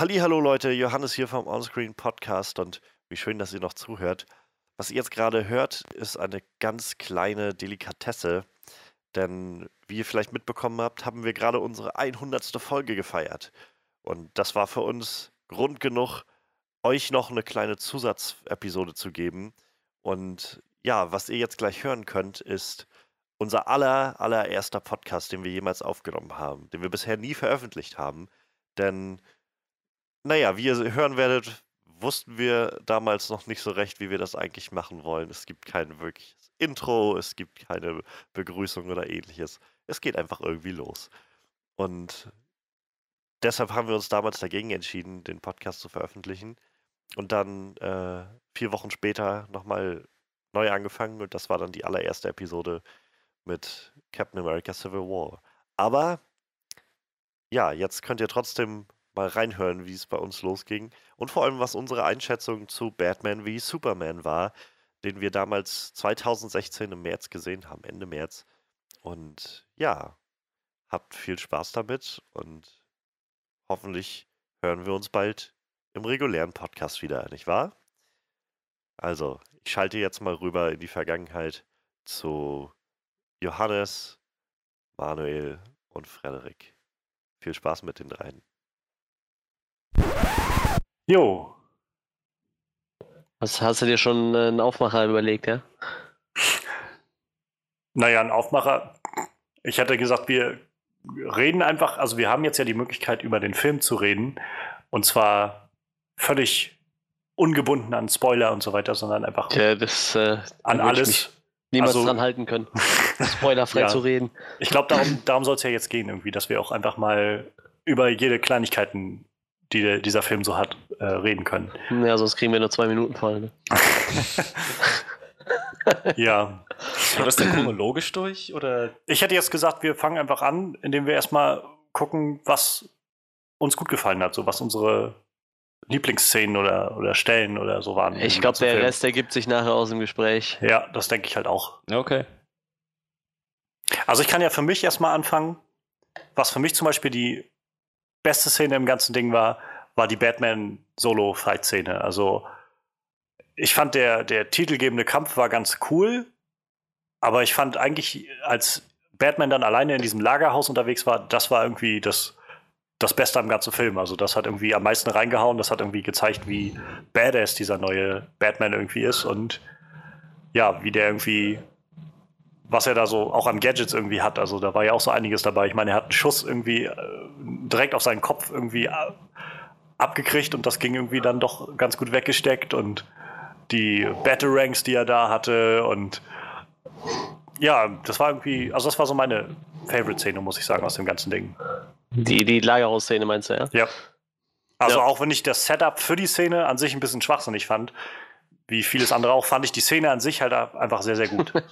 Hallo Leute, Johannes hier vom Onscreen Podcast und wie schön, dass ihr noch zuhört. Was ihr jetzt gerade hört, ist eine ganz kleine Delikatesse, denn wie ihr vielleicht mitbekommen habt, haben wir gerade unsere 100. Folge gefeiert. Und das war für uns Grund genug, euch noch eine kleine Zusatzepisode zu geben. Und ja, was ihr jetzt gleich hören könnt, ist unser aller, allererster Podcast, den wir jemals aufgenommen haben, den wir bisher nie veröffentlicht haben. Denn naja, wie ihr hören werdet, wussten wir damals noch nicht so recht, wie wir das eigentlich machen wollen. Es gibt kein wirkliches Intro, es gibt keine Begrüßung oder ähnliches. Es geht einfach irgendwie los. Und deshalb haben wir uns damals dagegen entschieden, den Podcast zu veröffentlichen. Und dann äh, vier Wochen später nochmal neu angefangen und das war dann die allererste Episode mit Captain America Civil War. Aber ja, jetzt könnt ihr trotzdem mal reinhören, wie es bei uns losging und vor allem, was unsere Einschätzung zu Batman wie Superman war, den wir damals 2016 im März gesehen haben, Ende März. Und ja, habt viel Spaß damit und hoffentlich hören wir uns bald im regulären Podcast wieder, nicht wahr? Also, ich schalte jetzt mal rüber in die Vergangenheit zu Johannes, Manuel und Frederik. Viel Spaß mit den dreien. Jo. Was hast du dir schon äh, einen Aufmacher überlegt, ja? Naja, ein Aufmacher. Ich hätte gesagt, wir reden einfach, also wir haben jetzt ja die Möglichkeit, über den Film zu reden. Und zwar völlig ungebunden an Spoiler und so weiter, sondern einfach ja, das, äh, an alles. Niemals also, dran halten können, spoilerfrei ja. zu reden. Ich glaube, darum, darum soll es ja jetzt gehen, irgendwie, dass wir auch einfach mal über jede Kleinigkeiten die dieser Film so hat, äh, reden können. Ja, sonst kriegen wir nur zwei Minuten voll. Ne? ja. War das denn chronologisch durch? Oder? Ich hätte jetzt gesagt, wir fangen einfach an, indem wir erstmal gucken, was uns gut gefallen hat, so was unsere Lieblingsszenen oder, oder Stellen oder so waren. Ich glaube, der Film. Rest ergibt sich nachher aus dem Gespräch. Ja, das denke ich halt auch. Okay. Also ich kann ja für mich erstmal anfangen, was für mich zum Beispiel die beste Szene im ganzen Ding war, war die Batman-Solo-Fight-Szene. Also ich fand der, der titelgebende Kampf war ganz cool, aber ich fand eigentlich, als Batman dann alleine in diesem Lagerhaus unterwegs war, das war irgendwie das, das Beste am ganzen Film. Also das hat irgendwie am meisten reingehauen, das hat irgendwie gezeigt, wie badass dieser neue Batman irgendwie ist und ja, wie der irgendwie was er da so auch an Gadgets irgendwie hat. Also da war ja auch so einiges dabei. Ich meine, er hat einen Schuss irgendwie äh, direkt auf seinen Kopf irgendwie äh, abgekriegt und das ging irgendwie dann doch ganz gut weggesteckt und die Batarangs, die er da hatte und ja, das war irgendwie, also das war so meine Favorite-Szene, muss ich sagen, aus dem ganzen Ding. Die, die Lagerhaus-Szene meinst du, ja? Ja. Also ja. auch wenn ich das Setup für die Szene an sich ein bisschen schwachsinnig fand, wie vieles andere auch, fand ich die Szene an sich halt einfach sehr, sehr gut.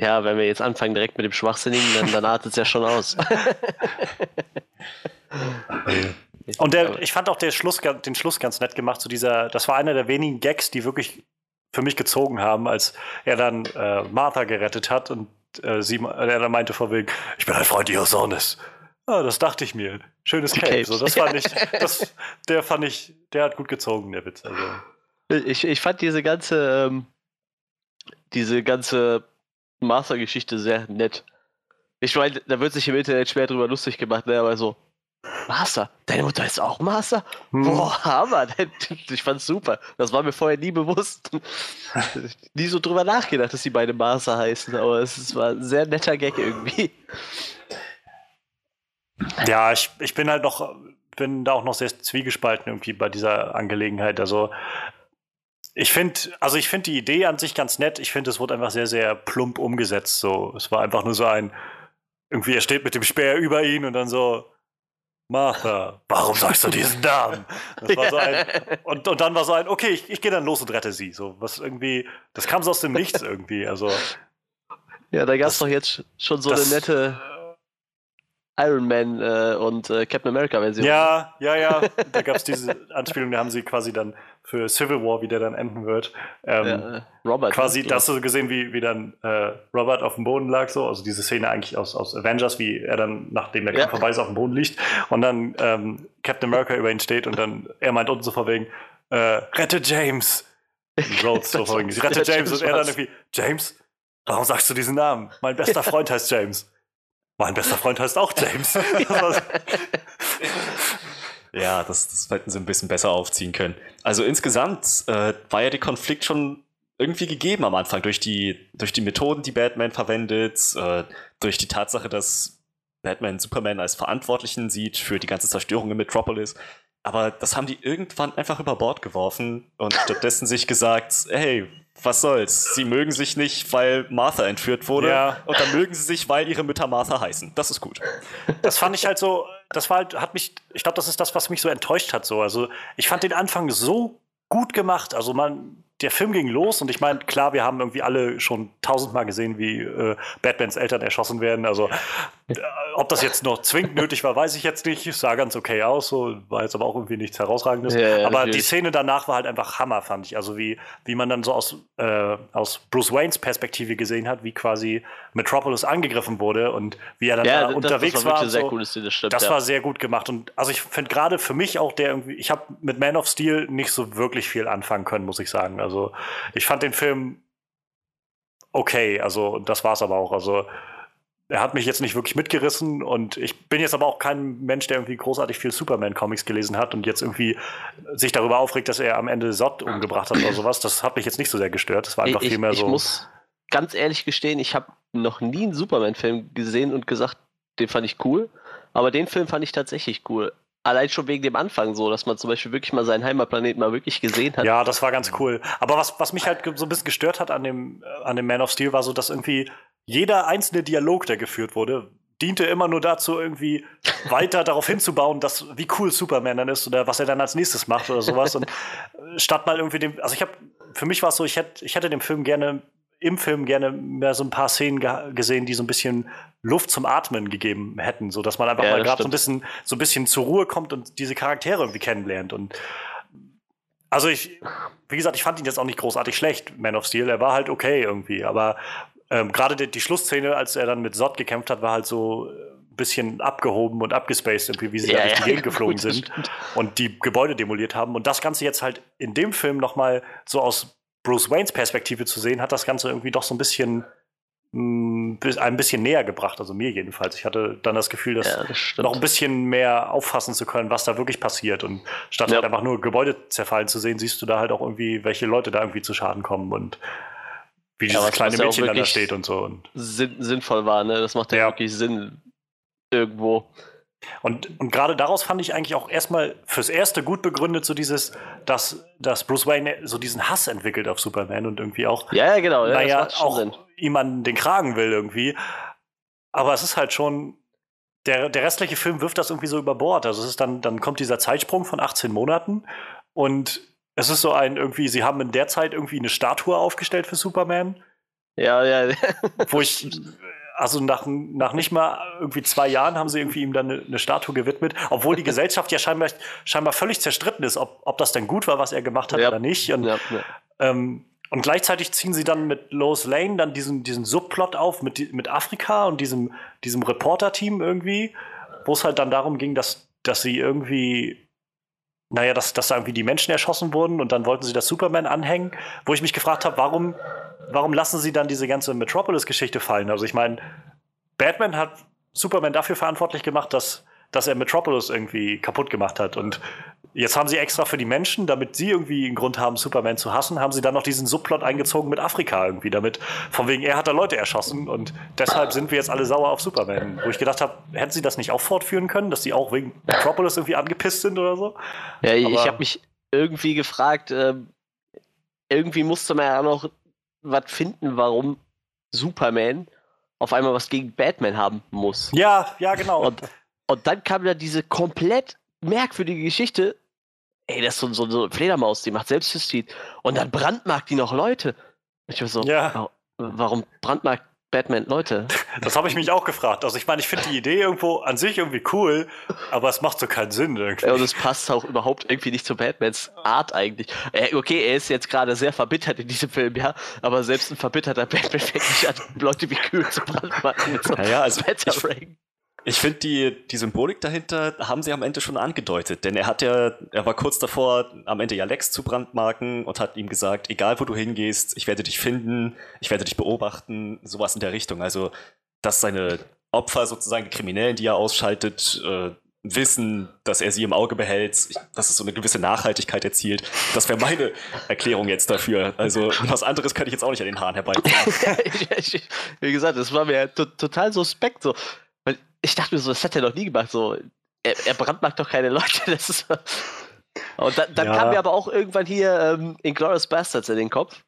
Ja, wenn wir jetzt anfangen direkt mit dem Schwachsinnigen, dann, dann artet es ja schon aus. Und der, ich fand auch der Schluss, den Schluss ganz nett gemacht. So dieser, das war einer der wenigen Gags, die wirklich für mich gezogen haben, als er dann äh, Martha gerettet hat und äh, sie, er dann meinte vor wegen, ich bin ein Freund ihres Sohnes. Ah, das dachte ich mir. Schönes Cape. So, das fand ich, das, der fand ich, der hat gut gezogen, der Witz. Also. Ich, ich fand diese ganze, ähm, diese ganze Master-Geschichte sehr nett. Ich meine, da wird sich im Internet schwer drüber lustig gemacht, ne? aber so, Master, deine Mutter ist auch Master? Hm. Boah, Hammer, ich fand's super. Das war mir vorher nie bewusst. nie so drüber nachgedacht, dass die beide Master heißen, aber es war ein sehr netter Gag irgendwie. Ja, ich, ich bin halt noch, bin da auch noch sehr zwiegespalten irgendwie bei dieser Angelegenheit. Also ich finde, also ich finde die Idee an sich ganz nett. Ich finde, es wurde einfach sehr, sehr plump umgesetzt. So, es war einfach nur so ein, irgendwie er steht mit dem Speer über ihn und dann so, Martha, warum sagst du diesen Namen? Das war so ein, und, und dann war so ein, okay, ich, ich gehe dann los und rette sie. So, was irgendwie, das kam so aus dem Nichts irgendwie. Also, ja, da gab es doch jetzt schon so das, eine nette Iron Man äh, und äh, Captain America Version. Ja, ja, ja. Da gab es diese Anspielung, da haben sie quasi dann für Civil War, wie der dann enden wird. Ähm, Ja, äh, Robert. quasi, da hast du gesehen, wie, wie dann äh, Robert auf dem Boden lag, so, also diese Szene eigentlich aus, aus Avengers, wie er dann, nachdem der Ja. Kampf vorbei ist, auf dem Boden liegt und dann ähm, Captain America über ihn steht und dann, er meint unten so vor wegen, äh, rette James. Rhodes so Das wegen, war's. rette Ja, James und er dann irgendwie, James, warum sagst du diesen Namen? Mein bester Freund heißt James. Mein bester Freund heißt auch James. Ja, das, das hätten sie ein bisschen besser aufziehen können. Also insgesamt äh, war ja der Konflikt schon irgendwie gegeben am Anfang durch die, durch die Methoden, die Batman verwendet, äh, durch die Tatsache, dass Batman Superman als Verantwortlichen sieht für die ganze Zerstörung in Metropolis. Aber das haben die irgendwann einfach über Bord geworfen und stattdessen sich gesagt, hey, was soll's? Sie mögen sich nicht, weil Martha entführt wurde. Ja. Und dann mögen sie sich, weil ihre Mütter Martha heißen. Das ist gut. das fand ich halt so, das war halt, hat mich, ich glaube, das ist das, was mich so enttäuscht hat. So. Also ich fand den Anfang so gut gemacht. Also man, der Film ging los und ich meine, klar, wir haben irgendwie alle schon tausendmal gesehen, wie äh, Batmans Eltern erschossen werden. Also ob das jetzt noch zwingend nötig war, weiß ich jetzt nicht. Es sah ganz okay aus, so war jetzt aber auch irgendwie nichts Herausragendes. Ja, ja, aber die natürlich. Szene danach war halt einfach Hammer, fand ich. Also wie, wie man dann so aus, äh, aus Bruce Waynes Perspektive gesehen hat, wie quasi Metropolis angegriffen wurde und wie er dann ja, da das, unterwegs das war war. so. coole Szene, stimmt. Das war sehr gut gemacht. Und also ich finde gerade für mich auch der irgendwie, ich habe mit Man of Steel nicht so wirklich viel anfangen können, muss ich sagen. Also ich fand den Film okay, also das war's aber auch. Also er hat mich jetzt nicht wirklich mitgerissen und ich bin jetzt aber auch kein Mensch, der irgendwie großartig viel Superman-Comics gelesen hat und jetzt irgendwie sich darüber aufregt, dass er am Ende Sott umgebracht hat oder sowas. Das hat mich jetzt nicht so sehr gestört. Das war einfach ich, viel mehr ich so. muss ganz ehrlich gestehen, ich habe noch nie einen Superman-Film gesehen und gesagt, den fand ich cool. Aber den Film fand ich tatsächlich cool. Allein schon wegen dem Anfang so, dass man zum Beispiel wirklich mal seinen Heimatplaneten mal wirklich gesehen hat. Ja, das war ganz cool. Aber was, was mich halt so ein bisschen gestört hat an dem, äh, an dem Man of Steel, war so, dass irgendwie jeder einzelne Dialog, der geführt wurde, diente immer nur dazu, irgendwie weiter darauf hinzubauen, dass wie cool Superman dann ist oder was er dann als nächstes macht oder sowas. Und äh, statt mal irgendwie dem, also ich habe, für mich war es so, ich hätte, ich hätte dem Film gerne, im Film gerne mehr so ein paar Szenen ge gesehen, die so ein bisschen Luft zum Atmen gegeben hätten, so dass man einfach Ja, mal gerade so ein bisschen, so ein bisschen zur Ruhe kommt und diese Charaktere irgendwie kennenlernt und also ich, wie gesagt, ich fand ihn jetzt auch nicht großartig schlecht, Man of Steel. Er war halt okay irgendwie, aber ähm, gerade die, die Schlussszene, als er dann mit Sod gekämpft hat, war halt so ein bisschen abgehoben und abgespaced, irgendwie, wie sie da Ja, durch die ja, Gegend geflogen gut, sind und die Gebäude demoliert haben. Und das Ganze jetzt halt in dem Film nochmal so aus Bruce Waynes Perspektive zu sehen, hat das Ganze irgendwie doch so ein bisschen bis- ein bisschen näher gebracht, also mir jedenfalls. Ich hatte dann das Gefühl, dass Ja, das noch ein bisschen mehr auffassen zu können, was da wirklich passiert. Und statt Ja. halt einfach nur Gebäude zerfallen zu sehen, siehst du da halt auch irgendwie, welche Leute da irgendwie zu Schaden kommen und wie Ja, dieses was- kleine was ja Mädchen dann da steht und so. Und, Sinn, sinnvoll war, ne? Das macht ja, Ja. wirklich Sinn irgendwo. und, und gerade daraus fand ich eigentlich auch erstmal fürs Erste gut begründet, so dieses, dass, dass Bruce Wayne so diesen Hass entwickelt auf Superman und irgendwie auch Ja, ja, genau. Ja, naja, auch Sinn. ihm an den Kragen will irgendwie. Aber es ist halt schon, der, der restliche Film wirft das irgendwie so über Bord. Also es ist dann, dann kommt dieser Zeitsprung von 18 Monaten und es ist so ein irgendwie, sie haben in der Zeit irgendwie eine Statue aufgestellt für Superman, Ja, ja. wo ich, also nach, nach nicht mal irgendwie zwei Jahren haben sie irgendwie ihm dann eine, eine Statue gewidmet, obwohl die Gesellschaft ja scheinbar, scheinbar völlig zerstritten ist, ob, ob das denn gut war, was er gemacht hat Ja. oder nicht. Und ja, ja. ähm, und gleichzeitig ziehen sie dann mit Lois Lane dann diesen, diesen Subplot auf mit, mit Afrika und diesem, diesem Reporter-Team irgendwie, wo es halt dann darum ging, dass, dass sie irgendwie, naja, dass, dass da irgendwie die Menschen erschossen wurden und dann wollten sie das Superman anhängen, wo ich mich gefragt habe, warum, warum lassen sie dann diese ganze Metropolis-Geschichte fallen? Also ich meine, Batman hat Superman dafür verantwortlich gemacht, dass, dass er Metropolis irgendwie kaputt gemacht hat. Und jetzt haben sie extra für die Menschen, damit sie irgendwie einen Grund haben, Superman zu hassen, haben sie dann noch diesen Subplot eingezogen mit Afrika irgendwie, damit von wegen, er hat da Leute erschossen und deshalb sind wir jetzt alle sauer auf Superman. Wo ich gedacht habe, hätten sie das nicht auch fortführen können, dass die auch wegen Metropolis irgendwie angepisst sind oder so? ja ich, ich Aber- habe mich irgendwie gefragt, ähm, irgendwie musste man ja noch was finden, warum Superman auf einmal was gegen Batman haben muss. Ja, ja, genau. Und, und dann kam da diese komplett merkwürdige Geschichte. Ey, das ist so, so, so eine Fledermaus, die macht Selbstjustiz. Und dann brandmarkt die noch Leute. Und ich war so, Ja. wa- warum brandmarkt Batman-Leute. Das habe ich mich auch gefragt. Also ich meine, ich finde die Idee irgendwo an sich irgendwie cool, aber es macht so keinen Sinn irgendwie. Ja, und es passt auch überhaupt irgendwie nicht zu Batmans Art eigentlich. Äh, okay, er ist jetzt gerade sehr verbittert in diesem Film, ja, aber selbst ein verbitterter Batman fängt nicht an, Leute wie Kühe zu brandmarken so Naja, also Batarang. Ich finde, die, die Symbolik dahinter haben sie am Ende schon angedeutet, denn er hat ja, er war kurz davor, am Ende ja Lex zu brandmarken und hat ihm gesagt, egal wo du hingehst, ich werde dich finden, ich werde dich beobachten, sowas in der Richtung. Also, dass seine Opfer sozusagen, die Kriminellen, die er ausschaltet, äh, wissen, dass er sie im Auge behält, dass es so eine gewisse Nachhaltigkeit erzielt. Das wäre meine Erklärung jetzt dafür. Also was anderes könnte ich jetzt auch nicht an den Haaren ich- Wie gesagt, das war mir to total suspekt so. Ich dachte mir so, das hat er noch nie gemacht. So, er, er brandmarkt doch keine Leute. Das ist und dann, dann Ja. kam mir aber auch irgendwann hier ähm, Inglourious Bastards in den Kopf,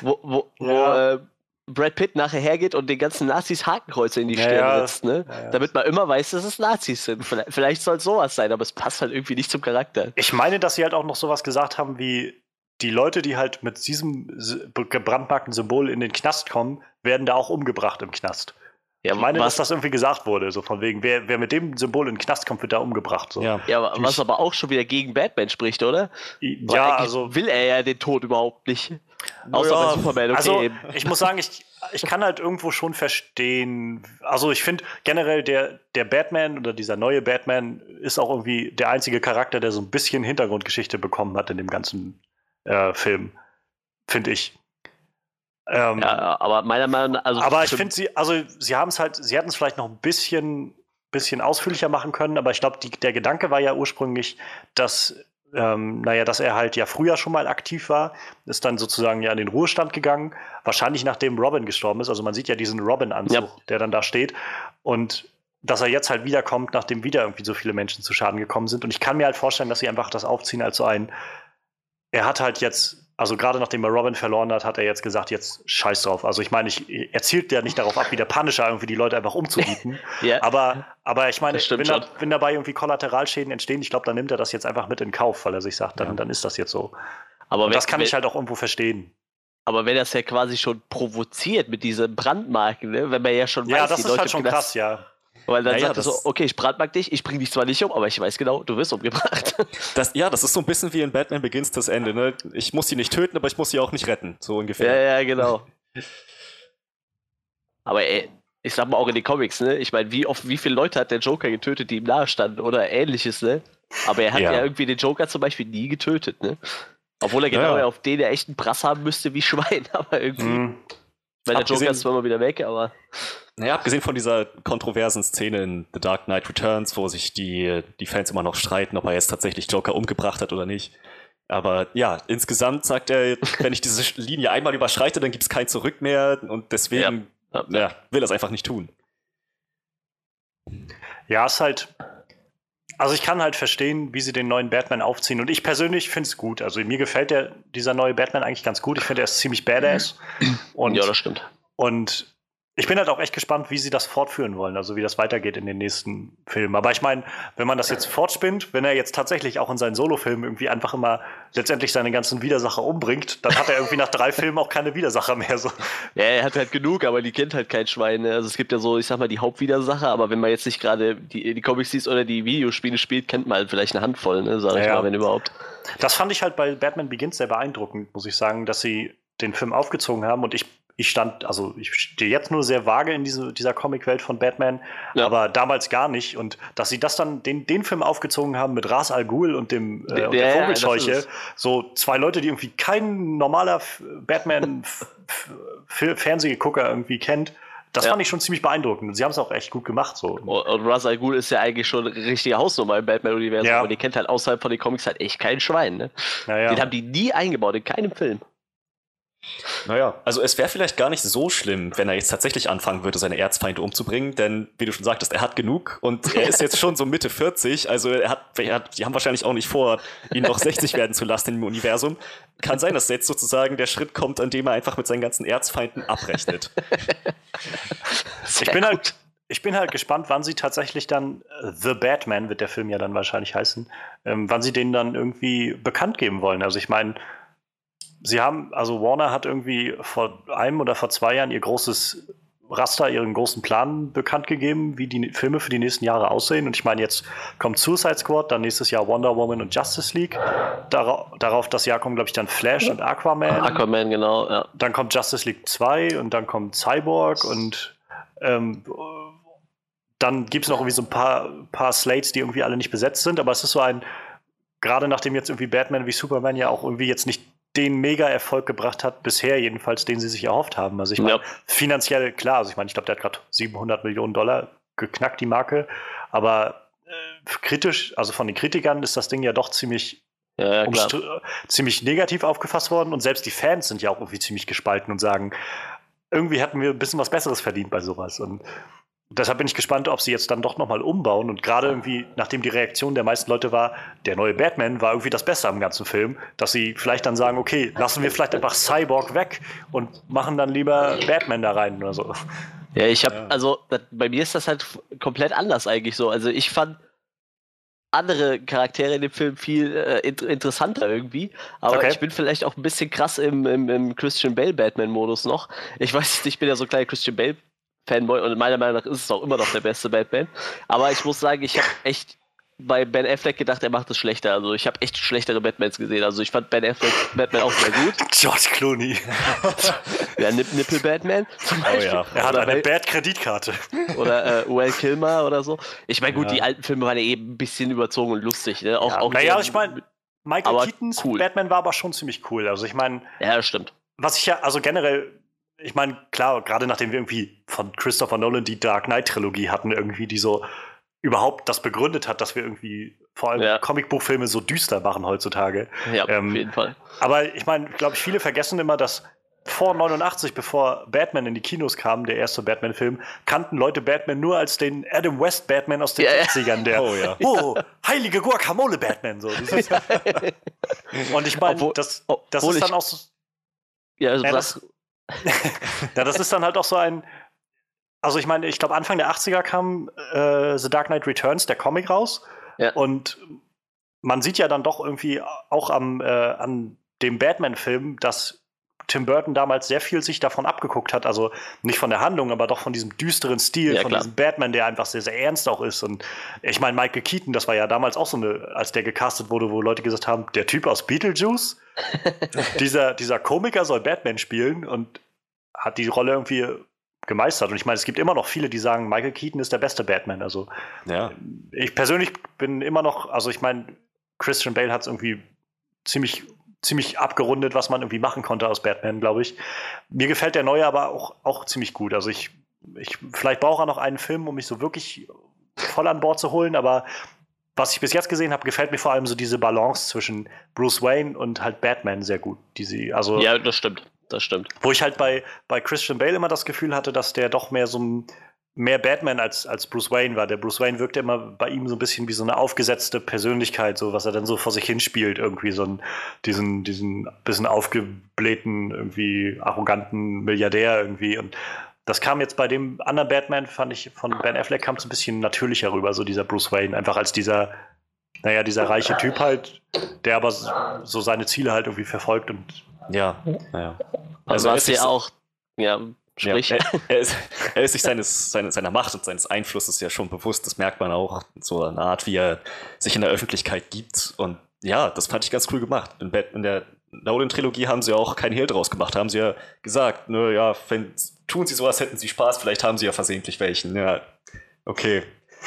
wo, wo, Ja. wo äh, Brad Pitt nachher hergeht und den ganzen Nazis Hakenkreuze in die Stirn ja. setzt, ne? Ja. Damit man immer weiß, dass es Nazis sind. Vielleicht, vielleicht soll es sowas sein, aber es passt halt irgendwie nicht zum Charakter. Ich meine, dass sie halt auch noch sowas gesagt haben wie die Leute, die halt mit diesem gebrandmarkten Symbol in den Knast kommen, werden da auch umgebracht im Knast. Ja, Ich meine, was, dass das irgendwie gesagt wurde, so von wegen, wer, wer mit dem Symbol in den Knast kommt, wird da umgebracht. So. ja. ja, aber- was aber auch schon wieder gegen Batman spricht, oder? Weil ja also will er ja den Tod überhaupt nicht. Außer ja, bei Superman, okay. Also, eben. ich muss sagen, ich, ich kann halt irgendwo schon verstehen. Also, ich finde generell, der, der Batman oder dieser neue Batman ist auch irgendwie der einzige Charakter, der so ein bisschen Hintergrundgeschichte bekommen hat in dem ganzen äh, Film. Finde ich. Ähm, Ja, aber meiner Meinung nach, also aber ich finde, sie, also, sie haben es halt, sie hätten es vielleicht noch ein bisschen, bisschen ausführlicher machen können, aber ich glaube, der Gedanke war ja ursprünglich, dass. Ähm, naja, dass er halt ja früher schon mal aktiv war, ist dann sozusagen ja in den Ruhestand gegangen, wahrscheinlich nachdem Robin gestorben ist. Also man sieht ja diesen Robin-Anzug, Ja. der dann da steht. Und dass er jetzt halt wiederkommt, nachdem wieder irgendwie so viele Menschen zu Schaden gekommen sind. Und ich kann mir halt vorstellen, dass sie einfach das aufziehen als so ein, er hat halt jetzt, also gerade nachdem er Robin verloren hat, hat er jetzt gesagt, jetzt scheiß drauf. Also ich meine, ich, er zielt ja nicht darauf ab, wie der Punisher irgendwie die Leute einfach umzubieten. ja, aber, aber ich meine, wenn, da, wenn dabei irgendwie Kollateralschäden entstehen, ich glaube, dann nimmt er das jetzt einfach mit in Kauf, weil er sich sagt, dann, Ja. dann ist das jetzt so. aber, wenn, das kann wenn, ich halt auch irgendwo verstehen. aber wenn das ja quasi schon provoziert mit diesen Brandmarken, ne? wenn man ja schon Ja, weiß, das die ist Leute halt schon krass, ja. Weil dann Naja, sagt er so, okay, ich brandmark dich, ich bring dich zwar nicht um, aber ich weiß genau, du wirst umgebracht. Das, ja, das ist so ein bisschen wie in Batman Begins das Ende. Ne? Ich muss sie nicht töten, aber ich muss sie auch nicht retten. So ja, ungefähr. ja, genau. Aber ey, ich sag mal auch in den Comics, ne? Ich meine, wie oft, wie viele Leute hat der Joker getötet, die ihm nahestanden oder ähnliches, ne? Aber er hat ja, Ja. irgendwie den Joker zum Beispiel nie getötet, ne? Obwohl er Ja, genau ja. auf den er echt einen Prass haben müsste wie Schwein, aber irgendwie. Mhm. Meine, der Joker ist zwar mal wieder weg, aber. Naja, abgesehen von dieser kontroversen Szene in The Dark Knight Returns, wo sich die, die Fans immer noch streiten, ob er jetzt tatsächlich Joker umgebracht hat oder nicht. Aber ja, insgesamt sagt er, wenn ich diese Linie einmal überschreite, dann gibt es kein Zurück mehr und deswegen Ja. ja, will er es einfach nicht tun. Ja, ist halt. Also ich kann halt verstehen, wie sie den neuen Batman aufziehen. Und ich persönlich finde es gut. Also mir gefällt der, dieser neue Batman eigentlich ganz gut. Ich finde, er ist ziemlich badass. Und, ja, das stimmt. und ich bin halt auch echt gespannt, wie sie das fortführen wollen, also wie das weitergeht in den nächsten Filmen. Aber ich meine, wenn man das jetzt fortspinnt, wenn er jetzt tatsächlich auch in seinen Solofilmen irgendwie einfach immer letztendlich seine ganzen Widersacher umbringt, dann hat er irgendwie nach drei Filmen auch keine Widersacher mehr. So. Ja, er hat halt genug, aber die kennt halt kein Schwein. Ne? Also es gibt ja so, ich sag mal, die Hauptwidersacher, aber wenn man jetzt nicht gerade die, die Comics liest oder die Videospiele spielt, kennt man halt vielleicht eine Handvoll, ne? Sag ich Ja. mal, wenn überhaupt. Das fand ich halt bei Batman Begins sehr beeindruckend, muss ich sagen, dass sie den Film aufgezogen haben und ich, ich stand, also ich stehe jetzt nur sehr vage in diese, dieser Comicwelt von Batman, Ja. aber damals gar nicht und dass sie das dann, den, den Film aufgezogen haben mit Ras Al Ghul und dem äh, Ja, und der ja, Vogelscheuche, so zwei Leute, die irgendwie kein normaler F- Batman F- F- Fernsehgucker irgendwie kennt, das Ja. fand ich schon ziemlich beeindruckend und sie haben es auch echt gut gemacht so. Und, und Ra's al Ghul ist ja eigentlich schon eine richtige Hausnummer im Batman-Universum, Ja. aber die kennt halt außerhalb von den Comics halt echt kein Schwein, ne? Naja. Den haben die nie eingebaut, in keinem Film. Naja, also es wäre vielleicht gar nicht so schlimm, wenn er jetzt tatsächlich anfangen würde, seine Erzfeinde umzubringen, denn wie du schon sagtest, er hat genug und er ist jetzt schon so Mitte 40, also er hat, er hat, die haben wahrscheinlich auch nicht vor, ihn noch 60 werden zu lassen im Universum. Kann sein, dass jetzt sozusagen der Schritt kommt, an dem er einfach mit seinen ganzen Erzfeinden abrechnet. Ich bin halt, ich bin halt gespannt, wann sie tatsächlich dann äh, The Batman wird der Film ja dann wahrscheinlich heißen, ähm, wann sie den dann irgendwie bekannt geben wollen. Also ich meine, sie haben, also Warner hat irgendwie vor einem oder vor zwei Jahren ihr großes Raster, ihren großen Plan bekannt gegeben, wie die Filme für die nächsten Jahre aussehen. Und ich meine, jetzt kommt Suicide Squad, dann nächstes Jahr Wonder Woman und Justice League. Darauf, darauf das Jahr kommen, glaube ich, dann Flash und Aquaman. Aquaman, genau, ja. Dann kommt Justice League 2 und dann kommt Cyborg und ähm, dann gibt es noch irgendwie so ein paar, paar Slates, die irgendwie alle nicht besetzt sind. Aber es ist so ein, gerade nachdem jetzt irgendwie Batman wie Superman ja auch irgendwie jetzt nicht den Mega-Erfolg gebracht hat, bisher jedenfalls, den sie sich erhofft haben. Also ich meine, Ja. finanziell klar, also ich meine, ich glaube, der hat gerade 700 Millionen Dollar geknackt, die Marke, aber äh, kritisch, also von den Kritikern ist das Ding ja doch ziemlich, Ja, ja, ziemlich negativ aufgefasst worden und selbst die Fans sind ja auch irgendwie ziemlich gespalten und sagen, irgendwie hätten wir ein bisschen was Besseres verdient bei sowas und Deshalb bin ich gespannt, ob sie jetzt dann doch nochmal umbauen. Und gerade irgendwie, nachdem die Reaktion der meisten Leute war, der neue Batman war irgendwie das Beste am ganzen Film, dass sie vielleicht dann sagen, okay, lassen wir vielleicht einfach Cyborg weg und machen dann lieber Batman da rein oder so. Ja, ich habe, Ja. also das, bei mir ist das halt komplett anders eigentlich so. Also ich fand andere Charaktere in dem Film viel äh, int interessanter irgendwie, aber Okay. ich bin vielleicht auch ein bisschen krass im, im, im Christian Bale Batman-Modus noch. Ich weiß nicht, ich bin ja so ein kleiner Christian Bale Fanboy und meiner Meinung nach ist es auch immer noch der beste Batman. Aber ich muss sagen, ich habe echt bei Ben Affleck gedacht, er macht es schlechter. Also ich habe echt schlechtere Batmans gesehen. Also ich fand Ben Affleck Batman auch sehr gut. George Clooney. Ja, Nip Nippel Batman zum Oh Beispiel. ja. Er hat Oder eine Val- Bad-Kreditkarte. oder äh, Well Kilmer oder so. Ich meine, gut, Ja. die alten Filme waren ja eben ein bisschen überzogen und lustig. Ne? Auch, Ja, auch naja, ich meine, Michael Keatons cool. Batman war aber schon ziemlich cool. Also ich meine, Ja, das stimmt. was ich ja, also generell, ich meine, klar, gerade nachdem wir irgendwie von Christopher Nolan die Dark Knight-Trilogie hatten, irgendwie, die so überhaupt das begründet hat, dass wir irgendwie vor allem Ja. Comicbuchfilme so düster machen heutzutage. Ja, Ähm, auf jeden Fall. Aber ich meine, glaube ich, viele vergessen immer, dass vor 89, bevor Batman in die Kinos kam, der erste Batman-Film, kannten Leute Batman nur als den Adam West Batman aus den Ja, ja. 60ern, der Oh ja. oh, heilige Guacamole Batman so. Dieses, und ich meine, das, das obwohl ist dann auch so, Ja, also Ja, das, ja, das ist dann halt auch so ein. Also ich meine, ich glaube Anfang der 80er kam äh, The Dark Knight Returns, der Comic raus. Ja. Und man sieht ja dann doch irgendwie auch am, äh, an dem Batman-Film, dass Tim Burton damals sehr viel sich davon abgeguckt hat. Also nicht von der Handlung, aber doch von diesem düsteren Stil, Ja, von klar. diesem Batman, der einfach sehr, sehr ernst auch ist. Und ich meine, Michael Keaton, das war ja damals auch so eine, als der gecastet wurde, wo Leute gesagt haben, der Typ aus Beetlejuice, dieser, dieser Komiker soll Batman spielen und hat die Rolle irgendwie gemeistert. Und ich meine, es gibt immer noch viele, die sagen, Michael Keaton ist der beste Batman. Also Ja. ich persönlich bin immer noch, also ich meine, Christian Bale hat es irgendwie ziemlich, ziemlich abgerundet, was man irgendwie machen konnte aus Batman, glaube ich. Mir gefällt der neue aber auch, auch ziemlich gut. Also ich, ich vielleicht brauche er noch einen Film, um mich so wirklich voll an Bord zu holen, aber was ich bis jetzt gesehen habe, gefällt mir vor allem so diese Balance zwischen Bruce Wayne und halt Batman sehr gut. Die sie, also ja, das stimmt. Das stimmt. wo ich halt bei, bei Christian Bale immer das Gefühl hatte, dass der doch mehr so ein mehr Batman als, als Bruce Wayne war. Der Bruce Wayne wirkte immer bei ihm so ein bisschen wie so eine aufgesetzte Persönlichkeit, so was er dann so vor sich hinspielt, irgendwie so einen, diesen, diesen bisschen aufgeblähten, irgendwie arroganten Milliardär irgendwie. Und das kam jetzt bei dem anderen Batman, fand ich, von Ben Affleck kam es ein bisschen natürlicher rüber, so dieser Bruce Wayne, einfach als dieser, naja, dieser reiche Typ halt, der aber so seine Ziele halt irgendwie verfolgt und Ja. ja. Also, er was ja auch, ja, sprich. Ja, er, er, ist, er ist sich seines, seine, seiner Macht und seines Einflusses ja schon bewusst. Das merkt man auch. So eine Art, wie er sich in der Öffentlichkeit gibt. Und ja, das fand ich ganz cool gemacht. In, in der Nolan-Trilogie haben sie ja auch keinen Hehl draus gemacht. Haben sie ja gesagt, ne, ja, wenn, tun sie sowas, hätten sie Spaß. Vielleicht haben sie ja versehentlich welchen. Ja, okay.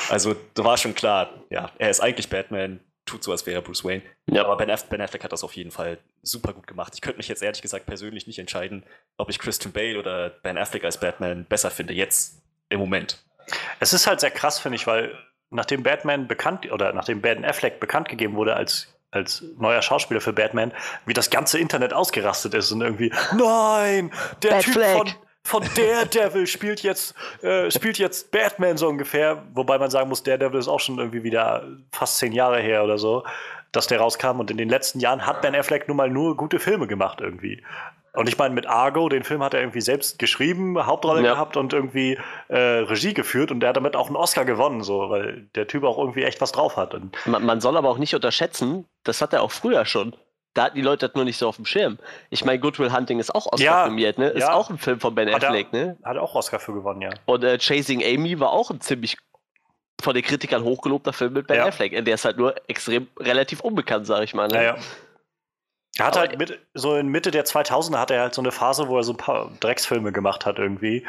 Also, da war schon klar, ja, er ist eigentlich Batman, tut so, als wäre er Bruce Wayne. Ja. Aber ben, Aff ben Affleck hat das auf jeden Fall super gut gemacht. Ich könnte mich jetzt ehrlich gesagt persönlich nicht entscheiden, ob ich Christian Bale oder Ben Affleck als Batman besser finde, jetzt im Moment. Es ist halt sehr krass, finde ich, weil nachdem Batman bekannt oder nachdem Ben Affleck bekannt gegeben wurde als als neuer Schauspieler für Batman, wie das ganze Internet ausgerastet ist und irgendwie nein, der Typ Batfleck. von von Daredevil spielt jetzt äh, spielt jetzt Batman so ungefähr, wobei man sagen muss, Daredevil ist auch schon irgendwie wieder fast zehn Jahre her oder so, dass der rauskam und in den letzten Jahren hat Ben Affleck nun mal nur gute Filme gemacht irgendwie. Und ich meine, mit Argo, den Film hat er irgendwie selbst geschrieben, Hauptrolle Ja. gehabt und irgendwie äh, Regie geführt und der hat damit auch einen Oscar gewonnen, so, weil der Typ auch irgendwie echt was drauf hat. Und Man, man soll aber auch nicht unterschätzen, das hat er auch früher schon. Da hatten die Leute das nur nicht so auf dem Schirm. Ich meine, Goodwill Hunting ist auch Oscar Ja, ne? Ist ja. auch ein Film von Ben Hat er- Affleck, ne? Hat auch Oscar für gewonnen, ja. Und äh, Chasing Amy war auch ein ziemlich von den Kritikern hochgelobter Film mit Ben Ja. Affleck. Der ist halt nur extrem relativ unbekannt, sag ich mal. Ne? Naja. Er hat Aber- halt mit, so in Mitte der 2000er hat er halt so eine Phase, wo er so ein paar Drecksfilme gemacht hat irgendwie.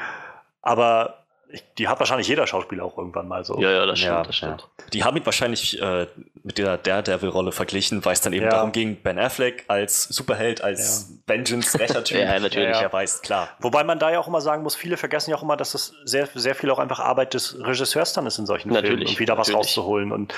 Aber die hat wahrscheinlich jeder Schauspieler auch irgendwann mal so. Ja, ja, das stimmt, Ja, das stimmt. Die haben ihn wahrscheinlich äh, mit der Daredevil-Rolle verglichen, weil es dann eben Ja. darum ging, Ben Affleck als Superheld, als Vengeance-Rächertyp. Ja, natürlich. Er weiß, klar. Wobei man da ja auch immer sagen muss, viele vergessen ja auch immer, dass das sehr, sehr viel auch einfach Arbeit des Regisseurs dann ist in solchen Filmen Natürlich, und wieder was rauszuholen. Und,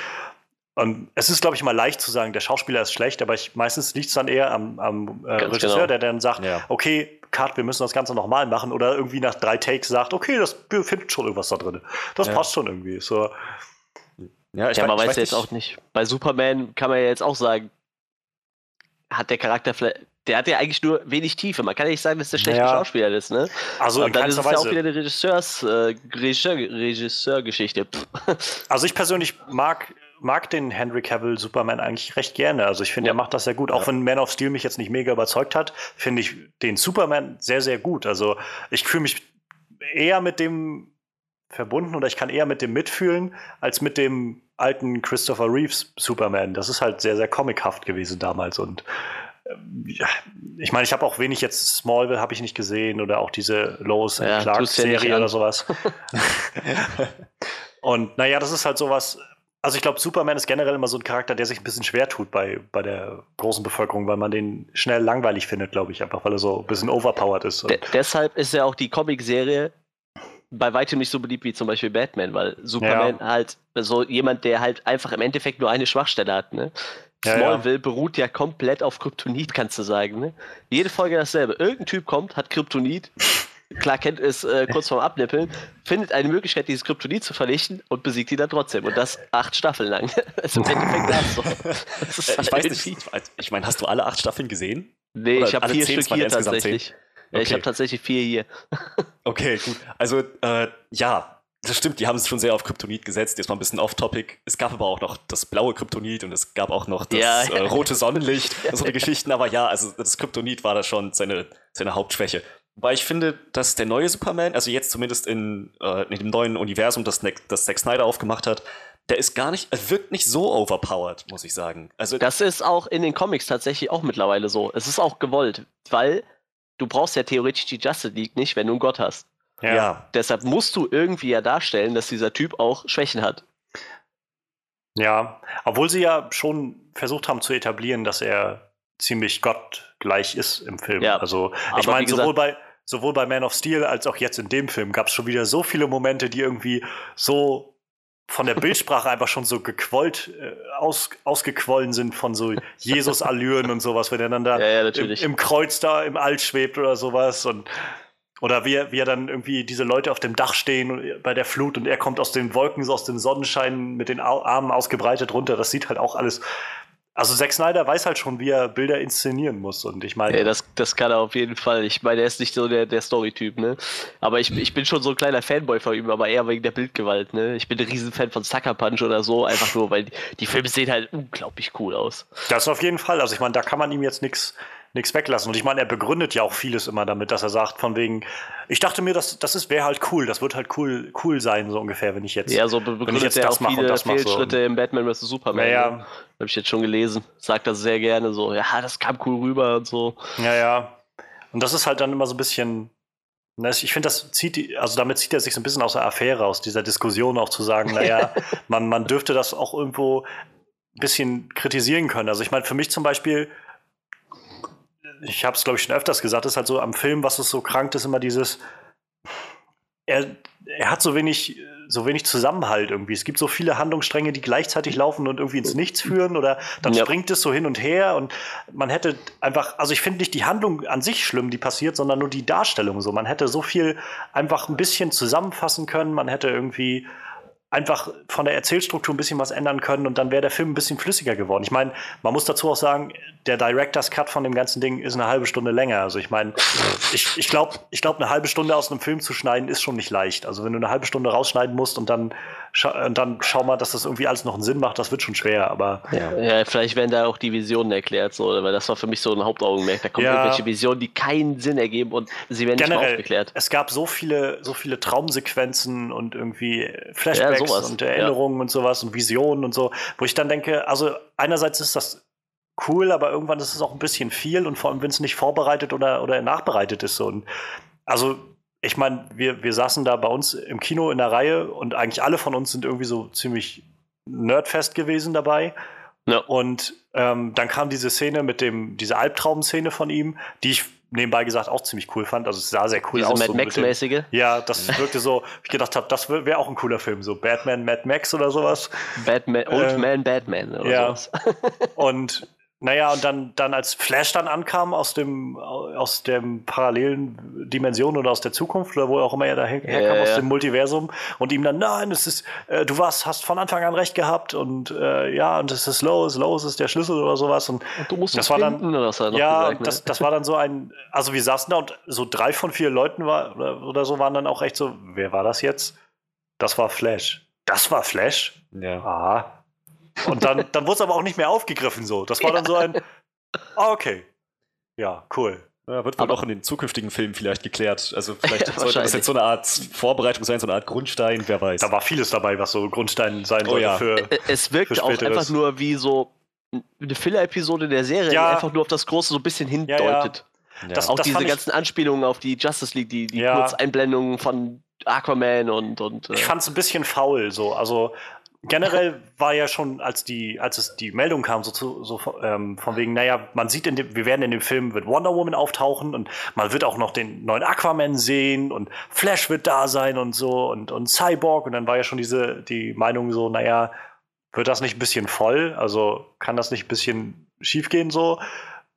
und es ist, glaube ich, mal leicht zu sagen, der Schauspieler ist schlecht, aber ich, meistens liegt es dann eher am, am äh, Regisseur, genau. der dann sagt, Ja. okay, Cut, wir müssen das Ganze nochmal machen oder irgendwie nach drei Takes sagt, okay, das, wir finden schon irgendwas da drin. Das Ja. passt schon irgendwie. So, Ja, ich ja, mein- man weiß ja jetzt auch nicht. Bei Superman kann man ja jetzt auch sagen, hat der Charakter vielleicht. Der hat ja eigentlich nur wenig Tiefe. Man kann ja nicht sagen, dass der schlechte Ja. Schauspieler ist, ne? also in Und dann ist es ja auch Weise. wieder eine Regisseurs, äh, Regisseur, Regisseurgeschichte. Also ich persönlich mag, mag den Henry Cavill Superman eigentlich recht gerne. Also ich finde, Ja. er macht das sehr gut. Auch wenn Man of Steel mich jetzt nicht mega überzeugt hat, finde ich den Superman sehr, sehr gut. Also ich fühle mich eher mit dem verbunden oder ich kann eher mit dem mitfühlen, als mit dem alten Christopher Reeves Superman. Das ist halt sehr, sehr comichaft gewesen damals. Und ja, ich meine, ich habe auch wenig jetzt Smallville habe ich nicht gesehen oder auch diese Lois Ja, Clark ja Serie oder sowas. Und naja, das ist halt sowas. Also ich glaube, Superman ist generell immer so ein Charakter, der sich ein bisschen schwer tut bei, bei der großen Bevölkerung, weil man den schnell langweilig findet, glaube ich, einfach weil er so ein bisschen overpowered ist. De deshalb ist ja auch die Comicserie bei weitem nicht so beliebt wie zum Beispiel Batman, weil Superman halt so jemand, der halt einfach im Endeffekt nur eine Schwachstelle hat, ne? Ja, Smallville beruht ja komplett auf Kryptonit, kannst du sagen, ne? Jede Folge dasselbe. Irgendein Typ kommt, hat Kryptonit, klar kennt es äh, kurz vorm Abnippeln, findet eine Möglichkeit, dieses Kryptonit zu vernichten und besiegt ihn dann trotzdem. Und das acht Staffeln lang. Das ist im Endeffekt das so. Das ist Äh, halt ich weiß nicht, ich meine, hast du alle acht Staffeln gesehen? Nee, Oder ich habe vier Stück hier tatsächlich. Ja, Ich Okay. habe tatsächlich vier hier. Okay, gut. Also, äh, ja, das stimmt, die haben es schon sehr auf Kryptonit gesetzt. Jetzt mal ein bisschen off-topic. Es gab aber auch noch das blaue Kryptonit und es gab auch noch das Ja, äh, ja. rote Sonnenlicht, so eine Geschichten. Aber ja, also das Kryptonit war da schon seine, seine Hauptschwäche. Wobei ich finde, dass der neue Superman, also jetzt zumindest in, äh, in dem neuen Universum, das, Nick- das Zack Snyder aufgemacht hat, der ist gar nicht, er wirkt nicht so overpowered, muss ich sagen. Also, Das ist auch in den Comics tatsächlich auch mittlerweile so. Es ist auch gewollt, weil du brauchst ja theoretisch die Justice League nicht, wenn du einen Gott hast. Ja. Deshalb musst du irgendwie ja darstellen, dass dieser Typ auch Schwächen hat. ja, obwohl sie ja schon versucht haben zu etablieren, dass er ziemlich gottgleich ist im Film. Ja, also ich meine, sowohl bei, sowohl bei Man of Steel als auch jetzt in dem Film gab es schon wieder so viele Momente, die irgendwie so von der Bildsprache einfach schon so gequollt, äh, aus, ausgequollen sind von so Jesus-Allüren und sowas, wenn er dann da Ja, ja, im, im Kreuz da im All schwebt oder sowas und oder wie er, wie er dann irgendwie diese Leute auf dem Dach stehen bei der Flut und er kommt aus den Wolken, so aus dem Sonnenschein mit den Armen ausgebreitet runter. Das sieht halt auch alles. Also Zack Snyder weiß halt schon, wie er Bilder inszenieren muss. Und ich meine, Ja, das, das kann er auf jeden Fall. Ich meine, er ist nicht so der, der Story-Typ, ne? Aber ich, ich bin schon so ein kleiner Fanboy von ihm, aber eher wegen der Bildgewalt, ne? Ich bin ein Riesenfan von Sucker Punch oder so, einfach nur, weil die, die Filme sehen halt unglaublich cool aus. das auf jeden Fall. Also ich meine, da kann man ihm jetzt nichts nichts weglassen. Und ich meine, er begründet ja auch vieles immer damit, dass er sagt, von wegen, ich dachte mir, das, das wäre halt cool, das wird halt cool, cool sein, so ungefähr, wenn ich jetzt. Ja, so be- wenn ich begründet jetzt er das auch mache und viele das mache. So. Fehlschritte im Batman vs. Superman. Naja. Ne? Habe ich jetzt schon gelesen. Sagt das sehr gerne so, ja, das kam cool rüber und so. Ja, ja. Und das ist halt dann immer so ein bisschen. ne, Ich finde, das zieht, also damit zieht er sich so ein bisschen aus der Affäre, aus dieser Diskussion auch zu sagen, naja, man, man dürfte das auch irgendwo ein bisschen kritisieren können. Also ich meine, für mich zum Beispiel, ich habe es glaube ich schon öfters gesagt, ist halt so am Film, was es so krankt, ist immer dieses, er, er hat so wenig, so wenig Zusammenhalt irgendwie. Es gibt so viele Handlungsstränge, die gleichzeitig laufen und irgendwie ins Nichts führen oder dann Ja. springt es so hin und her und man hätte einfach, also ich finde nicht die Handlung an sich schlimm, die passiert, sondern nur die Darstellung so. Man hätte so viel einfach ein bisschen zusammenfassen können, man hätte irgendwie einfach von der Erzählstruktur ein bisschen was ändern können und dann wäre der Film ein bisschen flüssiger geworden. Ich meine, man muss dazu auch sagen, der Director's Cut von dem ganzen Ding ist eine halbe Stunde länger. Also ich meine, ich, ich glaube, ich glaub, eine halbe Stunde aus einem Film zu schneiden ist schon nicht leicht. Also wenn du eine halbe Stunde rausschneiden musst und dann scha und dann schau mal, dass das irgendwie alles noch einen Sinn macht. Das wird schon schwer, aber Ja. ja, vielleicht werden da auch die Visionen erklärt, so, weil das war für mich so ein Hauptaugenmerk. Da kommen Ja. irgendwelche Visionen, die keinen Sinn ergeben und sie werden nicht mal generell, aufgeklärt. es gab so viele, so viele Traumsequenzen und irgendwie Flashbacks sowas, und ja. Erinnerungen und sowas und Visionen und so, wo ich dann denke, also einerseits ist das cool, aber irgendwann ist es auch ein bisschen viel und vor allem, wenn es nicht vorbereitet oder, oder nachbereitet ist. So. Und also, ich meine, wir, wir saßen da bei uns im Kino in der Reihe und eigentlich alle von uns sind irgendwie so ziemlich nerdfest gewesen dabei. Ja. Und ähm, dann kam diese Szene mit dem, diese Albtraum-Szene von ihm, die ich nebenbei gesagt auch ziemlich cool fand. Also es sah sehr cool Diese aus. Mad so Max-mäßige. ja, das wirkte so, ich gedacht habe, das wäre auch ein cooler Film, so Batman, Mad Max oder sowas. Batman, Old Ähm, Man Batman oder ja. sowas. Und naja, und dann, dann als Flash dann ankam aus dem, aus dem parallelen Dimension oder aus der Zukunft oder wo auch immer er da herkam, ja, aus ja. dem Multiversum und ihm dann, nein, es ist, äh, du warst, hast von Anfang an recht gehabt und äh, ja, und es ist Lois, Lois ist der Schlüssel oder sowas und Und du musst Das es war dann- finden, oder er noch ja, gesagt, ne? das, das war dann so ein, also wir saßen da und so drei von vier Leuten war, oder, oder so waren dann auch echt so, wer war das jetzt? Das war Flash. Das war Flash? Ja. Aha. Und dann, dann wurde es aber auch nicht mehr aufgegriffen so. Das war dann so ein, ah, okay. Ja, cool. Ja, wird wohl Aber- auch in den zukünftigen Filmen vielleicht geklärt. Also vielleicht Ja, sollte das jetzt so eine Art Vorbereitung sein, so eine Art Grundstein, wer weiß. Da war vieles dabei, was so Grundstein sein Oh sollte ja. für. Es wirkte für auch einfach nur wie so eine Filler-Episode der Serie, Ja. die einfach nur auf das Große so ein bisschen hindeutet. ja. das- Auch diese fand ich- ganzen Anspielungen auf die Justice League, die, die Ja. Kurzeinblendungen von Aquaman und. und äh, Ich fand es ein bisschen faul so. Also generell war ja schon, als die, als es die Meldung kam, so, zu, so ähm, von wegen, naja, man sieht in dem, wir werden in dem Film wird Wonder Woman auftauchen und man wird auch noch den neuen Aquaman sehen und Flash wird da sein und so und, und Cyborg und dann war ja schon diese die Meinung so, naja, wird das nicht ein bisschen voll? Also kann das nicht ein bisschen schiefgehen so?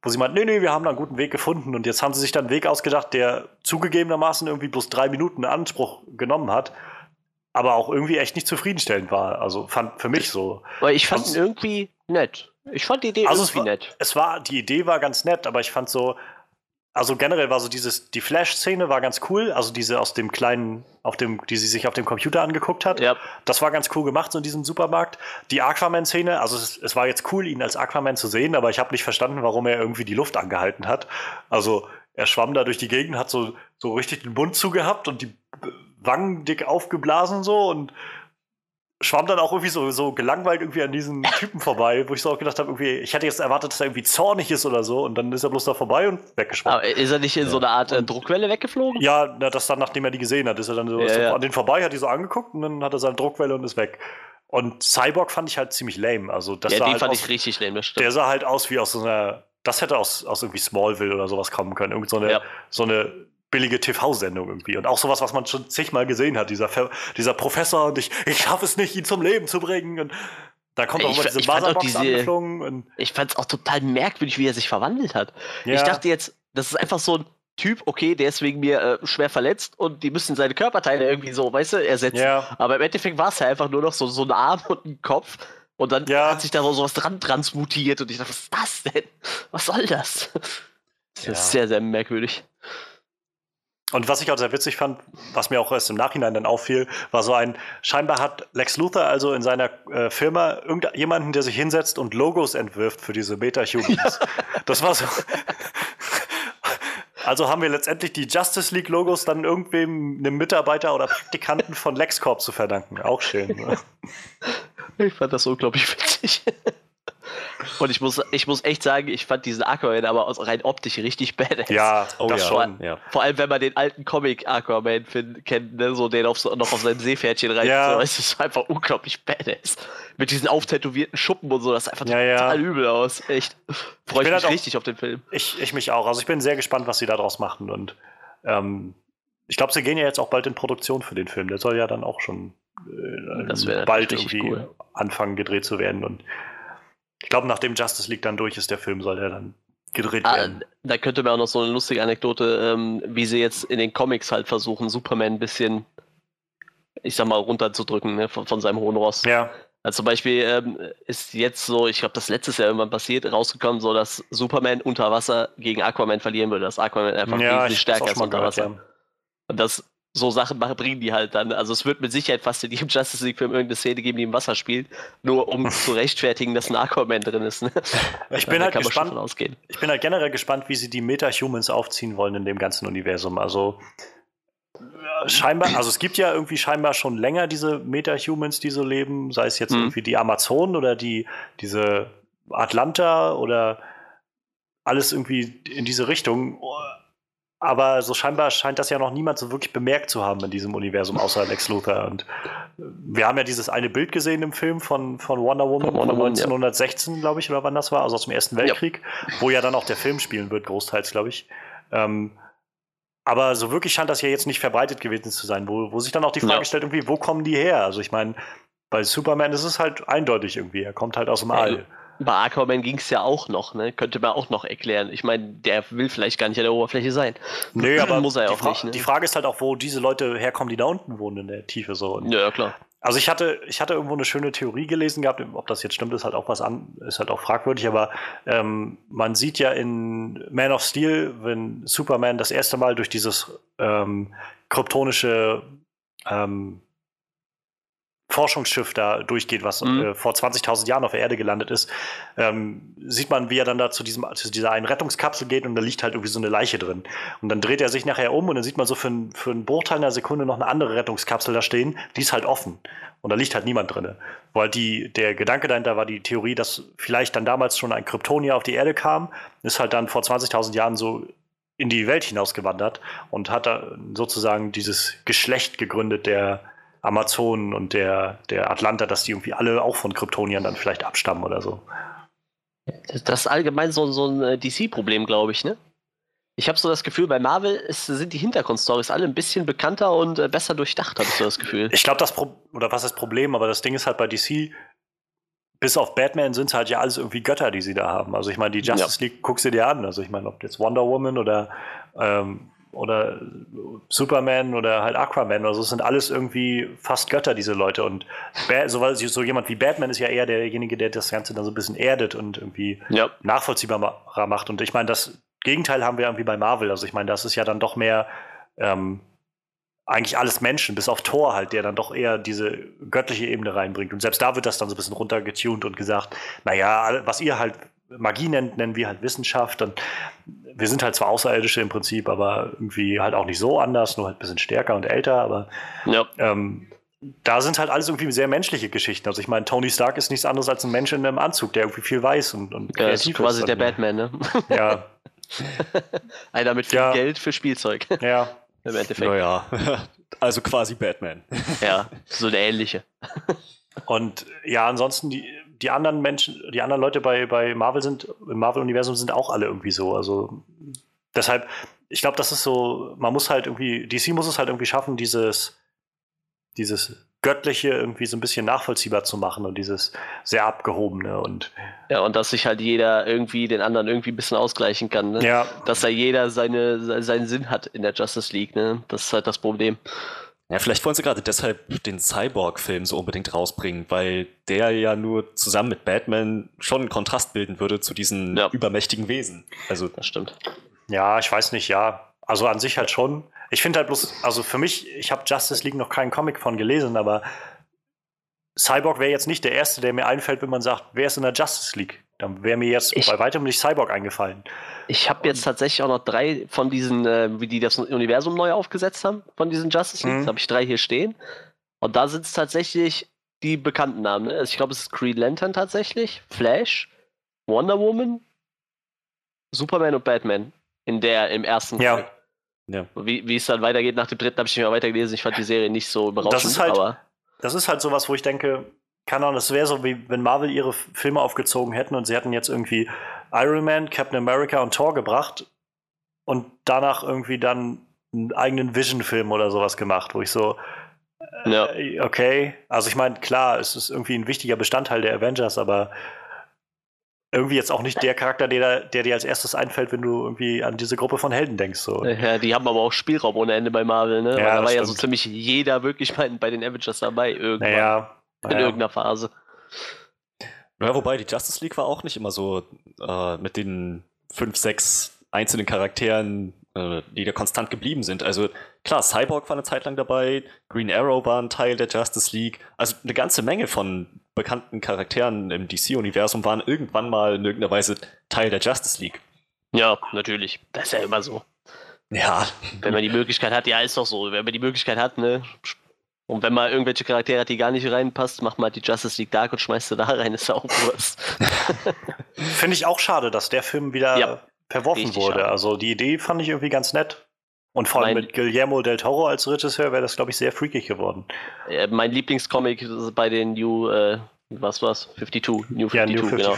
Wo sie meint, nee, nee, wir haben da einen guten Weg gefunden und jetzt haben sie sich dann einen Weg ausgedacht, der zugegebenermaßen irgendwie bloß drei Minuten in Anspruch genommen hat aber auch irgendwie echt nicht zufriedenstellend war. Also fand für mich so. weil ich fand ihn irgendwie nett. Ich fand die Idee Also es irgendwie war- nett. Es war, die Idee war ganz nett, aber ich fand so, also generell war so dieses, die Flash-Szene war ganz cool, also diese aus dem kleinen, auf dem, die sie sich auf dem Computer angeguckt hat. Ja. Das war ganz cool gemacht, so in diesem Supermarkt. Die Aquaman-Szene, also es, es war jetzt cool, ihn als Aquaman zu sehen, aber ich habe nicht verstanden, warum er irgendwie die Luft angehalten hat. Also er schwamm da durch die Gegend, hat so, so richtig den Mund zugehabt und die Wangen dick aufgeblasen so und schwamm dann auch irgendwie so, so gelangweilt irgendwie an diesen Typen vorbei, wo ich so auch gedacht habe, irgendwie, ich hätte jetzt erwartet, dass er irgendwie zornig ist oder so und dann ist er bloß da vorbei und weggeschwommen. Aber ist er nicht in so einer Art äh, Druckwelle weggeflogen? Ja, na, das dann, nachdem er die gesehen hat, ist er dann so, Ja, ja. an den vorbei, hat die so angeguckt und dann hat er seine Druckwelle und ist weg. Und Cyborg fand ich halt ziemlich lame. Also das ja, sah den halt fand aus, ich richtig lame, das stimmt. der sah halt aus wie aus so einer, das hätte aus, aus irgendwie Smallville oder sowas kommen können. Irgend so eine, Ja. so eine billige TV-Sendung irgendwie. Und auch sowas, was man schon zigmal gesehen hat. Dieser, Ver- dieser Professor und ich, ich schaffe es nicht, ihn zum Leben zu bringen. Und da kommt auch Ich immer diese diese- angeflogen. Ich fand es auch total merkwürdig, wie er sich verwandelt hat. ja, Ich dachte jetzt, das ist einfach so ein Typ, okay, der ist wegen mir äh, schwer verletzt und die müssen seine Körperteile irgendwie so, weißt du, ersetzen. ja, Aber im Endeffekt war es ja einfach nur noch so, so ein Arm und ein Kopf. Und dann Ja. hat sich da so was dran transmutiert und ich dachte, was ist das denn? Was soll das? Das Ja. ist sehr, sehr merkwürdig. Und was ich auch sehr witzig fand, was mir auch erst im Nachhinein dann auffiel, war so ein, scheinbar hat Lex Luthor also in seiner äh, Firma irgendjemanden, der sich hinsetzt und Logos entwirft für diese Meta-Humans. Das war so. Also haben wir letztendlich die Justice League Logos dann irgendwem, einem Mitarbeiter oder Praktikanten von LexCorp zu verdanken. Auch schön. Ne? Ich fand das unglaublich witzig. Und ich muss, ich muss echt sagen, ich fand diesen Aquaman aber aus rein optisch richtig badass. Ja, Oh das ja. schon. Ja. Vor allem, wenn man den alten Comic Aquaman fin- kennt, ne, so den auf noch auf seinem Seepferdchen rein. Ja. So, es ist einfach unglaublich badass. Mit diesen auftätowierten Schuppen und so, das sah einfach Ja, ja. total übel aus. Echt. Freue ich bin mich halt auch- richtig auf den Film. Ich, ich mich auch. Also ich bin sehr gespannt, was sie daraus machen. Und ähm, ich glaube, sie gehen ja jetzt auch bald in Produktion für den Film. Der soll ja dann auch schon äh, bald irgendwie cool. anfangen gedreht zu werden. Und ich glaube, nachdem Justice League dann durch ist, der Film soll der dann gedreht Ah, werden. da könnte man auch noch so eine lustige Anekdote, ähm, wie sie jetzt in den Comics halt versuchen, Superman ein bisschen, ich sag mal, runterzudrücken ne, von, von seinem hohen Ross. Ja, Also zum Beispiel ähm, ist jetzt so, ich glaube, das letztes Jahr irgendwann passiert, rausgekommen, so dass Superman unter Wasser gegen Aquaman verlieren würde, dass Aquaman einfach ja wesentlich stärker ist unter. Wasser. Ja. Und das so Sachen machen, bringen die halt dann. Also es wird mit Sicherheit fast in jedem Justice League-Film irgendeine Szene geben, die im Wasser spielt, nur um zu rechtfertigen, dass ein Aquaman drin ist. Ne? Ich bin halt gespannt, ich bin halt generell gespannt, wie sie die Meta-Humans aufziehen wollen in dem ganzen Universum. Also ja, scheinbar, also es gibt ja irgendwie scheinbar schon länger diese Meta-Humans, die so leben, sei es jetzt Mhm. irgendwie die Amazonen oder die, diese Atlanta oder alles irgendwie in diese Richtung. Aber so scheinbar scheint das ja noch niemand so wirklich bemerkt zu haben in diesem Universum, außer Lex Luthor. Und wir haben ja dieses eine Bild gesehen im Film von, von Wonder Woman Von Wonder Woman, ja. 1916, glaube ich, oder wann das war, also aus dem Ersten Weltkrieg, wo ja dann auch der Film spielen wird, großteils, glaube ich. Ähm, aber so wirklich scheint das ja jetzt nicht verbreitet gewesen zu sein, wo, wo sich dann auch die Frage Ja. stellt, irgendwie, wo kommen die her? Also ich meine, bei Superman ist es halt eindeutig irgendwie, er kommt halt aus dem Ja, All. Bei Aquaman ging es ja auch noch, ne? Könnte man auch noch erklären. Ich meine, der will vielleicht gar nicht an der Oberfläche sein. Nee, aber Muss er ja auch Fra nicht, ne? die Frage ist halt auch, wo diese Leute herkommen, die da unten wohnen in der Tiefe so. Und Ja, ja, klar. Also ich hatte, ich hatte irgendwo eine schöne Theorie gelesen gehabt, ob das jetzt stimmt, ist halt auch was an, ist halt auch fragwürdig, aber ähm, man sieht ja in Man of Steel, wenn Superman das erste Mal durch dieses ähm, kryptonische ähm, Forschungsschiff da durchgeht, was Mhm. äh, vor 20.000 Jahren auf der Erde gelandet ist, ähm, sieht man, wie er dann da zu, diesem, zu dieser einen Rettungskapsel geht und da liegt halt irgendwie so eine Leiche drin. Und dann dreht er sich nachher um und dann sieht man so für, ein, für einen Bruchteil einer Sekunde noch eine andere Rettungskapsel da stehen, die ist halt offen. Und da liegt halt niemand drin. Weil die, der Gedanke dahinter war die Theorie, dass vielleicht dann damals schon ein Kryptonier auf die Erde kam, ist halt dann vor 20.000 Jahren so in die Welt hinausgewandert und hat da sozusagen dieses Geschlecht gegründet der Amazonen und der, der Atlanter, dass die irgendwie alle auch von Kryptoniern dann vielleicht abstammen oder so. Das das ist allgemein so, so ein äh, DC-Problem, glaube ich, ne? Ich habe so das Gefühl, bei Marvel ist, sind die Hintergrundstories alle ein bisschen bekannter und äh, besser durchdacht, habe ich so das Gefühl. Ich glaube, das Pro oder was ist das Problem, aber das Ding ist halt bei DC, bis auf Batman sind es halt ja alles irgendwie Götter, die sie da haben. Also ich meine, die Justice League guckst du dir an. Also ich meine, ob jetzt Wonder Woman oder, ähm, oder Superman oder halt Aquaman oder so, das sind alles irgendwie fast Götter, diese Leute. Und ba so, so jemand wie Batman ist ja eher derjenige, der das Ganze dann so ein bisschen erdet und irgendwie Ja, nachvollziehbarer macht. Und ich meine, das Gegenteil haben wir irgendwie bei Marvel. Also ich meine, das ist ja dann doch mehr ähm, eigentlich alles Menschen, bis auf Thor halt, der dann doch eher diese göttliche Ebene reinbringt. Und selbst da wird das dann so ein bisschen runtergetunt und gesagt, naja, was ihr halt Magie nennt, nennen wir halt Wissenschaft. Und wir sind halt zwar Außerirdische im Prinzip, aber irgendwie halt auch nicht so anders, nur halt ein bisschen stärker und älter, aber ja. ähm, da sind halt alles irgendwie sehr menschliche Geschichten. Also ich meine, Tony Stark ist nichts anderes als ein Mensch in einem Anzug, der irgendwie viel weiß und, und Der ist kreativ quasi ist. der Batman, ne? Ja, Einer mit viel Ja. Geld für Spielzeug. ja. Im Endeffekt. Naja, also quasi Batman. Ja, so eine ähnliche. Und ja, ansonsten die, die anderen Menschen, die anderen Leute bei, bei Marvel sind, im Marvel-Universum sind auch alle irgendwie so. Also deshalb, ich glaube, das ist so, man muss halt irgendwie, DC muss es halt irgendwie schaffen, dieses, dieses Göttliche irgendwie so ein bisschen nachvollziehbar zu machen und dieses sehr abgehobene und Ja, und dass sich halt jeder irgendwie den anderen irgendwie ein bisschen ausgleichen kann, ne? ja, Dass da jeder seine, se- seinen Sinn hat in der Justice League, ne? Das ist halt das Problem. Ja, vielleicht wollen sie gerade deshalb den Cyborg-Film so unbedingt rausbringen, weil der ja nur zusammen mit Batman schon einen Kontrast bilden würde zu diesen Ja. übermächtigen Wesen. Also, Das stimmt. Ja, ich weiß nicht, ja. Also an sich halt schon. Ich finde halt bloß, also für mich, ich habe Justice League noch keinen Comic von gelesen, aber Cyborg wäre jetzt nicht der Erste, der mir einfällt, wenn man sagt, wer ist in der Justice League? Dann wäre mir jetzt Ich- bei weitem nicht Cyborg eingefallen. Ich habe jetzt tatsächlich auch noch drei von diesen, äh, wie die das Universum neu aufgesetzt haben, von diesen Justice Leagues, Mhm. habe ich drei hier stehen. Und da sind es tatsächlich die bekannten Namen. Ne? Also ich glaube, es ist Green Lantern tatsächlich, Flash, Wonder Woman, Superman und Batman. In der, im ersten Ja. Teil. ja. Wie, wie es dann weitergeht nach dem dritten, habe ich nicht mehr weitergelesen. Ich fand die Serie nicht so überraschend. ist halt- aber Das ist halt sowas, wo ich denke, keine Ahnung, das wäre so, wie wenn Marvel ihre Filme aufgezogen hätten und sie hätten jetzt irgendwie Iron Man, Captain America und Thor gebracht und danach irgendwie dann einen eigenen Vision-Film oder sowas gemacht, wo ich so, ja. Äh, Okay, also ich meine, klar, es ist irgendwie ein wichtiger Bestandteil der Avengers, aber irgendwie jetzt auch nicht der Charakter, der, der dir als erstes einfällt, wenn du irgendwie an diese Gruppe von Helden denkst. So. Ja, die haben aber auch Spielraum ohne Ende bei Marvel, ne? Weil Ja, da war ja so stimmt. ziemlich jeder wirklich bei, bei den Avengers dabei, irgendwann. Naja, in naja. irgendeiner Phase. Ja, wobei die Justice League war auch nicht immer so äh, mit den fünf, sechs einzelnen Charakteren die da konstant geblieben sind. Also klar, Cyborg war eine Zeit lang dabei, Green Arrow war ein Teil der Justice League. Also eine ganze Menge von bekannten Charakteren im DC-Universum waren irgendwann mal in irgendeiner Weise Teil der Justice League. Ja, natürlich. Das ist ja immer so. Ja. Wenn man die Möglichkeit hat, ja, ist doch so. Wenn man die Möglichkeit hat, ne? Und wenn man irgendwelche Charaktere hat, die gar nicht reinpasst, macht man halt die Justice League Dark und schmeißt sie da rein, ist ja auch Wurst. Finde ich auch schade, dass der Film wieder Ja, verworfen wurde. schade. Also die Idee fand ich irgendwie ganz nett. Und vor allem Mein- mit Guillermo del Toro als Regisseur wäre das, glaube ich, sehr freakig geworden. Äh, mein Lieblingscomic ist bei den New, äh, was war's? 52, New 52, Ja, New 50. genau.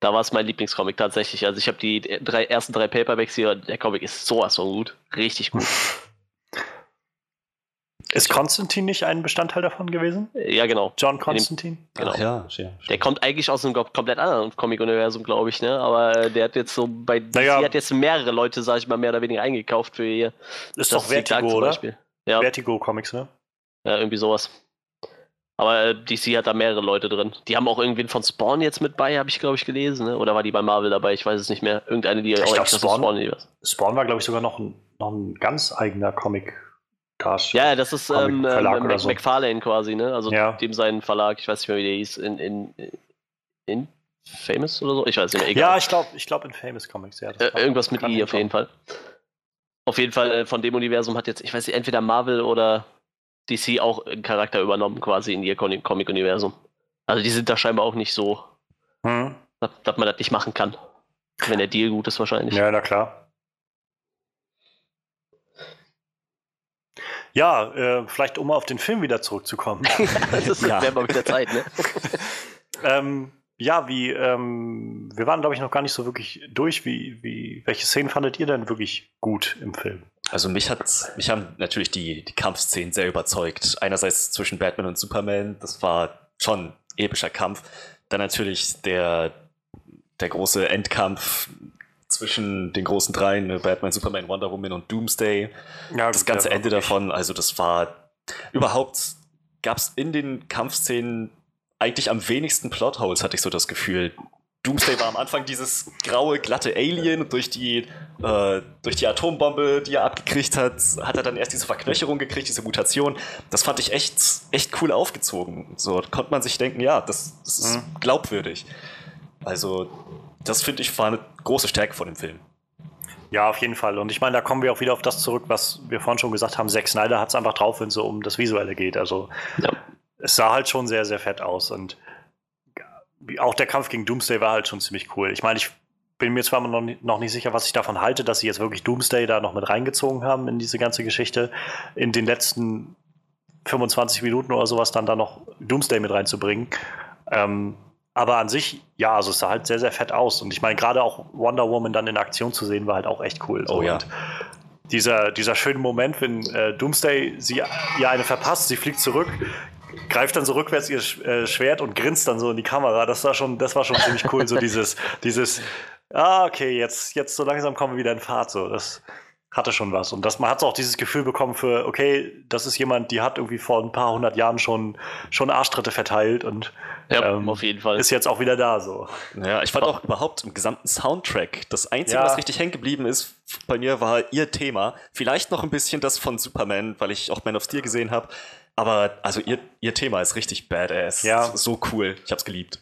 Da war es mein Lieblingscomic tatsächlich. Also ich habe die drei, ersten drei Paperbacks hier und der Comic ist sowas von gut. Richtig gut. Ist Konstantin nicht ein Bestandteil davon gewesen? Ja, genau. John Constantine? Genau. Ach ja, ja. Der kommt eigentlich aus einem kom- komplett anderen Comic-Universum, glaube ich, ne? Aber äh, der hat jetzt so bei DC Naja. hat jetzt mehrere Leute, sag ich mal, mehr oder weniger eingekauft für ihr. Ist doch Vertigo, zum oder? Ja, Vertigo Comics, ne? ja, irgendwie sowas. Aber äh, DC hat da mehrere Leute drin. Die haben auch irgendwen von Spawn jetzt mit bei, habe ich, glaube ich, gelesen, ne? Oder war die bei Marvel dabei? Ich weiß es nicht mehr. Irgendeine, die glaub, extra zu Spawn- Spawn-Universum. Spawn war, glaube ich, sogar noch ein, noch ein ganz eigener Comic. Ja, ja, das ist ähm, Verlag ähm, so. McFarlane quasi, ne? Also Ja. dem sein Verlag, ich weiß nicht mehr, wie der hieß, in, in, in Famous oder so? Ich weiß nicht mehr, Ja, egal. ich glaube, ich glaub in Famous Comics, ja. äh, irgendwas mit I auf jeden. Fall. Auf jeden Fall, äh, von dem Universum hat jetzt, ich weiß nicht, entweder Marvel oder DC auch einen Charakter übernommen, quasi in ihr Comic-Universum. Also die sind da scheinbar auch nicht so, Hm. dass, dass man das nicht machen kann. Wenn der Deal gut ist wahrscheinlich. Ja, na klar. Ja, äh, vielleicht um auf den Film wieder zurückzukommen. das ist Ja. mal wieder Zeit, ne? ähm, ja, wie, ähm, wir waren, glaube ich, noch gar nicht so wirklich durch. Wie, wie, welche Szenen fandet ihr denn wirklich gut im Film? Also mich hat, mich haben natürlich die, die Kampfszenen sehr überzeugt. Einerseits zwischen Batman und Superman, das war schon ein epischer Kampf. Dann natürlich der, der große Endkampf zwischen den großen dreien, ne, Batman, Superman, Wonder Woman und Doomsday. Ja, Das ganze Ende davon, also das war überhaupt, gab es in den Kampfszenen eigentlich am wenigsten Plotholes, hatte ich so das Gefühl. Doomsday war am Anfang dieses graue, glatte Alien und durch die, äh, durch die Atombombe, die er abgekriegt hat, hat er dann erst diese Verknöcherung gekriegt, diese Mutation. Das fand ich echt, echt cool aufgezogen. So konnte man sich denken, ja, das, das ist Mhm. glaubwürdig. Also, das finde ich war eine große Stärke von dem Film. Ja, auf jeden Fall. Und ich meine, da kommen wir auch wieder auf das zurück, was wir vorhin schon gesagt haben. Zack Snyder hat es einfach drauf, wenn es so um das Visuelle geht. Also Ja. es sah halt schon sehr, sehr fett aus. Und auch der Kampf gegen Doomsday war halt schon ziemlich cool. Ich meine, ich bin mir zwar noch nicht, noch nicht sicher, was ich davon halte, dass sie jetzt wirklich Doomsday da noch mit reingezogen haben in diese ganze Geschichte. In den letzten 25 Minuten oder sowas dann da noch Doomsday mit reinzubringen. Ähm, aber an sich, ja, also es sah halt sehr, sehr fett aus. Und ich meine, gerade auch Wonder Woman dann in Aktion zu sehen, war halt auch echt cool. So. Oh ja. Und dieser, dieser schöne Moment, wenn äh, Doomsday sie ihr eine verpasst, sie fliegt zurück, greift dann so rückwärts ihr äh, Schwert und grinst dann so in die Kamera. Das war schon, das war schon ziemlich cool. So dieses, dieses, ah, okay, jetzt, jetzt so langsam kommen wir wieder in Fahrt. So, das hatte schon was. Und das, man hat so auch dieses Gefühl bekommen für, okay, das ist jemand, die hat irgendwie vor ein paar hundert Jahren schon, schon Arschtritte verteilt und Ja, ähm, auf jeden Fall. ist jetzt auch wieder da. So. Ja, ich fand auch überhaupt im gesamten Soundtrack, das Einzige, Ja. was richtig hängen geblieben ist bei mir, war ihr Thema. Vielleicht noch ein bisschen das von Superman, weil ich auch Man of Steel gesehen habe. Aber also ihr, ihr Thema ist richtig badass. Ja. So cool. Ich hab's geliebt.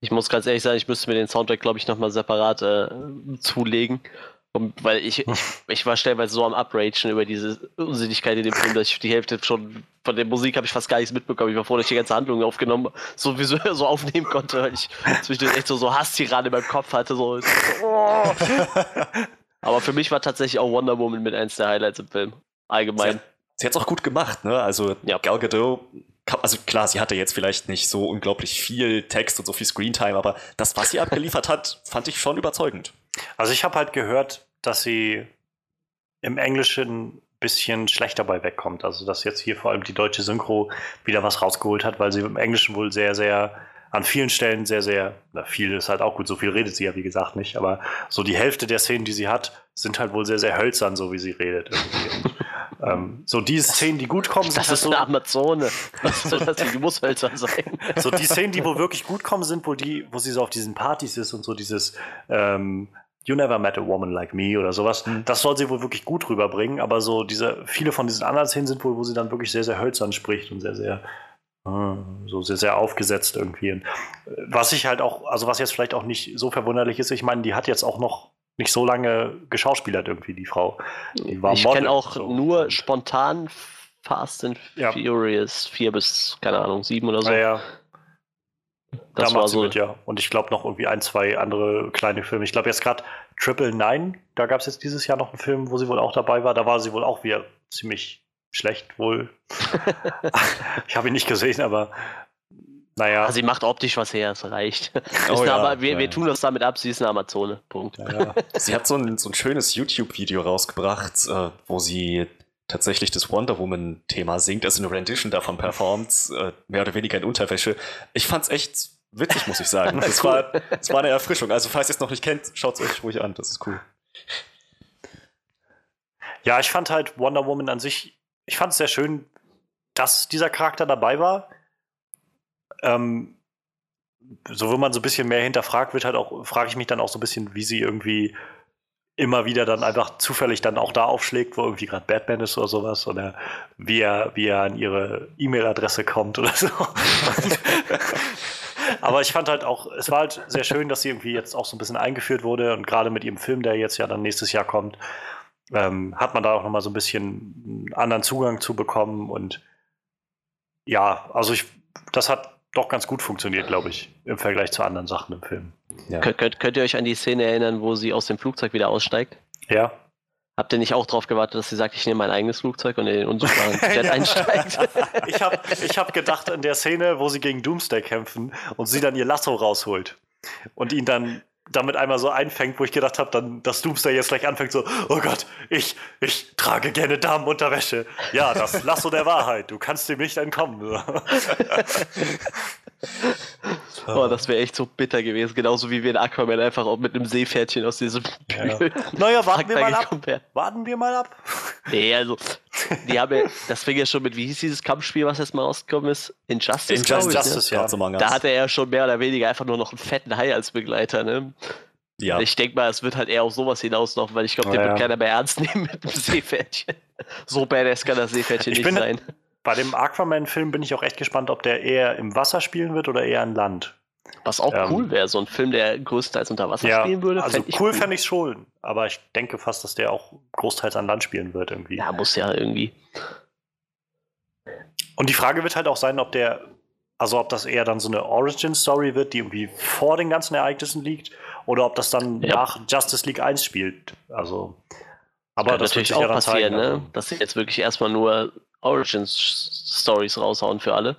Ich muss ganz ehrlich sagen, ich müsste mir den Soundtrack, glaube ich, nochmal separat äh, zulegen. Um, weil ich, ich, ich war stellenweise so am Upragen über diese Unsinnigkeit in dem Film, dass ich die Hälfte schon von der Musik habe ich fast gar nichts mitbekommen. Ich war froh, dass ich die ganze Handlung aufgenommen, so visuell so aufnehmen konnte, weil ich zwischendurch echt so, so Hasstirade in meinem Kopf hatte. So, oh. Aber für mich war tatsächlich auch Wonder Woman mit eins der Highlights im Film. Sie Allgemein. hat, sie hat's auch gut gemacht, ne? Also Ja. Gal Gadot, also klar, sie hatte jetzt vielleicht nicht so unglaublich viel Text und so viel Screentime, aber das, was sie abgeliefert hat, fand ich schon überzeugend. Also ich habe halt gehört, dass sie im Englischen ein bisschen schlechter bei wegkommt. Also dass jetzt hier vor allem die deutsche Synchro wieder was rausgeholt hat, weil sie im Englischen wohl sehr, sehr an vielen Stellen sehr, sehr, na viel ist halt auch gut, so viel redet sie ja wie gesagt nicht, aber so die Hälfte der Szenen, die sie hat, sind halt wohl sehr, sehr hölzern, so wie sie redet. irgendwie. Und, ähm, so die Szenen, die gut kommen, sind Das halt ist so, eine Amazone. Was soll das die muss hölzern sein? so die Szenen, die wohl wirklich gut kommen, sind wohl die, wo sie so auf diesen Partys ist und so dieses, ähm, You Never Met a Woman Like Me oder sowas. Mhm. Das soll sie wohl wirklich gut rüberbringen, aber so diese, viele von diesen anderen Szenen sind wohl, wo sie dann wirklich sehr, sehr hölzern spricht und sehr, sehr, so sehr, sehr aufgesetzt irgendwie. Äh, was ich halt auch, also was jetzt vielleicht auch nicht so verwunderlich ist, ich meine, die hat jetzt auch noch nicht so lange geschauspielert irgendwie, die Frau. Die war ich kenne auch so. nur spontan Fast and Ja. Furious 4 bis, keine Ahnung, 7 oder so. Naja, das da war macht sie so. mit, ja. Und ich glaube noch irgendwie ein, zwei andere kleine Filme. Ich glaube jetzt gerade Triple Nine, da gab es jetzt dieses Jahr noch einen Film, wo sie wohl auch dabei war. Da war sie wohl auch wieder ziemlich schlecht wohl. ich habe ihn nicht gesehen, aber naja. Ah, sie macht optisch was her, es reicht. Oh ja, aber wir, ja, wir tun das damit ab, sie ist eine Amazone. Punkt. ja, ja. Sie hat so ein, so ein schönes YouTube-Video rausgebracht, äh, wo sie tatsächlich das Wonder Woman-Thema singt, also eine Rendition davon performt, äh, mehr oder weniger in Unterwäsche. Ich fand's echt witzig, muss ich sagen. Das, war, das war eine Erfrischung. Also, falls ihr es noch nicht kennt, schaut's euch ruhig an. Das ist cool. Ja, ich fand halt Wonder Woman an sich, ich fand es sehr schön, dass dieser Charakter dabei war. Ähm, so wenn man so ein bisschen mehr hinterfragt, wird halt auch, frage ich mich dann auch so ein bisschen, wie sie irgendwie immer wieder dann einfach zufällig dann auch da aufschlägt, wo irgendwie gerade Batman ist oder sowas, oder wie er, wie er an ihre E-Mail-Adresse kommt oder so. Aber ich fand halt auch, es war halt sehr schön, dass sie irgendwie jetzt auch so ein bisschen eingeführt wurde und gerade mit ihrem Film, der jetzt ja dann nächstes Jahr kommt, ähm, hat man da auch nochmal so ein bisschen einen anderen Zugang zu bekommen und ja, also ich, das hat doch ganz gut funktioniert, glaube ich, im Vergleich zu anderen Sachen im Film. Ja. Könnt, könnt, könnt ihr euch an die Szene erinnern, wo sie aus dem Flugzeug wieder aussteigt? Ja, Habt ihr nicht auch darauf gewartet, dass sie sagt, ich nehme mein eigenes Flugzeug und in den unsichtbaren Jet Ja. einsteigt? ich habe ich hab gedacht in der Szene, wo sie gegen Doomsday kämpfen und sie dann ihr Lasso rausholt und ihn dann damit einmal so einfängt, wo ich gedacht habe, dann, dass Doomsday jetzt gleich anfängt so, oh Gott, ich, ich trage gerne Damenunterwäsche. Ja, das Lasso der Wahrheit, du kannst dem nicht entkommen. Oh, das wäre echt so bitter gewesen. Genauso wie wir in Aquaman einfach auch mit einem Seepferdchen aus diesem Ja. Naja, warten wir mal ab. Warten wir mal ab. Nee, also, die haben ja, das fing ja schon mit, wie hieß dieses Kampfspiel, was jetzt mal rausgekommen ist? Injustice, glaub ich, ne? Injustice, ja. Gods Among Us. Da hatte er ja schon mehr oder weniger einfach nur noch einen fetten Hai als Begleiter, ne? ja. Ich denke mal, es wird halt eher auf sowas hinauslaufen, weil ich glaube, den ja. wird keiner mehr ernst nehmen mit dem Seepferdchen. So badass kann das Seepferdchen Ich nicht bin- sein. Bei dem Aquaman-Film bin ich auch echt gespannt, ob der eher im Wasser spielen wird oder eher an Land. Was auch Ähm, cool wäre, so ein Film, der größtenteils unter Wasser Ja, spielen würde. also ich cool fände ich schon, aber ich denke fast, dass der auch großteils an Land spielen wird irgendwie. Ja, muss ja irgendwie. Und die Frage wird halt auch sein, ob der, also ob das eher dann so eine Origin-Story wird, die irgendwie vor den ganzen Ereignissen liegt, oder ob das dann Ja. nach Justice League 1 spielt. Also, aber Kann das wird natürlich sich auch passieren, zeigen. ne? also. Dass sie jetzt wirklich erstmal nur Origin-Stories raushauen für alle.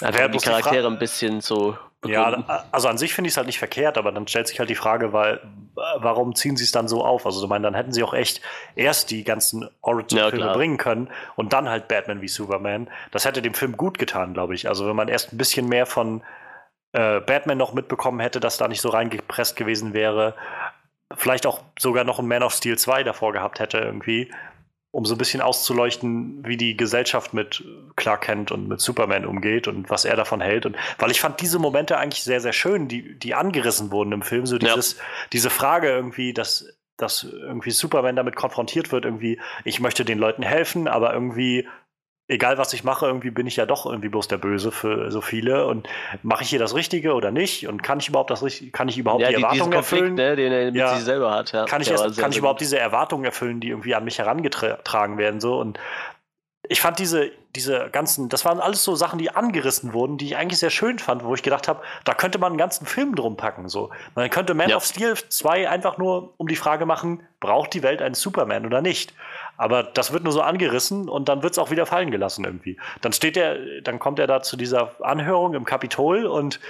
Wäre um die die Charaktere Fra- ein bisschen zu Ja, begründen. da- also an sich finde ich es halt nicht verkehrt, aber dann stellt sich halt die Frage, weil, warum ziehen sie es dann so auf? Also, ich meine, dann hätten sie auch echt erst die ganzen Origin-Filme Ja, bringen können und dann halt Batman wie Superman. Das hätte dem Film gut getan, glaube ich. Also, wenn man erst ein bisschen mehr von äh, Batman noch mitbekommen hätte, dass da nicht so reingepresst gewesen wäre, vielleicht auch sogar noch ein Man of Steel 2 davor gehabt hätte, irgendwie, um so ein bisschen auszuleuchten, wie die Gesellschaft mit Clark Kent und mit Superman umgeht und was er davon hält. Und weil ich fand diese Momente eigentlich sehr, sehr schön, die, die angerissen wurden im Film. So Ja. dieses, diese Frage irgendwie, dass, dass irgendwie Superman damit konfrontiert wird, irgendwie, ich möchte den Leuten helfen, aber irgendwie egal was ich mache, irgendwie bin ich ja doch irgendwie bloß der Böse für so viele und mache ich hier das Richtige oder nicht und kann ich überhaupt das kann ich überhaupt ja, die Erwartungen erfüllen? ne, den er mit Ja. sich selber hat. Ja. kann ich, erst, sehr, kann ich überhaupt diese Erwartungen erfüllen, die irgendwie an mich herangetragen werden so und ich fand diese, diese ganzen, das waren alles so Sachen, die angerissen wurden, die ich eigentlich sehr schön fand, wo ich gedacht habe, da könnte man einen ganzen Film drum packen. So. Man könnte Man Ja. of Steel 2 einfach nur um die Frage machen, braucht die Welt einen Superman oder nicht? Aber das wird nur so angerissen und dann wird es auch wieder fallen gelassen irgendwie. Dann steht er, dann kommt er da zu dieser Anhörung im Kapitol und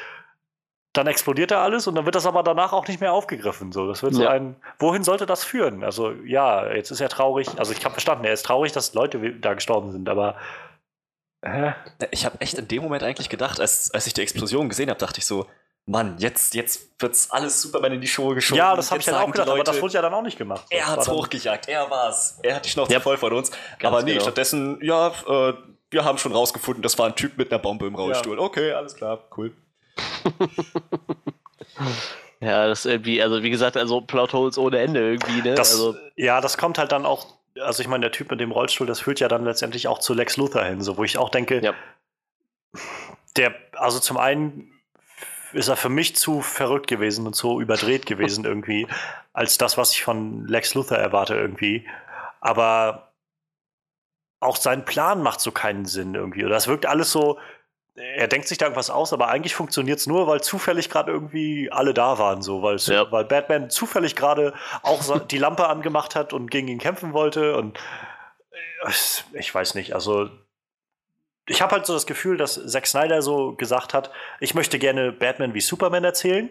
dann explodiert da alles und dann wird das aber danach auch nicht mehr aufgegriffen. So, das wird so Ja. ein, wohin sollte das führen? Also ja, jetzt ist er traurig. Also ich habe verstanden, er ist traurig, dass Leute da gestorben sind, aber äh, Ich habe echt in dem Moment eigentlich gedacht, als, als ich die Explosion gesehen habe, dachte ich so, Mann, jetzt, jetzt wird's alles Superman in die Schuhe geschoben. ja, das habe ich dann auch gedacht, aber Leute, das wurde ja dann auch nicht gemacht. Er Das hat's war dann- hochgejagt, er war's. Er hat die Schnauze Ja. voll von uns. Ganz Aber nee, genau. stattdessen, ja, äh, wir haben schon rausgefunden, das war ein Typ mit einer Bombe im Rollstuhl. Okay, alles klar, cool. Ja, das irgendwie, also wie gesagt, also Plotholes ohne Ende irgendwie, ne? Das, also, ja, das kommt halt dann auch, also ich meine, der Typ mit dem Rollstuhl, das führt ja dann letztendlich auch zu Lex Luthor hin, so wo ich auch denke, Ja. der, also zum einen ist er für mich zu verrückt gewesen und zu überdreht gewesen irgendwie, als das, was ich von Lex Luthor erwarte irgendwie. Aber auch sein Plan macht so keinen Sinn irgendwie. Oder es wirkt alles so, er denkt sich da irgendwas aus, aber eigentlich funktioniert es nur, weil zufällig gerade irgendwie alle da waren, so, weil, Ja. weil Batman zufällig gerade auch so die Lampe angemacht hat und gegen ihn kämpfen wollte. Und äh, ich weiß nicht, also ich habe halt so das Gefühl, dass Zack Snyder so gesagt hat, ich möchte gerne Batman wie Superman erzählen,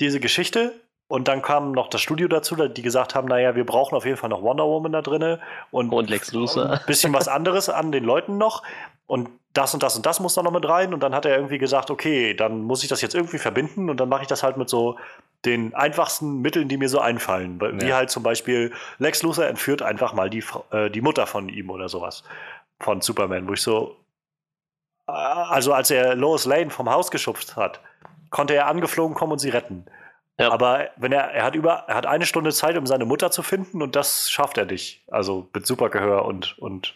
diese Geschichte. Und dann kam noch das Studio dazu, die gesagt haben, naja, wir brauchen auf jeden Fall noch Wonder Woman da drinne und, Und Lex Luthor. ein bisschen was anderes an den Leuten noch. Und das und das und das muss da noch mit rein. Und dann hat er irgendwie gesagt, okay, dann muss ich das jetzt irgendwie verbinden und dann mache ich das halt mit so den einfachsten Mitteln, die mir so einfallen. Wie Ja. halt zum Beispiel Lex Luthor entführt einfach mal die, äh, die Mutter von ihm oder sowas. Von Superman, wo ich so. Also, als er Lois Lane vom Haus geschubst hat, konnte er angeflogen kommen und sie retten. Ja. Aber wenn er, er hat über, er hat eine Stunde Zeit, um seine Mutter zu finden und das schafft er nicht. Also mit Supergehör und, und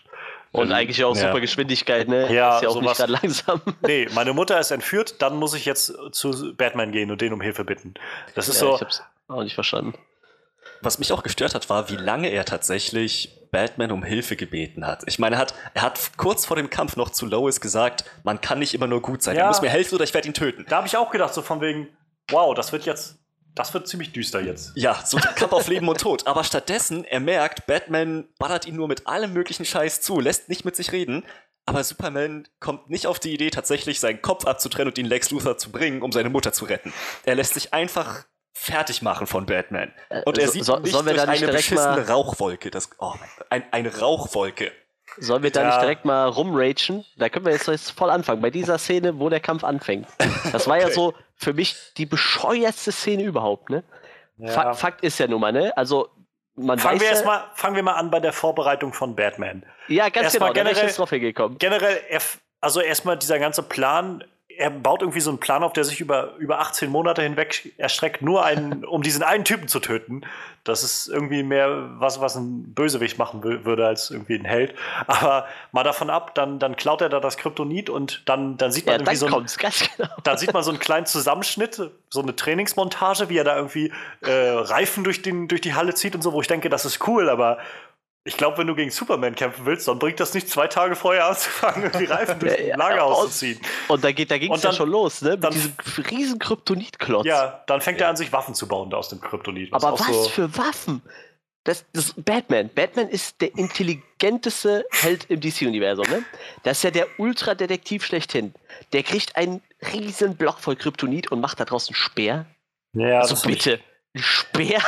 und eigentlich auch Ja. super Geschwindigkeit, ne? Ja, ist ja auch sowas. nicht langsam. Nee, meine Mutter ist entführt, dann muss ich jetzt zu Batman gehen und den um Hilfe bitten. Das ist ja, so. Ich hab's auch nicht verstanden. Was mich auch gestört hat, war, wie lange er tatsächlich Batman um Hilfe gebeten hat. Ich meine, er hat, er hat kurz vor dem Kampf noch zu Lois gesagt, man kann nicht immer nur gut sein. Ja. Er muss mir helfen oder ich werde ihn töten. Da habe ich auch gedacht, so von wegen, wow, das wird jetzt, das wird ziemlich düster jetzt. Ja, so ein Kampf auf Leben und Tod. Aber stattdessen, er merkt, Batman ballert ihn nur mit allem möglichen Scheiß zu, lässt nicht mit sich reden. Aber Superman kommt nicht auf die Idee, tatsächlich seinen Kopf abzutrennen und ihn Lex Luthor zu bringen, um seine Mutter zu retten. Er lässt sich einfach fertig machen von Batman. Und er Äh, so- sieht so- nicht sollen wir durch da nicht eine beschissene mal- Rauchwolke. Das, oh mein ein, eine Rauchwolke. Sollen wir da Ja. nicht direkt mal rumragen? Da können wir jetzt, jetzt voll anfangen, bei dieser Szene, wo der Kampf anfängt. Das war ja Okay. so für mich die bescheuertste Szene überhaupt, ne? Ja. Fa Fakt ist ja nun mal, ne? Also, man Fangen weiß wir, ja, erst mal, fangen wir mal an bei der Vorbereitung von Batman. Ja, ganz erst genau, da wäre ich generell- jetzt drauf hingekommen. Generell, er, also erstmal dieser ganze Plan, er baut irgendwie so einen Plan auf, der sich über, über 18 Monate hinweg erstreckt, nur einen, um diesen einen Typen zu töten. Das ist irgendwie mehr was, was ein Bösewicht machen wü- würde, als irgendwie ein Held. Aber mal davon ab, dann, dann klaut er da das Kryptonit und dann, dann sieht man Ja, irgendwie so ein, kommt's, ganz genau. dann sieht man so einen kleinen Zusammenschnitt, so eine Trainingsmontage, wie er da irgendwie äh, Reifen durch, den, durch die Halle zieht und so, wo ich denke, das ist cool, aber ich glaube, wenn du gegen Superman kämpfen willst, dann bringt das nicht zwei Tage vorher anzufangen, irgendwie Reifen durch Ja, ein ja, Lagerhaus und- da, geht, da ging es ja schon los, ne? Mit dann- diesem riesen Kryptonitklotz. Ja, dann fängt er an, sich Waffen zu bauen aus dem Kryptonit. Aber was so, für Waffen? Das, das Batman. Batman ist der intelligenteste Held im DC-Universum, ne? Das ist ja der Ultradetektiv schlechthin. Der kriegt einen riesen Block voll Kryptonit und macht da draußen einen Speer. ja, Also bitte. Ein Speer?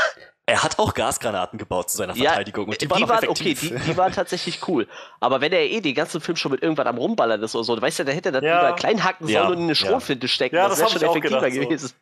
Er hat auch Gasgranaten gebaut zu seiner Ja, Verteidigung. und die, die, waren, auch waren okay, die, die waren tatsächlich cool. Aber wenn er eh den ganzen Film schon mit irgendwas am Rumballern ist oder so, weißt du, da hätte er das Ja. lieber klein hacken sollen Ja, und in eine ja. Schrotflinte stecken. Ja, das das wäre schon effektiver gedacht, so. gewesen.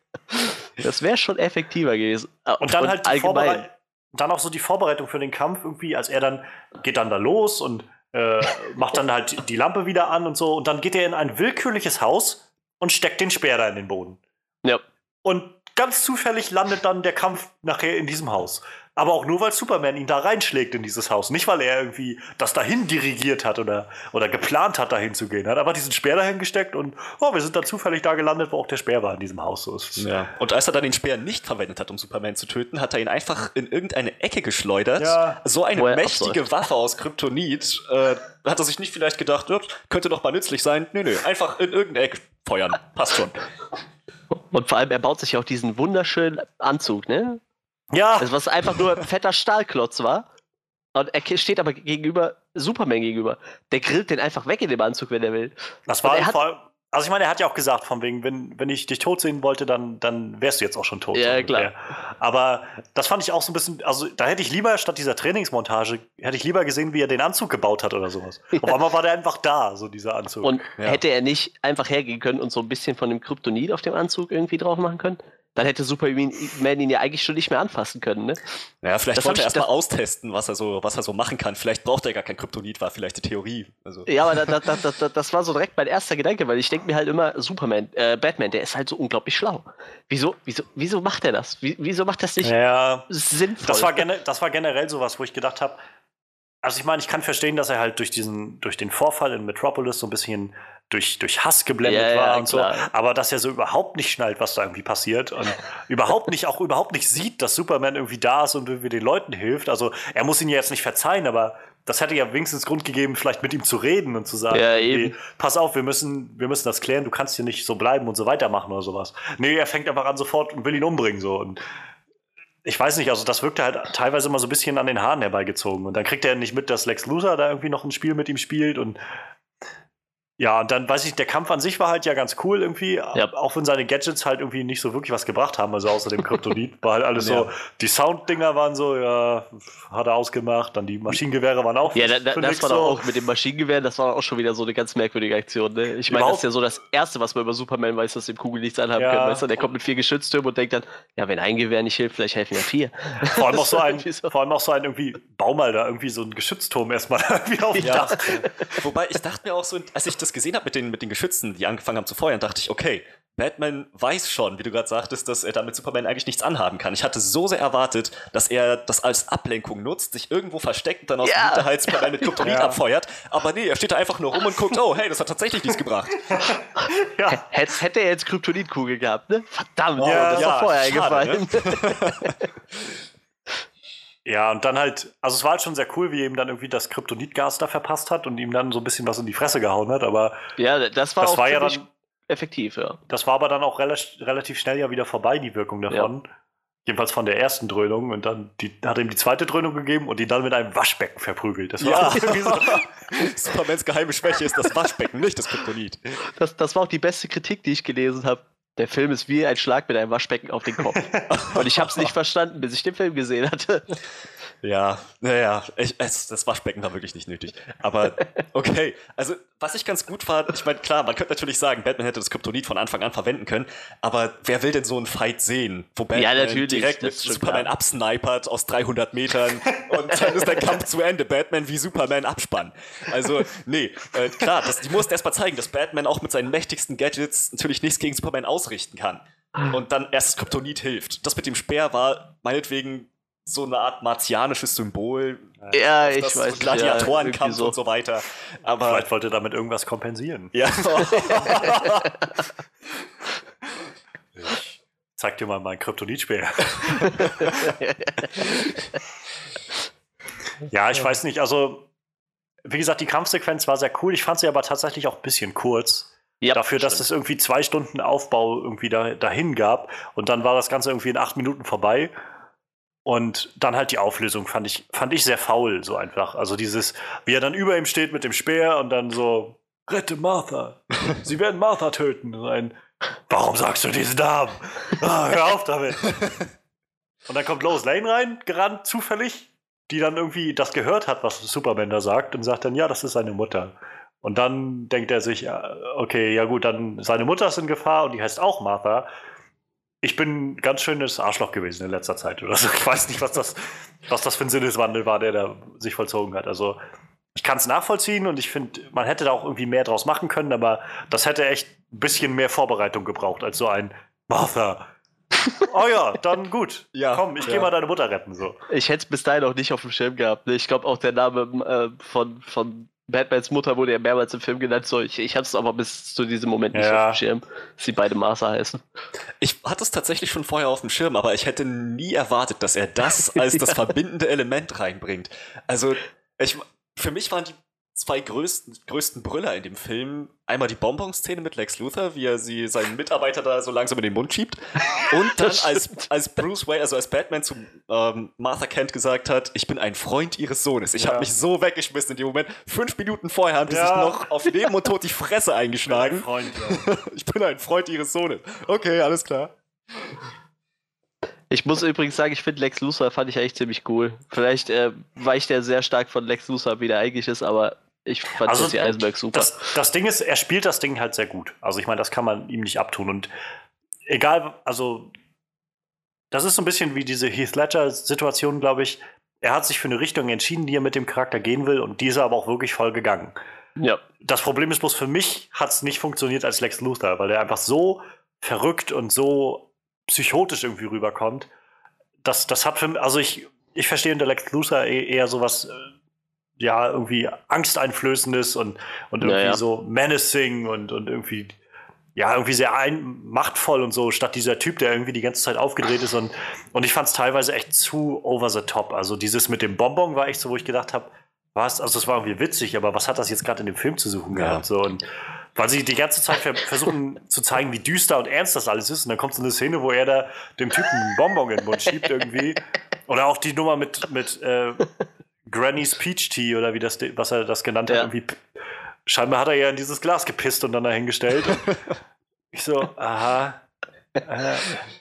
Das wäre schon effektiver gewesen. Und dann halt die Vorberei- dann auch so die Vorbereitung für den Kampf irgendwie, als er dann geht dann da los und äh, macht dann halt die Lampe wieder an und so und dann geht er in ein willkürliches Haus und steckt den Speer da in den Boden. Ja. Und ganz zufällig landet dann der Kampf nachher in diesem Haus. Aber auch nur, weil Superman ihn da reinschlägt in dieses Haus. Nicht, weil er irgendwie das dahin dirigiert hat oder, oder geplant hat, dahin zu gehen. Er hat einfach diesen Speer dahin gesteckt und oh, wir sind dann zufällig da gelandet, wo auch der Speer war in diesem Haus. So ist. Ja. Und als er dann den Speer nicht verwendet hat, um Superman zu töten, hat er ihn einfach in irgendeine Ecke geschleudert. Ja. So eine er mächtige absäuft. Waffe aus Kryptonit. Äh, hat er sich nicht vielleicht gedacht, "Ja, könnte doch mal nützlich sein. Nö, nö, einfach in irgendeine Ecke feuern. Passt schon. Und vor allem, er baut sich auch diesen wunderschönen Anzug, ne? Ja, Das, was einfach nur ein fetter Stahlklotz war. Und er steht aber gegenüber, Superman gegenüber. Der grillt den einfach weg in dem Anzug, wenn er will. Das war hat- vor allem, also ich meine, er hat ja auch gesagt, von wegen, wenn, wenn ich dich tot sehen wollte, dann, dann wärst du jetzt auch schon tot. Ja, ungefähr. Aber das fand ich auch so ein bisschen, also da hätte ich lieber, statt dieser Trainingsmontage, hätte ich lieber gesehen, wie er den Anzug gebaut hat oder sowas. Auf einmal war der einfach da, so dieser Anzug. Und Ja. hätte er nicht einfach hergehen können und so ein bisschen von dem Kryptonit auf dem Anzug irgendwie drauf machen können? Dann hätte Superman ihn ja eigentlich schon nicht mehr anfassen können, ne? Naja, vielleicht Das wollte er erstmal austesten, was er, so, was er so machen kann. Vielleicht braucht er gar kein Kryptonit, war vielleicht die Theorie. Also, Ja, aber da, da, da, da, das war so direkt mein erster Gedanke, weil ich denke mir halt immer, Superman, äh, Batman, der ist halt so unglaublich schlau. Wieso, wieso, wieso macht er das? Wie, wieso macht das nicht Ja, sinnvoll? das war, das war generell sowas, wo ich gedacht habe, also ich meine, ich kann verstehen, dass er halt durch diesen, durch den Vorfall in Metropolis so ein bisschen durch, durch Hass geblendet Ja, ja, war und klar. so, aber dass er so überhaupt nicht schnallt, was da irgendwie passiert und überhaupt nicht, auch überhaupt nicht sieht, dass Superman irgendwie da ist und irgendwie den Leuten hilft. Also er muss ihn ja jetzt nicht verzeihen, aber das hätte ja wenigstens Grund gegeben, vielleicht mit ihm zu reden und zu sagen, Ja, eben. pass auf, wir müssen, wir müssen das klären, du kannst hier nicht so bleiben und so weitermachen oder sowas. Nee, er fängt einfach an sofort und will ihn umbringen so und ich weiß nicht, also das wirkte halt teilweise immer so ein bisschen an den Haaren herbeigezogen. Und dann kriegt er nicht mit, dass Lex Luthor da irgendwie noch ein Spiel mit ihm spielt. Und ja, und dann weiß ich, der Kampf an sich war halt ja ganz cool irgendwie, Ja. auch wenn seine Gadgets halt irgendwie nicht so wirklich was gebracht haben, also außer dem Kryptonit, war halt alles so, Ja. die Sounddinger waren so, ja, hat er ausgemacht, dann die Maschinengewehre waren auch Ja, da, da, für das war doch so. auch mit dem Maschinengewehr, das war auch schon wieder so eine ganz merkwürdige Aktion. Ne? Ich meine, das ist ja so das Erste, was man über Superman weiß, dass dem Kugel nichts anhaben Ja. können. Weißt du? Der kommt mit vier Geschütztürmen und denkt dann, ja, wenn ein Gewehr nicht hilft, vielleicht helfen ja vier. Vor allem auch so ein, Irgendwie so. vor allem auch so ein irgendwie, bau mal da irgendwie so einen Geschützturm erstmal irgendwie auf Ja. Dach. Wobei ich dachte mir auch so, als ich das gesehen habe mit den, mit den Geschützen, die angefangen haben zu feuern, dachte ich, okay, Batman weiß schon, wie du gerade sagtest, dass er damit Superman eigentlich nichts anhaben kann. Ich hatte so sehr erwartet, dass er das als Ablenkung nutzt, sich irgendwo versteckt und dann aus Ja. dem Hinterhalt Superman mit Kryptonit Ja. abfeuert. Aber nee, er steht da einfach nur rum und guckt, oh, hey, das hat tatsächlich nichts gebracht. Ja. Hätte, hätte er jetzt Kryptonitkugel gehabt, ne? Verdammt, Ja, das ist ja, doch vorher schade, eingefallen. Ja, und dann halt, also es war halt schon sehr cool, wie ihm dann irgendwie das Kryptonitgas da verpasst hat und ihm dann so ein bisschen was in die Fresse gehauen hat, aber Ja, das war das auch war ja dann, effektiv, ja. das war aber dann auch rela relativ schnell ja wieder vorbei, die Wirkung davon. Jedenfalls von der ersten Dröhnung und dann die, hat er ihm die zweite Dröhnung gegeben und die dann mit einem Waschbecken verprügelt. Das war Ja. irgendwie so, Supermans geheime Schwäche ist das Waschbecken, nicht das Kryptonit. Das, das war auch die beste Kritik, die ich gelesen habe. Der Film ist wie ein Schlag mit einem Waschbecken auf den Kopf. Und ich habe es nicht verstanden, bis ich den Film gesehen hatte. Ja, naja, ich, es, das Waschbecken war wirklich nicht nötig. Aber okay, also was ich ganz gut fand, ich meine, klar, man könnte natürlich sagen, Batman hätte das Kryptonit von Anfang an verwenden können, aber wer will denn so einen Fight sehen, wo Batman natürlich, direkt mit Superman klar. absnipert aus 300 Metern und dann ist der Kampf zu Ende, Batman wie Superman abspannen. Also, nee, äh, klar, das, die mussten erstmal zeigen, dass Batman auch mit seinen mächtigsten Gadgets natürlich nichts gegen Superman ausrichten kann. Und dann erst das Kryptonit hilft. Das mit dem Speer war meinetwegen so eine Art martianisches Symbol. Ja, ich das weiß. Gladiatorenkampf ja, irgendwie und so weiter. Aber vielleicht wollte er damit irgendwas kompensieren. ja, Zeig dir mal mein Kryptonitspeer. ja, ich weiß nicht, also wie gesagt, die Kampfsequenz war sehr cool. Ich fand sie aber tatsächlich auch ein bisschen kurz. Ja, Dafür, dass stimmt. es irgendwie zwei Stunden Aufbau irgendwie da, dahin gab und dann war das Ganze irgendwie in acht Minuten vorbei. Und dann halt die Auflösung fand ich, fand ich sehr faul, so einfach. Also dieses, wie er dann über ihm steht mit dem Speer und dann so, rette Martha. Sie werden Martha töten. So ein, Warum sagst du diesen Namen? Ah, hör auf damit. Und dann kommt Lois Lane rein, gerannt, zufällig, die dann irgendwie das gehört hat, was Superman da sagt und sagt dann, ja, das ist seine Mutter. Und dann denkt er sich, ja, okay, ja gut, dann seine Mutter ist in Gefahr und die heißt auch Martha. Ich bin ein ganz schönes Arschloch gewesen in letzter Zeit oder so. Ich weiß nicht, was das, was das für ein Sinneswandel war, der da sich vollzogen hat. Also ich kann es nachvollziehen und ich finde, man hätte da auch irgendwie mehr draus machen können, aber das hätte echt ein bisschen mehr Vorbereitung gebraucht als so ein Martha. oh ja, dann gut. Ja, Komm, ich ja. gehe mal deine Mutter retten. So. Ich hätte es bis dahin auch nicht auf dem Schirm gehabt. Ne? Ich glaube auch der Name äh, von, von Batmans Mutter wurde ja mehrmals im Film genannt. So, ich, ich hatte es aber bis zu diesem Moment nicht Ja. auf dem Schirm, dass sie beide Martha heißen. ich hatte es tatsächlich schon vorher auf dem Schirm, aber ich hätte nie erwartet, dass er das als das verbindende Element reinbringt. Also, ich, für mich waren die zwei größten, größten Brüller in dem Film einmal die Bonbon-Szene mit Lex Luthor, wie er sie seinen Mitarbeiter da so langsam in den Mund schiebt. Und dann als, als Bruce Wayne, also als Batman zu ähm, Martha Kent gesagt hat, ich bin ein Freund ihres Sohnes. Ich Ja. habe mich so weggeschmissen in dem Moment. Fünf Minuten vorher haben die Ja. sich noch auf Leben und Tod die Fresse eingeschlagen. Freund, ja. Ich bin ein Freund ihres Sohnes. Okay, alles klar. Ich muss übrigens sagen, ich finde Lex Luthor fand ich eigentlich ziemlich cool. Vielleicht äh, weicht er sehr stark von Lex Luthor, wie der eigentlich ist, aber ich fand Also, Jesse Eisenberg super. Das, das Ding ist, er spielt das Ding halt sehr gut. Also ich meine, das kann man ihm nicht abtun. Und egal, also das ist so ein bisschen wie diese Heath Ledger-Situation, glaube ich. Er hat sich für eine Richtung entschieden, die er mit dem Charakter gehen will, und die ist er aber auch wirklich voll gegangen. Ja. Das Problem ist bloß, für mich hat es nicht funktioniert als Lex Luthor, weil er einfach so verrückt und so psychotisch irgendwie rüberkommt. Das, das hat für mich, also ich, ich verstehe unter Lex Luthor e- eher sowas, äh, ja, irgendwie angsteinflößendes und, und irgendwie Ja, ja. so menacing und, und irgendwie, ja, irgendwie sehr ein, machtvoll und so, statt dieser Typ, der irgendwie die ganze Zeit aufgedreht ist und, und ich fand es teilweise echt zu over the top. Also dieses mit dem Bonbon war echt so, wo ich gedacht habe, was, also es war irgendwie witzig, aber was hat das jetzt gerade in dem Film zu suchen Ja. gehabt? So, und weil sie die ganze Zeit ver versuchen zu zeigen, wie düster und ernst das alles ist. Und dann kommt so eine Szene, wo er da dem Typen einen Bonbon in den Mund schiebt irgendwie. Oder auch die Nummer mit, mit äh, Granny's Peach Tea oder wie das, was er das genannt hat. Ja. Irgendwie, scheinbar hat er ja in dieses Glas gepisst und dann dahingestellt. Und ich so, aha.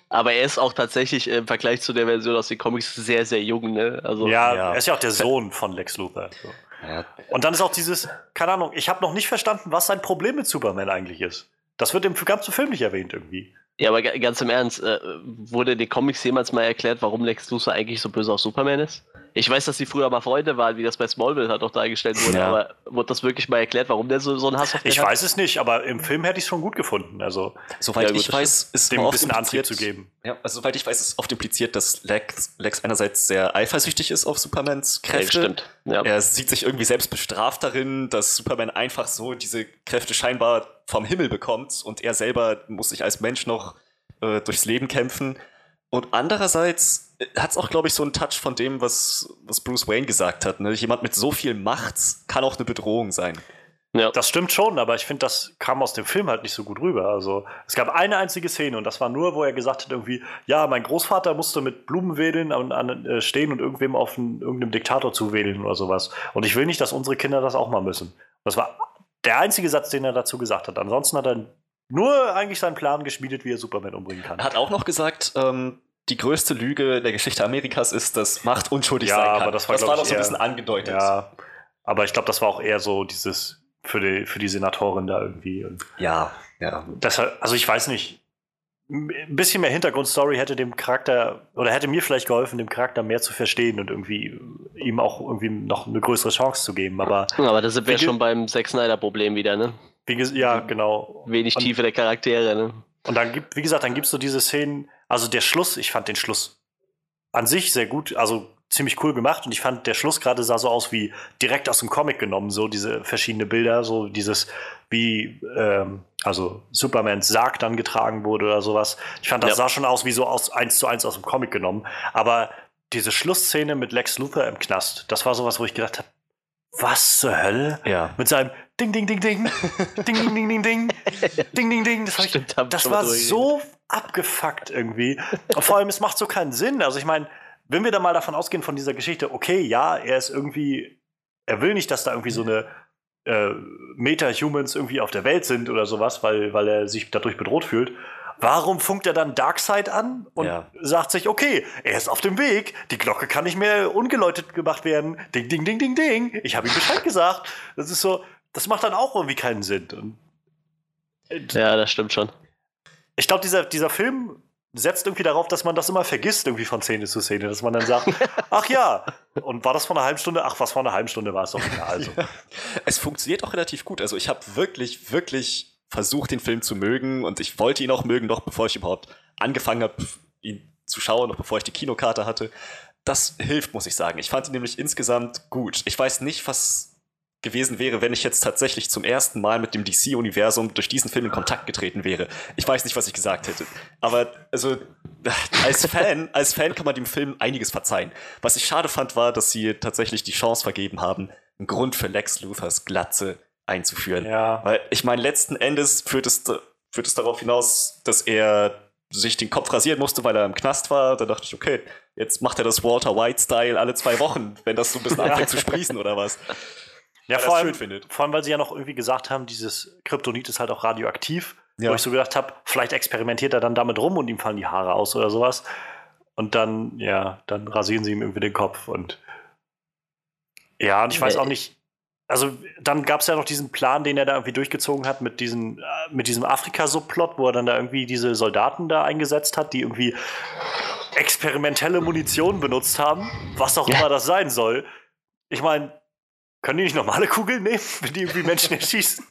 Aber er ist auch tatsächlich im Vergleich zu der Version aus den Comics sehr, sehr jung, ne? Also, ja, Ja. er ist ja auch der Sohn von Lex Luthor. So. Ja, Und dann ist auch dieses, keine Ahnung, ich habe noch nicht verstanden, was sein Problem mit Superman eigentlich ist. Das wird im ganzen Film nicht erwähnt irgendwie. Ja, aber ga- ganz im Ernst, äh, wurde in den Comics jemals mal erklärt, warum Lex Luthor eigentlich so böse auf Superman ist? Ich weiß, dass die früher mal Freunde waren, wie das bei Smallville halt auch dargestellt wurde, Ja. aber wurde das wirklich mal erklärt, warum der so, so einen Hass auf Ich hat? weiß es nicht, aber im Film hätte ich es schon gut gefunden. Also soweit Ja, gut, ich weiß, ist dem ein oft bisschen Antrieb impliziert- zu geben. Ja, also soweit ich weiß, ist oft impliziert, dass Lex, Lex einerseits sehr eifersüchtig ist auf Supermans Ja, Kräfte. stimmt. Ja. Er sieht sich irgendwie selbst bestraft darin, dass Superman einfach so diese Kräfte scheinbar vom Himmel bekommt und er selber muss sich als Mensch noch äh, durchs Leben kämpfen. Und andererseits hat es auch, glaube ich, so einen Touch von dem, was, was Bruce Wayne gesagt hat. Ne? Jemand mit so viel Macht kann auch eine Bedrohung sein. ja. Das stimmt schon, aber ich finde, das kam aus dem Film halt nicht so gut rüber. Also es gab eine einzige Szene und das war nur, wo er gesagt hat irgendwie, ja, mein Großvater musste mit Blumen wedeln an, an, äh, stehen und irgendwem auf einen, irgendeinem Diktator zuwedeln oder sowas. Und ich will nicht, dass unsere Kinder das auch mal müssen. Das war der einzige Satz, den er dazu gesagt hat. Ansonsten hat er nur eigentlich seinen Plan geschmiedet, wie er Superman umbringen kann. Er hat auch noch gesagt, ähm, die größte Lüge der Geschichte Amerikas ist, dass Macht unschuldig Ja, sein kann. aber das war, das war ich, doch so ein bisschen angedeutet. Ja, aber ich glaube, das war auch eher so dieses für die, für die Senatorin da irgendwie. Und ja. ja. deshalb, also ich weiß nicht. Ein bisschen mehr Hintergrundstory hätte dem Charakter oder hätte mir vielleicht geholfen, dem Charakter mehr zu verstehen und irgendwie ihm auch irgendwie noch eine größere Chance zu geben. Aber Aber da sind wir schon beim Zack Snyder-Problem wieder, ne? ja, genau. Wenig Und- Tiefe der Charaktere, ne? Und dann gibt, wie gesagt, dann gibt es so diese Szenen, also der Schluss, ich fand den Schluss an sich sehr gut, also ziemlich cool gemacht und ich fand, der Schluss gerade sah so aus wie direkt aus dem Comic genommen, so diese verschiedenen Bilder, so dieses, wie, ähm, also Supermans Sarg dann getragen wurde oder sowas. Ich fand, das Ja. sah schon aus wie so aus eins zu eins aus dem Comic genommen, aber diese Schlussszene mit Lex Luthor im Knast, das war sowas, wo ich gedacht habe, was zur Hölle? Ja. Mit seinem Ding, Ding, Ding, Ding, Ding, Ding, Ding, Ding, Ding, Ding, Ding, Ding. Das, Stimmt, ich das war so abgefuckt irgendwie. Und vor allem, es macht so keinen Sinn. Also ich meine, wenn wir da mal davon ausgehen von dieser Geschichte, okay, ja, er ist irgendwie, er will nicht, dass da irgendwie so eine äh, Meta-Humans irgendwie auf der Welt sind oder sowas, weil, weil er sich dadurch bedroht fühlt. Warum funkt er dann Darkseid an und Ja. sagt sich, okay, er ist auf dem Weg, die Glocke kann nicht mehr ungeläutet gemacht werden. Ding, ding, ding, ding, ding. Ich habe ihm Bescheid gesagt. Das ist so, das macht dann auch irgendwie keinen Sinn. Und Ja, das stimmt schon. Ich glaube, dieser, dieser Film setzt irgendwie darauf, dass man das immer vergisst, irgendwie von Szene zu Szene, dass man dann sagt, ach ja, und war das vor einer halben Stunde? Ach, was vor einer halben Stunde war es doch egal. Also. Es funktioniert auch relativ gut. Also ich habe wirklich, wirklich versucht, den Film zu mögen und ich wollte ihn auch mögen, noch bevor ich überhaupt angefangen habe, ihn zu schauen, noch bevor ich die Kinokarte hatte. Das hilft, muss ich sagen. Ich fand ihn nämlich insgesamt gut. Ich weiß nicht, was gewesen wäre, wenn ich jetzt tatsächlich zum ersten Mal mit dem DC-Universum durch diesen Film in Kontakt getreten wäre. Ich weiß nicht, was ich gesagt hätte. Aber also als Fan, als Fan kann man dem Film einiges verzeihen. Was ich schade fand, war, dass sie tatsächlich die Chance vergeben haben, einen Grund für Lex Luthers Glatze einzuführen. Ja. Weil ich meine, letzten Endes führt es, führt es darauf hinaus, dass er sich den Kopf rasieren musste, weil er im Knast war. Da dachte ich, okay, jetzt macht er das Walter White-Style alle zwei Wochen, wenn das so ein bisschen anfängt zu sprießen oder was. Ja, vor allem, schön findet. vor allem, weil sie ja noch irgendwie gesagt haben, dieses Kryptonit ist halt auch radioaktiv. Ja. Wo ich so gedacht habe, vielleicht experimentiert er dann damit rum und ihm fallen die Haare aus oder sowas. Und dann, ja, dann rasieren sie ihm irgendwie den Kopf. Und ja, und ich weiß auch nicht. Also, dann gab es ja noch diesen Plan, den er da irgendwie durchgezogen hat mit, diesen, äh, mit diesem Afrika-Subplot, wo er dann da irgendwie diese Soldaten da eingesetzt hat, die irgendwie experimentelle Munition benutzt haben, was auch immer das sein soll. Ich meine, können die nicht normale Kugeln nehmen, wenn die irgendwie Menschen erschießen?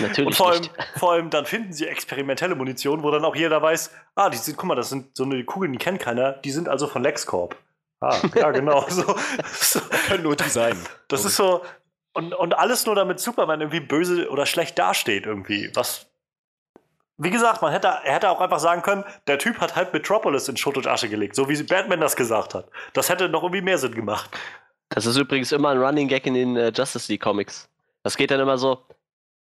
Natürlich Und vor allem, nicht. vor allem dann finden sie experimentelle Munition, wo dann auch jeder weiß, ah, die sind, guck mal, das sind so eine Kugeln, die kennt keiner, die sind also von LexCorp. Ah, ja, genau. so, so, Können nur die sein. das ist so, und, und alles nur damit Superman irgendwie böse oder schlecht dasteht irgendwie. Was, wie gesagt, man hätte, er hätte auch einfach sagen können, der Typ hat halb Metropolis in Schutt und Asche gelegt, so wie Batman das gesagt hat. Das hätte noch irgendwie mehr Sinn gemacht. Das ist übrigens immer ein Running Gag in den äh, Justice League Comics. Das geht dann immer so,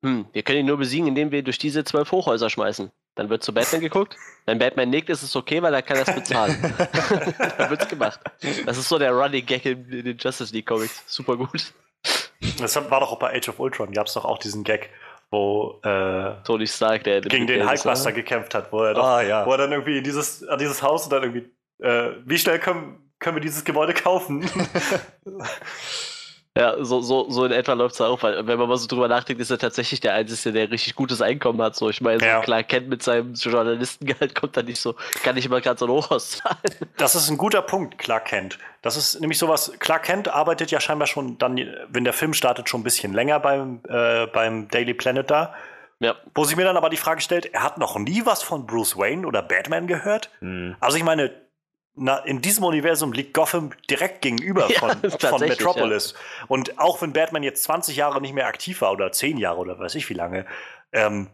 hm, wir können ihn nur besiegen, indem wir durch diese zwölf Hochhäuser schmeißen. Dann wird zu Batman geguckt. Wenn Batman nickt, ist es okay, weil er kann das bezahlen. dann wird's gemacht. Das ist so der Running Gag in, in den Justice League Comics. Super gut. Das war doch auch bei Age of Ultron, gab es doch auch diesen Gag, wo äh, Tony Stark, der gegen den Hulkbuster gekämpft hat, wo er, doch, Ah, ja. wo er dann irgendwie in dieses, an dieses Haus und dann irgendwie, äh, wie schnell können, können wir dieses Gebäude kaufen? Ja, so, so, so in etwa läuft es auch, weil wenn man mal so drüber nachdenkt, ist er tatsächlich der Einzige, der richtig gutes Einkommen hat. So, ich meine, so Ja. klar kennt mit seinem Journalistengehalt kommt er nicht so, kann nicht immer gerade so ein Hochhaus zahlen. Das ist ein guter Punkt, Clark Kent. Das ist nämlich sowas, Clark Kent arbeitet ja scheinbar schon dann, wenn der Film startet, schon ein bisschen länger beim, äh, beim Daily Planet da. Ja, Wo sich mir dann aber die Frage stellt, er hat noch nie was von Bruce Wayne oder Batman gehört? Hm. Also ich meine, na, in diesem Universum liegt Gotham direkt gegenüber Ja, von, von Metropolis. Und auch wenn Batman jetzt 20 Jahre nicht mehr aktiv war oder 10 Jahre oder weiß ich wie lange, ähm,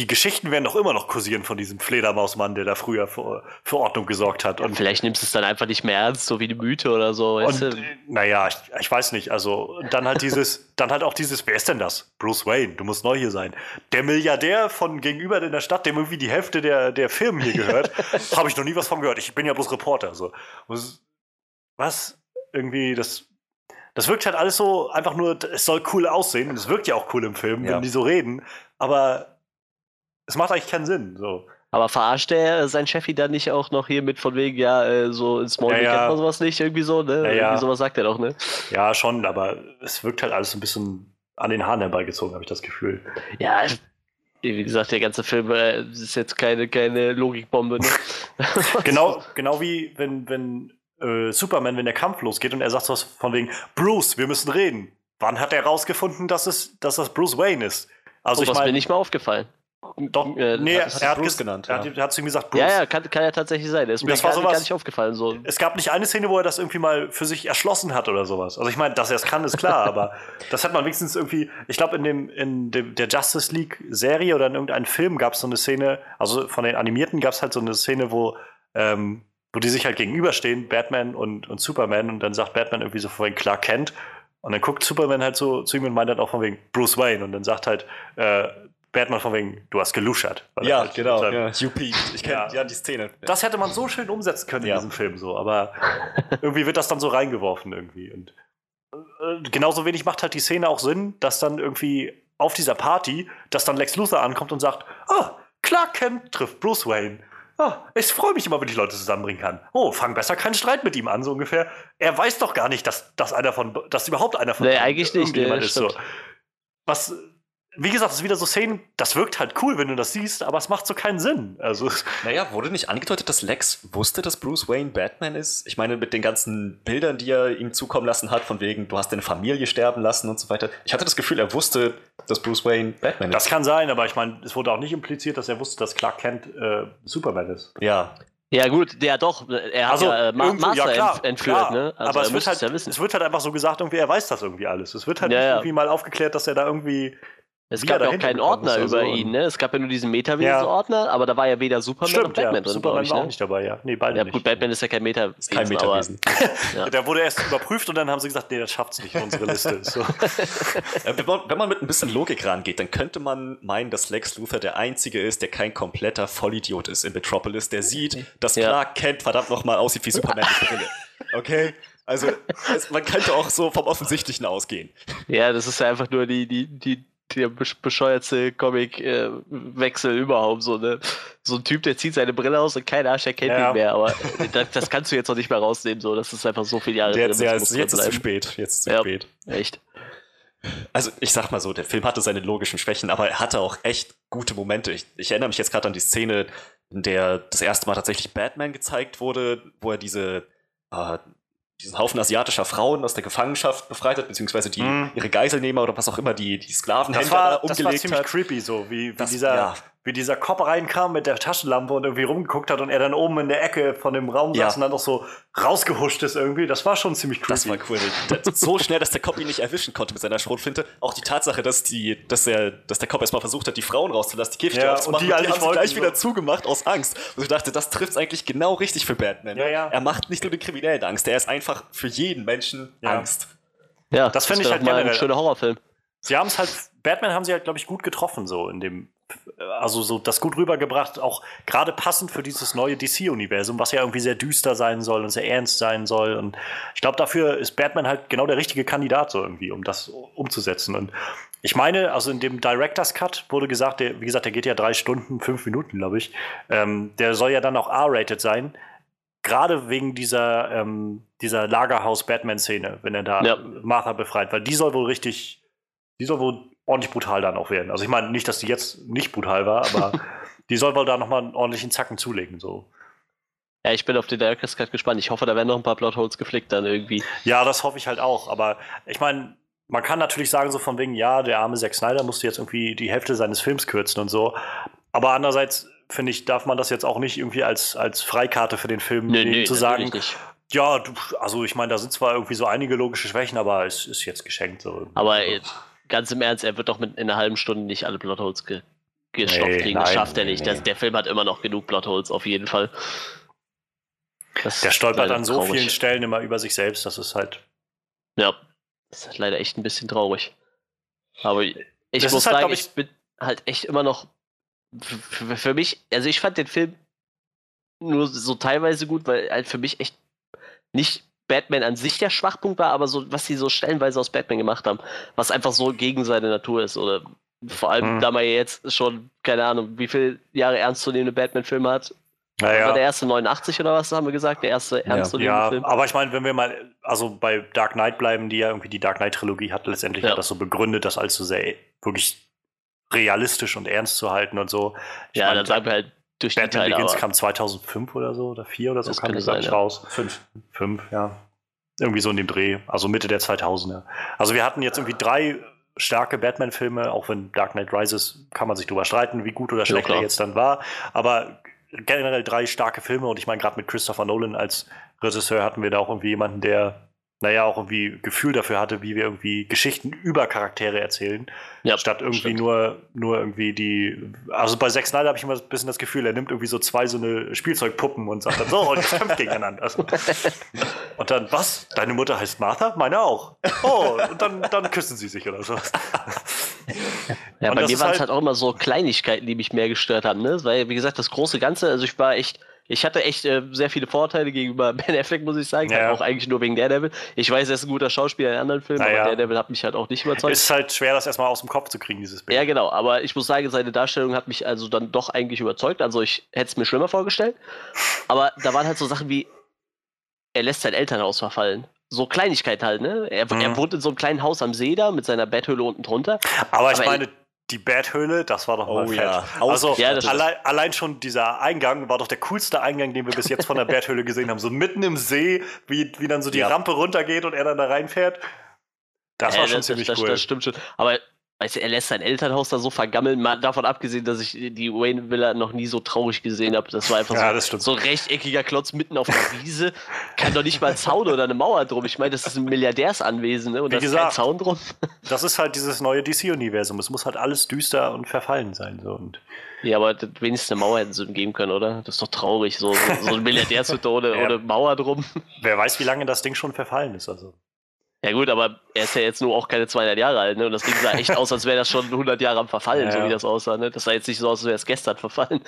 die Geschichten werden doch immer noch kursieren von diesem Fledermausmann, der da früher für, für Ordnung gesorgt hat. Und, vielleicht nimmst du es dann einfach nicht mehr ernst, so wie die Mythe oder so. Weißt und du? äh, naja, ich, ich weiß nicht. Also dann halt dieses, dann halt auch dieses, wer ist denn das? Bruce Wayne, du musst neu hier sein. Der Milliardär von gegenüber in der Stadt, dem irgendwie die Hälfte der, der Firmen hier gehört, habe ich noch nie was von gehört. Ich bin ja bloß Reporter. So. Was, was? Irgendwie, das. Das wirkt halt alles so einfach nur, es soll cool aussehen und es wirkt ja auch cool im Film, Ja. wenn die so reden, aber es macht eigentlich keinen Sinn. So. Aber verarscht äh, sein Chefi dann nicht auch noch hier mit von wegen, ja, äh, so in Smallville Ja, ja. kennt man sowas nicht, irgendwie so, ne? Ja, ja. Irgendwie sowas sagt er doch, ne? Ja, schon, aber es wirkt halt alles ein bisschen an den Haaren herbeigezogen, habe ich das Gefühl. Ja, wie gesagt, der ganze Film äh, ist jetzt keine, keine Logikbombe, ne? Genau, genau wie wenn, wenn äh, Superman, wenn der Kampf losgeht und er sagt was von wegen, Bruce, wir müssen reden. Wann hat er rausgefunden, dass, es, dass das Bruce Wayne ist? Also Oh, ich was mir meine, nicht mal aufgefallen. Doch, äh, nee, er hat Bruce genannt, Er ja. hat, er hat zu ihm gesagt, Bruce. Ja, ja, kann, kann ja tatsächlich sein. Das ist mir Das war gar, sowas- gar nicht aufgefallen. So. Es gab nicht eine Szene, wo er das irgendwie mal für sich erschlossen hat oder sowas. Also ich meine, dass er es kann, ist klar, aber das hat man wenigstens irgendwie, ich glaube, in dem, in dem, der Justice League Serie oder in irgendeinem Film gab es so eine Szene, also von den Animierten gab es halt so eine Szene, wo, ähm, wo die sich halt gegenüberstehen, Batman und, und Superman, und dann sagt Batman irgendwie so von wegen Clark Kent. Und dann guckt Superman halt so zu ihm und meint dann auch von wegen Bruce Wayne. Und dann sagt halt äh, Batman von wegen, du hast geluschert. Weil er Ja, halt genau. seinem- Ja. You peaked. Ich kenne Ja. ja. die Szene. das hätte man so schön umsetzen können Ja. in diesem Film so, aber irgendwie wird das dann so reingeworfen irgendwie. Und äh, genauso wenig macht halt die Szene auch Sinn, dass dann irgendwie auf dieser Party, dass dann Lex Luthor ankommt und sagt, ah, Clark Kent trifft Bruce Wayne. Ah, ich freue mich immer, wenn ich Leute zusammenbringen kann. Oh, fang besser keinen Streit mit ihm an, so ungefähr. Er weiß doch gar nicht, dass, dass einer von, dass überhaupt einer von Nee, eigentlich nicht, irgendjemand nee, ist. So. Was, wie gesagt, das ist wieder so Szenen, das wirkt halt cool, wenn du das siehst, aber es macht so keinen Sinn. Also, Naja, wurde nicht angedeutet, dass Lex wusste, dass Bruce Wayne Batman ist? Ich meine, mit den ganzen Bildern, die er ihm zukommen lassen hat, von wegen, du hast deine Familie sterben lassen und so weiter. Ich hatte das Gefühl, er wusste, dass Bruce Wayne Batman Das ist. kann sein, aber ich meine, es wurde auch nicht impliziert, dass er wusste, dass Clark Kent äh, Superman ist. Ja, Ja, gut, der doch. Er hat ja äh, Ma Master ja, klar, ent entführt, klar. ne? Also aber er es wird, halt, ja wissen. es wird halt einfach so gesagt, irgendwie, er weiß das irgendwie alles. Es wird halt Ja, nicht ja. irgendwie mal aufgeklärt, dass er da irgendwie. Es wie gab ja auch keinen Ordner ist über so. ihn, ne? Es gab ja nur diesen Metaverse-Ordner, aber da war ja weder Superman noch Stimmt, ja. Batman drin, Superman ich, war auch ne? nicht dabei, ja. Nee, beide Ja, nicht. gut, Batman ist ja kein Meta. ist kein aber- Metawesen. Ja. Der wurde erst überprüft und dann haben sie gesagt, nee, das schafft's nicht in unsere Liste. So. Äh, Wenn man, mit ein bisschen Logik rangeht, dann könnte man meinen, dass Lex Luthor der Einzige ist, der kein kompletter Vollidiot ist in Metropolis, der sieht, dass Ja. Clark Kent verdammt nochmal aussieht wie Superman mit Brille. Okay? Also, es, man könnte auch so vom Offensichtlichen ausgehen. Ja, das ist ja einfach nur die, die, die, der besch- bescheuertste Comic-Wechsel überhaupt. So, ne? so ein Typ, der zieht seine Brille aus und kein Arsch erkennt Ja. ihn mehr. Aber äh, das, das kannst du jetzt noch nicht mehr rausnehmen. So. Das ist einfach so viele Jahre Jetzt, drin, ja, das jetzt, ist zu spät. Jetzt ist zu Ja. spät. Echt. Also ich sag mal so, der Film hatte seine logischen Schwächen, aber er hatte auch echt gute Momente. Ich, ich erinnere mich jetzt gerade an die Szene, in der das erste Mal tatsächlich Batman gezeigt wurde, wo er diese äh, diesen Haufen asiatischer Frauen aus der Gefangenschaft befreit hat, beziehungsweise die Mhm. ihre Geiselnehmer oder was auch immer, die, die Sklavenhändler Das war, da das war umgelegt ziemlich hat. creepy, so wie, wie, Das- dieser, ja. Wie dieser Cop reinkam mit der Taschenlampe und irgendwie rumgeguckt hat und er dann oben in der Ecke von dem Raum Ja. saß und dann noch so rausgehuscht ist irgendwie. Das war schon ziemlich creepy. Das war cool. So schnell, dass der Cop ihn nicht erwischen konnte mit seiner Schrotflinte. Auch die Tatsache, dass, die, dass, der, dass der Cop erstmal versucht hat, die Frauen rauszulassen, die Käfige Ja, aufzumachen, und die und die haben sie gleich wollten, wieder so. zugemacht aus Angst. Und ich dachte, das trifft eigentlich genau richtig für Batman. Ja, ja. Er macht nicht nur den Kriminellen Angst, er ist einfach für jeden Menschen Ja. Angst. Ja, Das finde ich halt mal ein generell- schöner Horrorfilm. Sie haben es halt, Batman haben sie halt, glaube ich, gut getroffen, so in dem, also so das gut rübergebracht, auch gerade passend für dieses neue DC-Universum, was ja irgendwie sehr düster sein soll und sehr ernst sein soll. Und ich glaube, dafür ist Batman halt genau der richtige Kandidat, so irgendwie, um das umzusetzen. Und ich meine, also in dem Director's Cut wurde gesagt, der, wie gesagt, der geht ja drei Stunden, fünf Minuten, glaube ich. Ähm, der soll ja dann auch R-rated sein. Gerade wegen dieser, ähm, dieser Lagerhaus-Batman-Szene, wenn er da Ja. Martha befreit, weil die soll wohl richtig, die soll wohl ordentlich brutal dann auch werden. Also ich meine nicht, dass die jetzt nicht brutal war, aber die soll wohl da nochmal einen ordentlichen Zacken zulegen. So. Ja, ich bin auf den Director's Cut gespannt. Ich hoffe, da werden noch ein paar Plotholes geflickt dann irgendwie. Ja, das hoffe ich halt auch. Aber ich meine, man kann natürlich sagen, so von wegen, ja, der arme Zack Snyder musste jetzt irgendwie die Hälfte seines Films kürzen und so. Aber andererseits, finde ich, darf man das jetzt auch nicht irgendwie als, als Freikarte für den Film nehmen, zu sagen, ja, du, also ich meine, da sind zwar irgendwie so einige logische Schwächen, aber es ist jetzt geschenkt. So. Aber ganz im Ernst, er wird doch mit in einer halben Stunde nicht alle Plotholes ge gestopft Nee, kriegen. Das nein, schafft er nicht. nee. Das, der Film hat immer noch genug Plotholes, auf jeden Fall. Das Der stolpert an so traurig. vielen Stellen immer über sich selbst, das ist halt. Ja, das ist leider echt ein bisschen traurig. Aber ich Das muss halt, sagen, ich, ich- bin halt echt immer noch für mich, also ich fand den Film nur so teilweise gut, weil halt für mich echt nicht Batman an sich der Schwachpunkt war, aber so, was sie so stellenweise aus Batman gemacht haben, was einfach so gegen seine Natur ist. Oder vor allem, Mhm. da man ja jetzt schon, keine Ahnung, wie viele Jahre ernstzunehmende Batman-Filme hat. War der Naja, erste 89 oder was haben wir gesagt? Der erste ernstzunehmende ja, Film? aber ich meine, wenn wir mal also bei Dark Knight bleiben, die ja irgendwie die Dark Knight-Trilogie hat, letztendlich Ja. hat das so begründet, das alles so sehr wirklich realistisch und ernst zu halten und so. Ich ja, mein, dann sagen wir halt durch die Batman Teile. Begins kam 2005 oder so, oder 4 oder so, Das kam das, glaub ich, ja. raus. Fünf. Fünf, ja. Irgendwie so in dem Dreh, also Mitte der 2000er. Also wir hatten jetzt irgendwie drei starke Batman-Filme, auch wenn Dark Knight Rises, kann man sich drüber streiten, wie gut oder schlecht klar. er jetzt dann war, aber generell drei starke Filme und ich meine, gerade mit Christopher Nolan als Regisseur hatten wir da auch irgendwie jemanden, der naja, auch irgendwie Gefühl dafür hatte, wie wir irgendwie Geschichten über Charaktere erzählen, ja, statt irgendwie stimmt. nur, nur irgendwie die. Also bei Zack Snyder habe ich immer ein bisschen das Gefühl, er nimmt irgendwie so zwei so eine Spielzeugpuppen und sagt dann so, und jetzt kämpft gegeneinander. Also, und dann, was? Deine Mutter heißt Martha? Meine auch. Oh, und dann, dann küssen sie sich oder so. Ja, Und bei mir waren es halt- halt auch immer so Kleinigkeiten, die mich mehr gestört haben, ne? Weil, wie gesagt, das große Ganze, also ich war echt, ich hatte echt äh, sehr viele Vorteile gegenüber Ben Affleck, muss ich sagen. Ja. Auch eigentlich nur wegen Daredevil. Ich weiß, er ist ein guter Schauspieler in anderen Filmen, Naja. aber Daredevil hat mich halt auch nicht überzeugt. Ist halt schwer, das erstmal aus dem Kopf zu kriegen, dieses Bild. ja, genau, aber ich muss sagen, seine Darstellung hat mich also dann doch eigentlich überzeugt. Also ich hätte es mir schlimmer vorgestellt. Aber da waren halt so Sachen wie, er lässt sein Elternhaus verfallen. So Kleinigkeit halt, ne? Er, Mhm. er wohnt in so einem kleinen Haus am See da mit seiner Betthöhle unten drunter. Aber ich Aber meine, die Bathöhle, das war doch mal Oh fett. ja, Also Ja, das allein, allein schon dieser Eingang war doch der coolste Eingang, den wir bis jetzt von der Bathöhle gesehen haben. So mitten im See, wie, wie dann so die Ja. Rampe runtergeht und er dann da reinfährt. Das war Ja, schon ziemlich das, cool. Das stimmt schon. Aber weißt du, er lässt sein Elternhaus da so vergammeln, mal davon abgesehen, dass ich die Wayne Villa noch nie so traurig gesehen habe. Das war einfach Ja, so, so ein rechteckiger Klotz mitten auf der Wiese. Kann doch nicht mal Zaun oder eine Mauer drum. Ich meine, das ist ein Milliardärsanwesen, ne? Und Wie da ist kein gesagt. Zaun drum. Das ist halt dieses neue DC-Universum. Es muss halt alles düster und verfallen sein. So. Und Ja, aber wenigstens eine Mauer hätten sie ihm geben können, oder? Das ist doch traurig, so, so, so ein Milliardärshütte ohne, Ja. ohne Mauer drum. wer weiß, wie lange das Ding schon verfallen ist. Also. Ja gut, aber er ist ja jetzt nur auch keine 200 Jahre alt, ne? Und das Ding sah echt aus, als wäre das schon 100 Jahre am Verfallen, Ja, so wie das aussah, ne? Das sah jetzt nicht so aus, als wäre es gestern verfallen.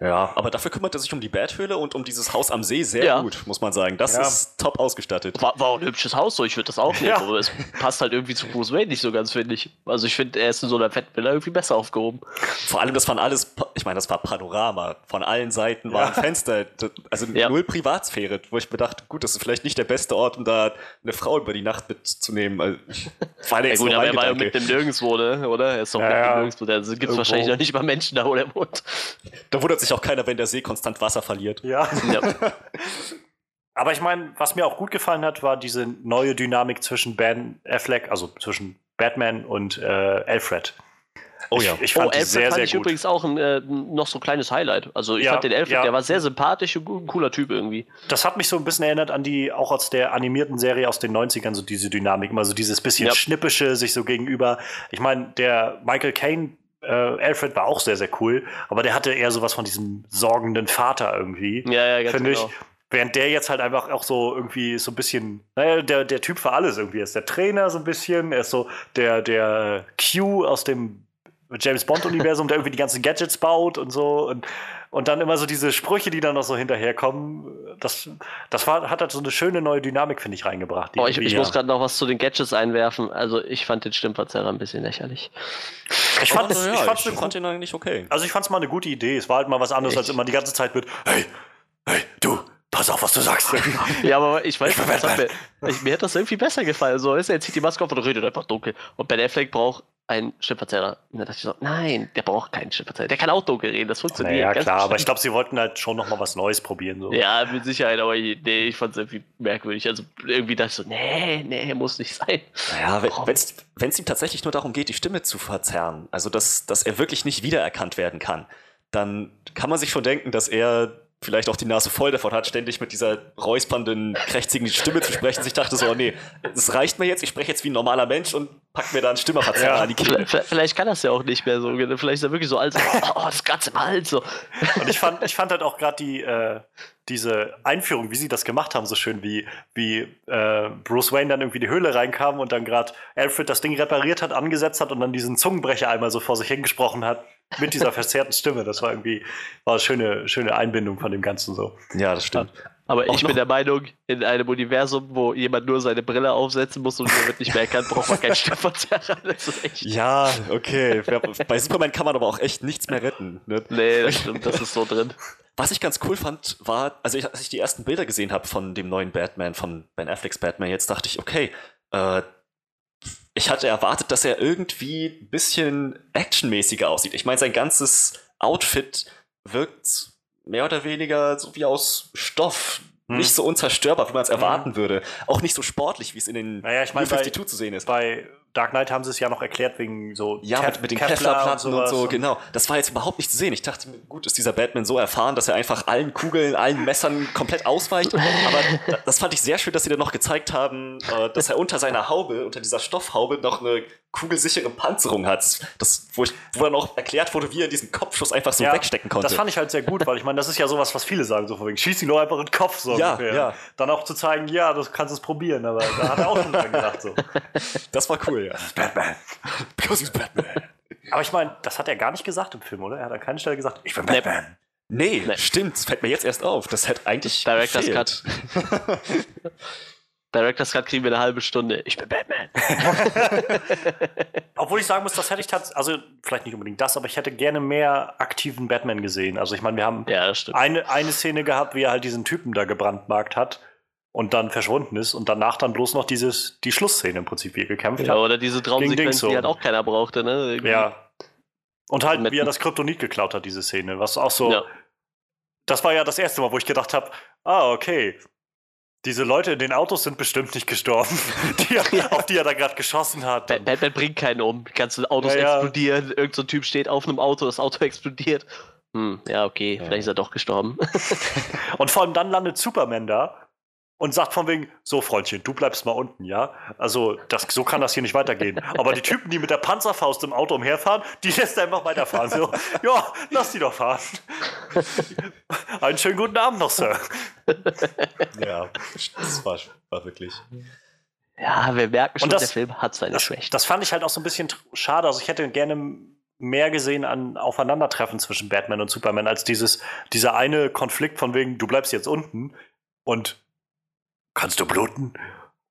Ja, aber dafür kümmert er sich um die Berghöhle und um dieses Haus am See sehr Ja. gut, muss man sagen. Das Ja. ist top ausgestattet. War, war auch ein hübsches Haus, so ich würde das auch nehmen, Ja. aber es passt halt irgendwie zu Bruce Wayne nicht so ganz, finde ich. Also ich finde, er ist in so einer Fettvilla irgendwie besser aufgehoben. Vor allem, das waren alles, ich meine, das war Panorama. Von allen Seiten waren Fenster, also Ja. null Privatsphäre, wo ich mir dachte, gut, das ist vielleicht nicht der beste Ort, um da eine Frau über die Nacht mitzunehmen. Also, war Ja jetzt gut, aber er war ja mitten im Nirgendwo, ne? oder? Er ist doch Ja, ja. im Nirgendwo. Da gibt es wahrscheinlich noch nicht mal Menschen da, wo der wohnt. Da wundert sich auch keiner, wenn der See konstant Wasser verliert. Ja. Ja. Aber ich meine, was mir auch gut gefallen hat, war diese neue Dynamik zwischen Ben Affleck, also zwischen Batman und äh, Alfred. Oh ich, ja. Ich Oh, fand die Alfred sehr, fand sehr ich gut. übrigens auch ein, äh, noch so ein kleines Highlight. Also ich Ja, fand den Alfred, ja. der war sehr sympathisch und ein cooler Typ irgendwie. Das hat mich so ein bisschen erinnert an die, auch aus der animierten Serie aus den 90ern, so diese Dynamik, immer so dieses bisschen Ja. schnippische, sich so gegenüber. Ich meine, der Michael Caine, äh, Alfred war auch sehr, sehr cool, aber der hatte eher sowas von diesem sorgenden Vater irgendwie. Ja, ja, ganz finde genau. ich. Während der jetzt halt einfach auch so irgendwie so ein bisschen, naja, der, der Typ für alles irgendwie. Er ist der Trainer so ein bisschen, er ist so der, der Q aus dem James Bond-Universum, der irgendwie die ganzen Gadgets baut und so. Und, und dann immer so diese Sprüche, die dann noch so hinterherkommen. Das, das war, hat halt so eine schöne neue Dynamik, finde ich, reingebracht. die Oh, ich, ich muss gerade noch was zu den Gadgets einwerfen. Also ich fand den Stimmverzerrer ein bisschen lächerlich. ich fand, Also, ich ja, fand's ich fand ihn eigentlich okay. Also ich fand's mal eine gute Idee. Es war halt mal was anderes, als Echt? immer die ganze Zeit mit, hey, hey, du, pass auf, was du sagst. Ja, aber ich weiß nicht, mir, ich, mir hat das irgendwie besser gefallen. So ist er, zieht die Maske auf und redet einfach dunkel. Und Ben Affleck braucht einen Stimmverzerrer. Und dann dachte ich so, nein, der braucht keinen Stimmverzerrer. Der kann auch dunkel reden, das funktioniert. Naja, ganz klar, aber ich bestimmt. glaube, sie wollten halt schon noch mal was Neues probieren. So. Ja, mit Sicherheit, aber ich- nee, ich fand es irgendwie merkwürdig. Also irgendwie dachte ich so, nee, nee, muss nicht sein. Naja, wenn es ihm tatsächlich nur darum geht, die Stimme zu verzerren, also dass, dass er wirklich nicht wiedererkannt werden kann, dann kann man sich schon denken, dass er vielleicht auch die Nase voll davon hat, ständig mit dieser räuspernden, krächzigen Stimme zu sprechen. Ich dachte so, oh nee, es reicht mir jetzt, ich spreche jetzt wie ein normaler Mensch und pack mir da einen Stimmerverzerrer Ja. an die Kehle. Vielleicht, vielleicht kann das ja auch nicht mehr so. Vielleicht ist er wirklich so alt, so, oh, das Ganze im Hals. So. Und ich fand, ich fand halt auch gerade die, äh, diese Einführung, wie sie das gemacht haben, so schön, wie, wie äh, Bruce Wayne dann irgendwie in die Höhle reinkam und dann gerade Alfred das Ding repariert hat, angesetzt hat und dann diesen Zungenbrecher einmal so vor sich hingesprochen hat mit dieser verzerrten Stimme. Das war irgendwie war eine schöne, schöne Einbindung von dem Ganzen so. Ja, das stimmt. Aber Auch ich noch- bin der Meinung, in einem Universum, wo jemand nur seine Brille aufsetzen muss und wird nicht mehr erkannt, braucht man keinen Stimmverzerrer. Das ist echt. Ja, okay. Bei Superman kann man aber auch echt nichts mehr retten. Ne? Nee, das stimmt, das ist so drin. Was ich ganz cool fand, war, also ich, als ich die ersten Bilder gesehen habe von dem neuen Batman, von Ben Afflecks Batman, jetzt dachte ich, okay, äh, ich hatte erwartet, dass er irgendwie ein bisschen actionmäßiger aussieht. Ich meine, sein ganzes Outfit wirkt mehr oder weniger so wie aus Stoff. Hm. Nicht so unzerstörbar, wie man es erwarten würde. Auch nicht so sportlich, wie es in den Naja, ich mein, bei- 52 zu sehen ist. Bei Dark Knight haben sie es ja noch erklärt wegen so Ja, Kev- mit, mit den Kevlar Kevlarplatten und, sowas so, genau. Das war jetzt überhaupt nicht zu sehen. Ich dachte, gut, ist dieser Batman so erfahren, dass er einfach allen Kugeln, allen Messern komplett ausweicht. Aber da- das fand ich sehr schön, dass sie dann noch gezeigt haben, äh, dass er unter seiner Haube, unter dieser Stoffhaube, noch eine kugelsichere Panzerung hat. Das, wo, ich, wo dann auch erklärt wurde, wie er diesen Kopfschuss einfach so Ja, wegstecken konnte. Das fand ich halt sehr gut, weil ich meine, das ist ja sowas, was viele sagen, so von wegen, schieß ihn nur einfach in den Kopf, so Ja, ungefähr. ja. Dann auch zu zeigen, ja, du kannst es probieren, aber da hat er auch schon dran gedacht, so. das war cool, ja. Batman. Because he's Batman. Aber ich meine, das hat er gar nicht gesagt im Film, oder? Er hat an keiner Stelle gesagt, ich bin. Batman. Nee, Nee. stimmt, das fällt mir jetzt erst auf. Das hätte eigentlich Director's gefehlt. Director's Cut kriegen wir eine halbe Stunde. Ich bin Batman. Obwohl ich sagen muss, das hätte ich tatsächlich, also vielleicht nicht unbedingt das, aber ich hätte gerne mehr aktiven Batman gesehen. Also ich meine, wir haben Ja, das eine, eine Szene gehabt, wie er halt diesen Typen da gebrandmarkt hat und dann verschwunden ist und danach dann bloß noch dieses, die Schlussszene im Prinzip, wie er gekämpft Ja, hat. oder diese Traumsequenz, die halt auch keiner brauchte, ne? Irgendwie. Ja. Und halt, wie er das Kryptonit geklaut hat, diese Szene. Was auch so. Ja. Das war ja das erste Mal, wo ich gedacht habe: Ah, okay. Diese Leute in den Autos sind bestimmt nicht gestorben, die er, auf die er da gerade geschossen hat. Ba- Batman bringt keinen um. Die ganzen Autos Ja, ja. explodieren. Irgend so ein Typ steht auf einem Auto, das Auto explodiert. Hm, ja, okay, vielleicht ist er doch gestorben. Und vor allem dann landet Superman da und sagt von wegen, so Freundchen, du bleibst mal unten, ja? Also das, so kann das hier nicht weitergehen. Aber die Typen, die mit der Panzerfaust im Auto umherfahren, die lässt er einfach weiterfahren. So, ja, lass die doch fahren. Einen schönen guten Abend noch, Sir. Ja, das war, war wirklich. ja, wir merken schon, Und das- der Film hat seine Das, Schwächen. das fand ich halt auch so ein bisschen schade. Also ich hätte gerne mehr gesehen an Aufeinandertreffen zwischen Batman und Superman als dieses, dieser eine Konflikt von wegen, du bleibst jetzt unten und kannst du bluten?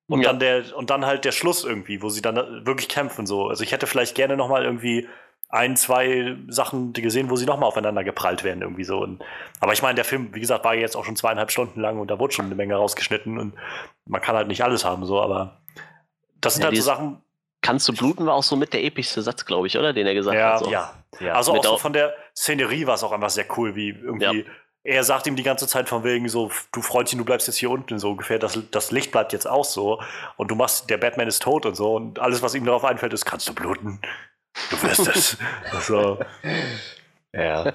Und Ja. dann der, und dann halt der Schluss irgendwie, wo sie dann wirklich kämpfen, so. Also ich hätte vielleicht gerne noch mal irgendwie ein, zwei Sachen gesehen, wo sie noch mal aufeinander geprallt werden, irgendwie so. Und, aber ich meine, der Film, wie gesagt, war jetzt auch schon zweieinhalb Stunden lang und da wurde schon eine Menge rausgeschnitten und man kann halt nicht alles haben, so, aber das sind Ja, halt so Sachen, Kannst du bluten war auch so mit der epischste Satz, glaube ich, oder? Den er gesagt Ja, hat. So. Ja, ja. Also auch Mit so auch- von der Szenerie war es auch einfach sehr cool, wie irgendwie. Er sagt ihm die ganze Zeit von wegen so, du Freundchen, du bleibst jetzt hier unten, so ungefähr, das, das Licht bleibt jetzt aus so und du machst, der Batman ist tot und so und alles, was ihm darauf einfällt, ist, kannst du bluten? Du wirst es. so. ja.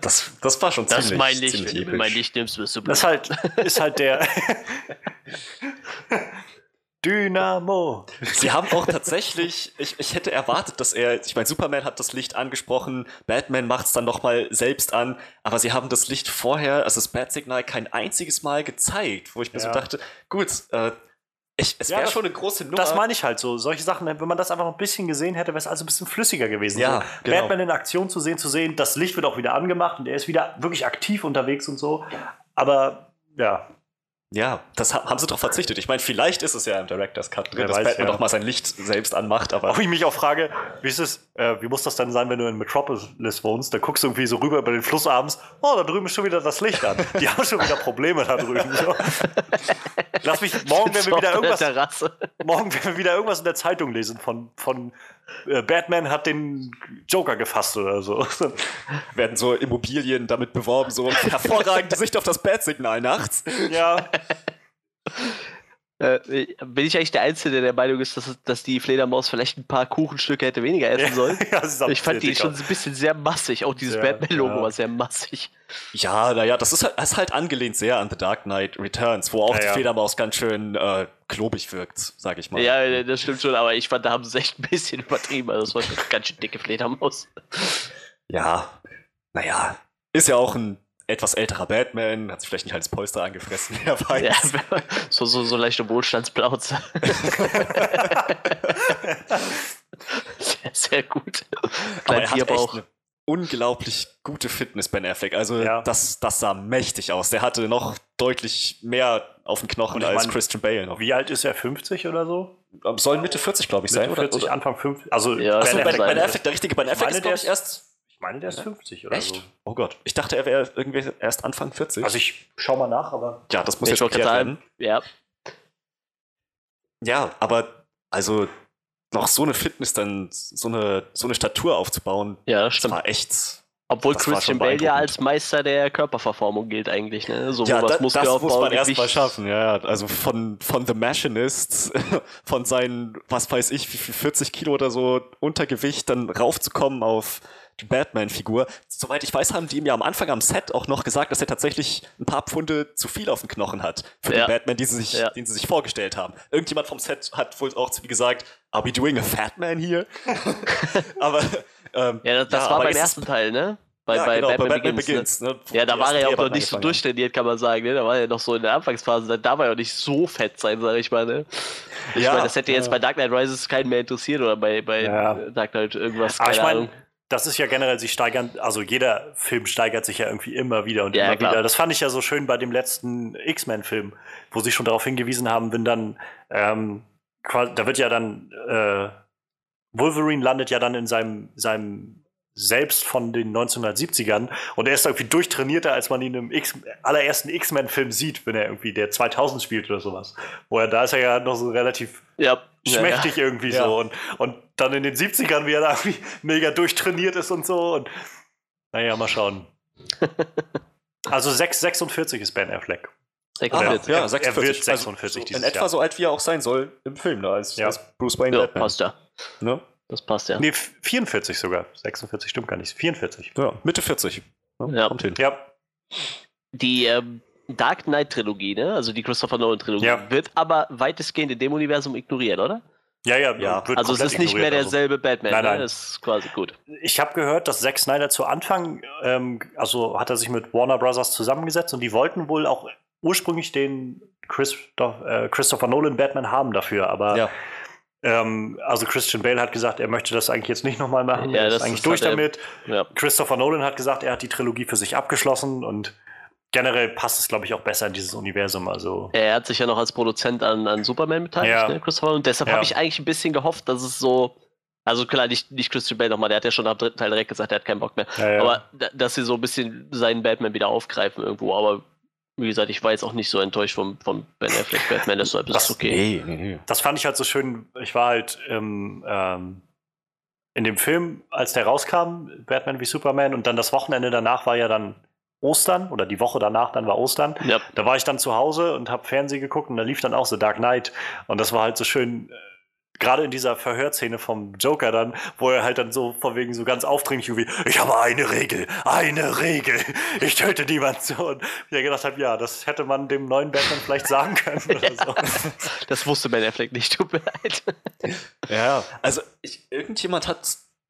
Das, das war schon Das ziemlich, mein Licht, ziemlich wenn du mein Licht nimmst, wirst du Das bluten. ist halt, ist halt der Dynamo. Sie haben auch tatsächlich, ich, ich hätte erwartet, dass er, ich meine, Superman hat das Licht angesprochen, Batman macht es dann nochmal selbst an, aber sie haben das Licht vorher, also das Bat-Signal, kein einziges Mal gezeigt, wo ich mir so Ja. dachte, gut, äh, ich, es Ja, wäre schon eine große Nummer. Das meine ich halt so. Solche Sachen, wenn man das einfach noch ein bisschen gesehen hätte, wäre es also ein bisschen flüssiger gewesen. Ja, so. genau. Batman in Aktion zu sehen, zu sehen, das Licht wird auch wieder angemacht und er ist wieder wirklich aktiv unterwegs und so. Aber ja, ja, das ha- haben sie doch verzichtet. Ich meine, vielleicht ist es ja im Director's Cut drin, Wer dass weiß, Batman ja. doch mal sein Licht selbst anmacht, aber Auch ich mich auch frage, wie ist es, äh, wie muss das denn sein, wenn du in Metropolis wohnst? Da guckst du irgendwie so rüber über den Fluss abends, oh, da drüben ist schon wieder das Licht an. Die haben schon wieder Probleme da drüben. So. Lass mich, morgen werden wir wieder irgendwas, morgen werden wir wieder irgendwas in der Zeitung lesen von, von Batman hat den Joker gefasst oder so. werden so Immobilien damit beworben, so hervorragende Sicht auf das Bat-Signal nachts. ja, Äh, bin ich eigentlich der Einzige, der der Meinung ist, dass, dass die Fledermaus vielleicht ein paar Kuchenstücke hätte weniger essen sollen? ja, Ich fand die schon ein bisschen sehr massig. Auch dieses Batman-Logo ja. war sehr massig. Ja, naja, das ist halt, das ist halt angelehnt sehr an The Dark Knight Returns, wo auch Ja, die ja. Fledermaus ganz schön äh, klobig wirkt, sag ich mal. Ja, das stimmt schon, aber ich fand, da haben sie es echt ein bisschen übertrieben. Also, das war eine ganz schön dicke Fledermaus. Ja, naja, ist ja auch ein etwas älterer Batman, hat sich vielleicht nicht als Polster angefressen, wer weiß. Ja, so, so, so leichte Wohlstandsplauze. sehr, sehr gut. Aber Klein er hat echt eine unglaublich gute Fitness, Ben Affleck. Also Ja. das, das sah mächtig aus. Der hatte noch deutlich mehr auf den Knochen als mein, Christian Bale noch. Wie alt ist er? 50 oder so? Soll Mitte 40, glaube ich, sein, Mitte oder? 40, oder? Anfang 50. Also, Ja, Ben Ben, Affleck ben ist- Affleck, der richtige Ben Affleck meine, ist, glaube der ich, ist- erst. Ich meine, der ist 50 oder Echt? so. Oh Gott. Ich dachte, er wäre irgendwie erst Anfang 40. Also, ich schau mal nach, aber. ja, das muss Ich jetzt gerade werden. ja, Ja, aber also noch so eine Fitness, dann so eine, so eine Statur aufzubauen, ja, das das stimmt. war echt. Obwohl das Christian Bale ja als Meister der Körperverformung gilt eigentlich, ne? So Ja, was da, das Muskelaufbau, muss man Gewicht- erst mal schaffen, ja. ja. Also von, von The Machinist, von seinen, was weiß ich, wie viel 40 Kilo oder so Untergewicht, dann raufzukommen auf die Batman-Figur. Soweit ich weiß, haben die ihm ja am Anfang am Set auch noch gesagt, dass er tatsächlich ein paar Pfunde zu viel auf den Knochen hat für Ja. den Batman, die sie sich, Ja. den sie sich vorgestellt haben. Irgendjemand vom Set hat wohl auch zu mir gesagt, are we doing a fat man here? aber ähm, Ja, das, das war aber beim ersten Teil, ne? Bei, ja, bei, genau, Batman, bei Batman Begins. Begins. ne, Ne? Ja, da war er ja auch noch nicht so durchtrainiert, kann man sagen. Ne? Da war er noch so in der Anfangsphase. Da war er auch nicht so fett sein, sag ich mal. Ne? Ich Ja, meine, das hätte jetzt ja. bei Dark Knight Rises keinen mehr interessiert oder bei, bei Ja. Dark Knight irgendwas. Aber ich meine. Das ist ja generell, sie steigern, also jeder Film steigert sich ja irgendwie immer wieder und Ja, immer klar. wieder. Das fand ich ja so schön bei dem letzten X-Men-Film, wo sie schon darauf hingewiesen haben, wenn dann, ähm, da wird ja dann, äh, Wolverine landet ja dann in seinem, seinem selbst von den 1970ern und er ist irgendwie durchtrainierter, als man ihn im X allerersten X-Men-Film sieht, wenn er irgendwie der 2000 spielt oder sowas. Wo er, da ist er ja noch so relativ Ja, ja, schmächtig irgendwie Ja. so. Und, und dann in den 70ern, wie er da irgendwie mega durchtrainiert ist und so. Und naja, mal schauen. Also 6, 46 ist Ben Affleck. ja. Ah, Sechs- ja. ja, Er 46. wird 46 also, dieses in etwa Jahr. so alt, wie er auch sein soll im Film, ne, als, Ja. als Bruce Wayne ja, Batman. passt ja. Ne? Das passt ja. Nee, 44 sogar. 46 stimmt gar nicht. 44. Ja, Mitte 40. Ne? Ja. Kommt hin. Ja, Die ähm, Dark Knight Trilogie, ne? also die Christopher Nolan Trilogie, Ja. wird aber weitestgehend in dem Universum ignoriert, oder? ja, ja. Ja. wird Also es ist nicht mehr. Also, derselbe Batman, Nein, nein. Ne? Das ist quasi gut. Ich habe gehört, dass Zack Snyder zu Anfang, ähm, also hat er sich mit Warner Brothers zusammengesetzt und die wollten wohl auch ursprünglich den Christoph, äh, Christopher Nolan Batman haben dafür, aber Ja. Ähm, also Christian Bale hat gesagt, er möchte das eigentlich jetzt nicht nochmal machen. Ja, er ist das eigentlich ist durch damit. Ja. Christopher Nolan hat gesagt, er hat die Trilogie für sich abgeschlossen und generell passt es, glaube ich, auch besser in dieses Universum. Also Er hat sich ja noch als Produzent an, an Superman beteiligt, Ja. ne, Christopher. Und deshalb Ja. habe ich eigentlich ein bisschen gehofft, dass es so. Also klar, nicht, nicht Christian Bale nochmal, der hat ja schon am dritten Teil direkt gesagt, er hat keinen Bock mehr. Ja, ja. Aber da- dass sie so ein bisschen seinen Batman wieder aufgreifen irgendwo. Aber wie gesagt, ich war jetzt auch nicht so enttäuscht vom, vom Ben Affleck Batman, deshalb ist Das- es okay. Nee, nee, das fand ich halt so schön. Ich war halt im, ähm, in dem Film, als der rauskam, Batman wie Superman, und dann das Wochenende danach war ja dann Ostern oder die Woche danach dann war Ostern. Ja, Da war ich dann zu Hause und habe Fernsehen geguckt und da lief dann auch so Dark Knight und das war halt so schön. äh, Gerade in dieser Verhörszene vom Joker dann, wo er halt dann so von wegen so ganz aufdringlich irgendwie, ich habe eine Regel, eine Regel, ich töte niemand so. Und ich gedacht habe, ja, das hätte man dem neuen Batman vielleicht sagen können oder so. das wusste Ben Affleck nicht, tut mir leid. Ja, also ich, irgendjemand hat,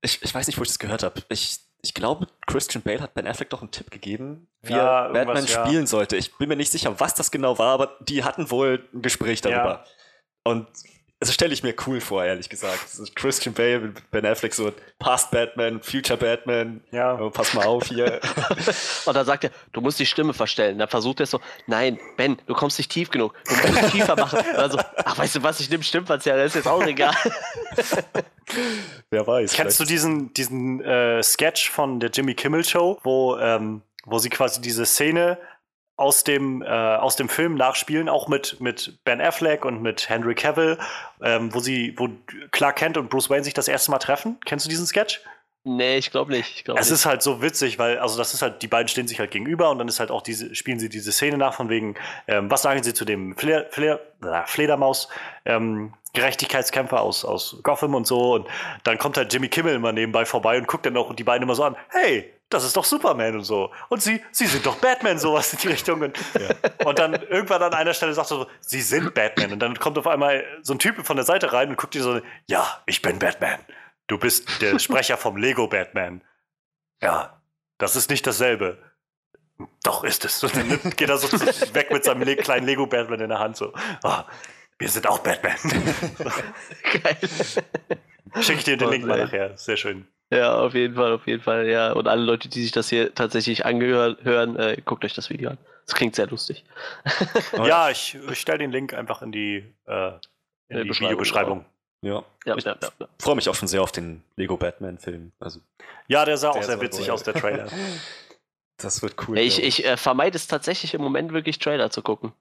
ich, ich weiß nicht, wo ich das gehört habe. Ich, ich glaube, Christian Bale hat Ben Affleck doch einen Tipp gegeben, wie Ja, er Batman irgendwas, ja. spielen sollte. Ich bin mir nicht sicher, was das genau war, aber die hatten wohl ein Gespräch darüber. Und also stelle ich mir cool vor, ehrlich gesagt. Christian Bale mit Ben Affleck, so Past Batman, Future Batman. Ja. Oh, pass mal auf hier. Und dann sagt er, du musst die Stimme verstellen. Dann versucht er so, nein, Ben, du kommst nicht tief genug. Du musst es tiefer machen. Und dann so, ach, weißt du was, ich nehme Stimmverzerrer, das ist jetzt auch egal. Wer weiß. Kennst du vielleicht- diesen, diesen äh, Sketch von der Jimmy Kimmel Show, wo, ähm, wo sie quasi diese Szene aus dem, äh, aus dem Film nachspielen, auch mit, mit Ben Affleck und mit Henry Cavill, ähm, wo sie, wo Clark Kent und Bruce Wayne sich das erste Mal treffen? Kennst du diesen Sketch? nee, ich glaube nicht. Ich glaub Es nicht. ist halt so witzig, weil, also das ist halt, die beiden stehen sich halt gegenüber und dann ist halt auch diese, spielen sie diese Szene nach von wegen, ähm, was sagen sie zu dem Fle Fle äh, Fledermaus, ähm, Gerechtigkeitskämpfer aus, aus Gotham und so und dann kommt halt Jimmy Kimmel immer nebenbei vorbei und guckt dann auch die beiden immer so an, hey, das ist doch Superman und so. Und sie, sie sind doch Batman, sowas in die Richtung. Und, und dann irgendwann an einer Stelle sagt er so, sie sind Batman. Und dann kommt auf einmal so ein Typ von der Seite rein und guckt dir so, ja, ich bin Batman. Du bist der Sprecher vom Lego Batman. Ja, das ist nicht dasselbe. Doch ist es. Und dann geht er so weg mit seinem le kleinen Lego Batman in der Hand so. Ah, wir sind auch Batman. geil. Schicke ich dir den Oh, Link mal nachher. Sehr schön. Ja, auf jeden Fall, auf jeden Fall, ja. Und alle Leute, die sich das hier tatsächlich angehört hören, äh, guckt euch das Video an. Das klingt sehr lustig. Ja, ich, ich stelle den Link einfach in die, äh, in Die die Beschreibung, Videobeschreibung. Ja. Ja, ich ja, ja, freue mich auch schon sehr auf den Lego Batman-Film. Also, Ja, der sah auch Der sehr soll witzig wohl. aus, der Trailer. das wird cool. Ich ich äh, vermeide es tatsächlich im Moment wirklich Trailer zu gucken.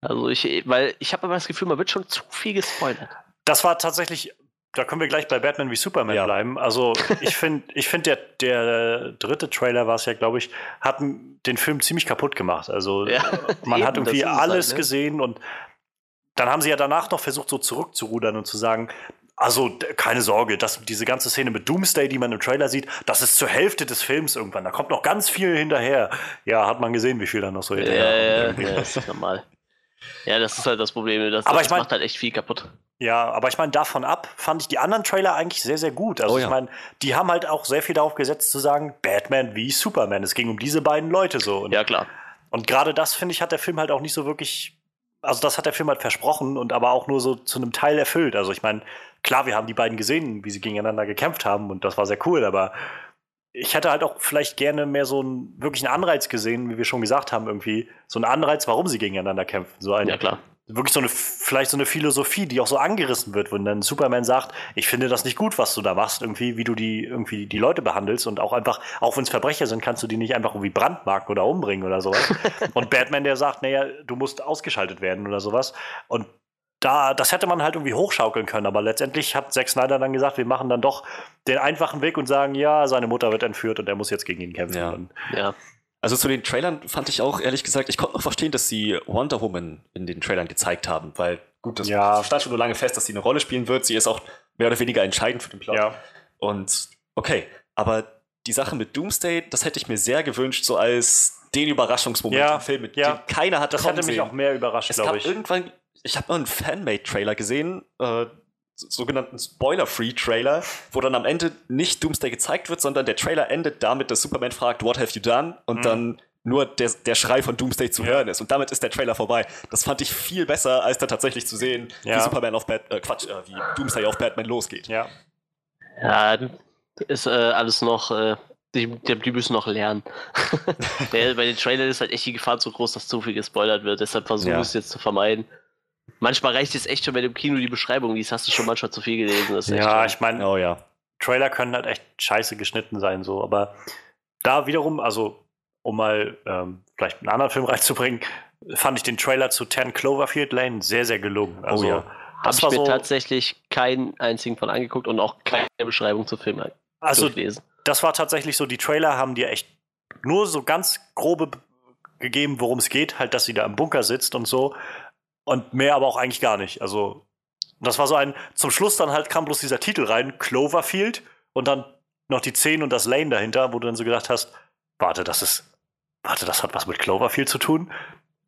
Also ich, weil ich habe immer das Gefühl, man wird schon zu viel gespoilert. Das war tatsächlich, da können wir gleich bei Batman wie Superman Ja. bleiben. Also ich finde, ich find der, der dritte Trailer war es ja, glaube ich, hat den Film ziemlich kaputt gemacht. Also Ja, man hat eben, das irgendwie es alles halt, ne? gesehen und dann haben sie ja danach noch versucht, so zurückzurudern und zu sagen, also keine Sorge, dass diese ganze Szene mit Doomsday, die man im Trailer sieht, das ist zur Hälfte des Films irgendwann. Da kommt noch ganz viel hinterher. Ja, hat man gesehen, wie viel da noch so Ja, hinterher ja, kommt. ja, das ist normal. Ja, das ist halt das Problem. Das, Aber das ich mein- macht halt echt viel kaputt. Ja, aber ich meine, davon ab fand ich die anderen Trailer eigentlich sehr, sehr gut. Also Oh ich ja. meine, die haben halt auch sehr viel darauf gesetzt zu sagen, Batman wie Superman. Es ging um diese beiden Leute so. Und, Ja, klar. und gerade das, finde ich, hat der Film halt auch nicht so wirklich, also das hat der Film halt versprochen und aber auch nur so zu einem Teil erfüllt. Also ich meine, klar, wir haben die beiden gesehen, wie sie gegeneinander gekämpft haben und das war sehr cool, aber ich hätte halt auch vielleicht gerne mehr so einen wirklichen Anreiz gesehen, wie wir schon gesagt haben, irgendwie. So einen Anreiz, warum sie gegeneinander kämpfen. So ein, Ja, klar. Wirklich so eine, vielleicht so eine Philosophie, die auch so angerissen wird, wenn dann Superman sagt, ich finde das nicht gut, was du da machst, irgendwie, wie du die, irgendwie die Leute behandelst und auch einfach, auch wenn es Verbrecher sind, kannst du die nicht einfach irgendwie brandmarken oder umbringen oder sowas. und Batman, der sagt, naja, du musst ausgeschaltet werden oder sowas. Und da, das hätte man halt irgendwie hochschaukeln können, aber letztendlich hat Zack Snyder dann gesagt, wir machen dann doch den einfachen Weg und sagen, ja, seine Mutter wird entführt und er muss jetzt gegen ihn kämpfen. Ja. Und Ja. Also zu den Trailern fand ich auch, ehrlich gesagt, ich konnte noch verstehen, dass sie Wonder Woman in den Trailern gezeigt haben, weil gut, das Ja. stand schon so lange fest, dass sie eine Rolle spielen wird. Sie ist auch mehr oder weniger entscheidend für den Plot. ja. Und okay, aber die Sache mit Doomsday, das hätte ich mir sehr gewünscht, so als den Überraschungsmoment Ja, im Film, mit ja. dem keiner hat Das hätte mich sehen. auch mehr überrascht, glaube ich. irgendwann, ich habe mal einen Fanmade-Trailer gesehen, äh, sogenannten Spoiler-Free-Trailer, wo dann am Ende nicht Doomsday gezeigt wird, sondern der Trailer endet damit, dass Superman fragt, What have you done? Und Mhm. dann nur der, der Schrei von Doomsday zu hören ist. Und damit ist der Trailer vorbei. Das fand ich viel besser, als da tatsächlich zu sehen, Ja. wie Superman auf Bat äh, Quatsch, äh, wie Doomsday auf Batman losgeht. Ja. Ja, ist äh, alles noch, äh, die, die, die müssen noch lernen. Der, bei den Trailern ist halt echt die Gefahr zu groß, dass zu viel gespoilert wird. Deshalb versuche Ja. ich es jetzt zu vermeiden. Manchmal reicht es echt schon, wenn im Kino die Beschreibung liest, hast du schon manchmal zu viel gelesen. Echt Ja, schlimm. ich meine, Oh ja. Trailer können halt echt scheiße geschnitten sein, so. Aber da wiederum, also um mal ähm, vielleicht einen anderen Film reinzubringen, fand ich den Trailer zu 10 Cloverfield Lane sehr, sehr gelungen. Also, ja. Habe ich mir so, tatsächlich keinen einzigen von angeguckt und auch keine Beschreibung zum Film also durchlesen. das war tatsächlich so, die Trailer haben dir echt nur so ganz grobe gegeben, worum es geht, halt, dass sie da im Bunker sitzt und so. Und mehr aber auch eigentlich gar nicht. Also, das war so ein, zum Schluss dann halt kam bloß dieser Titel rein, Cloverfield, und dann noch die 10 und das Lane dahinter, wo du dann so gedacht hast, warte, das ist, warte, das hat was mit Cloverfield zu tun.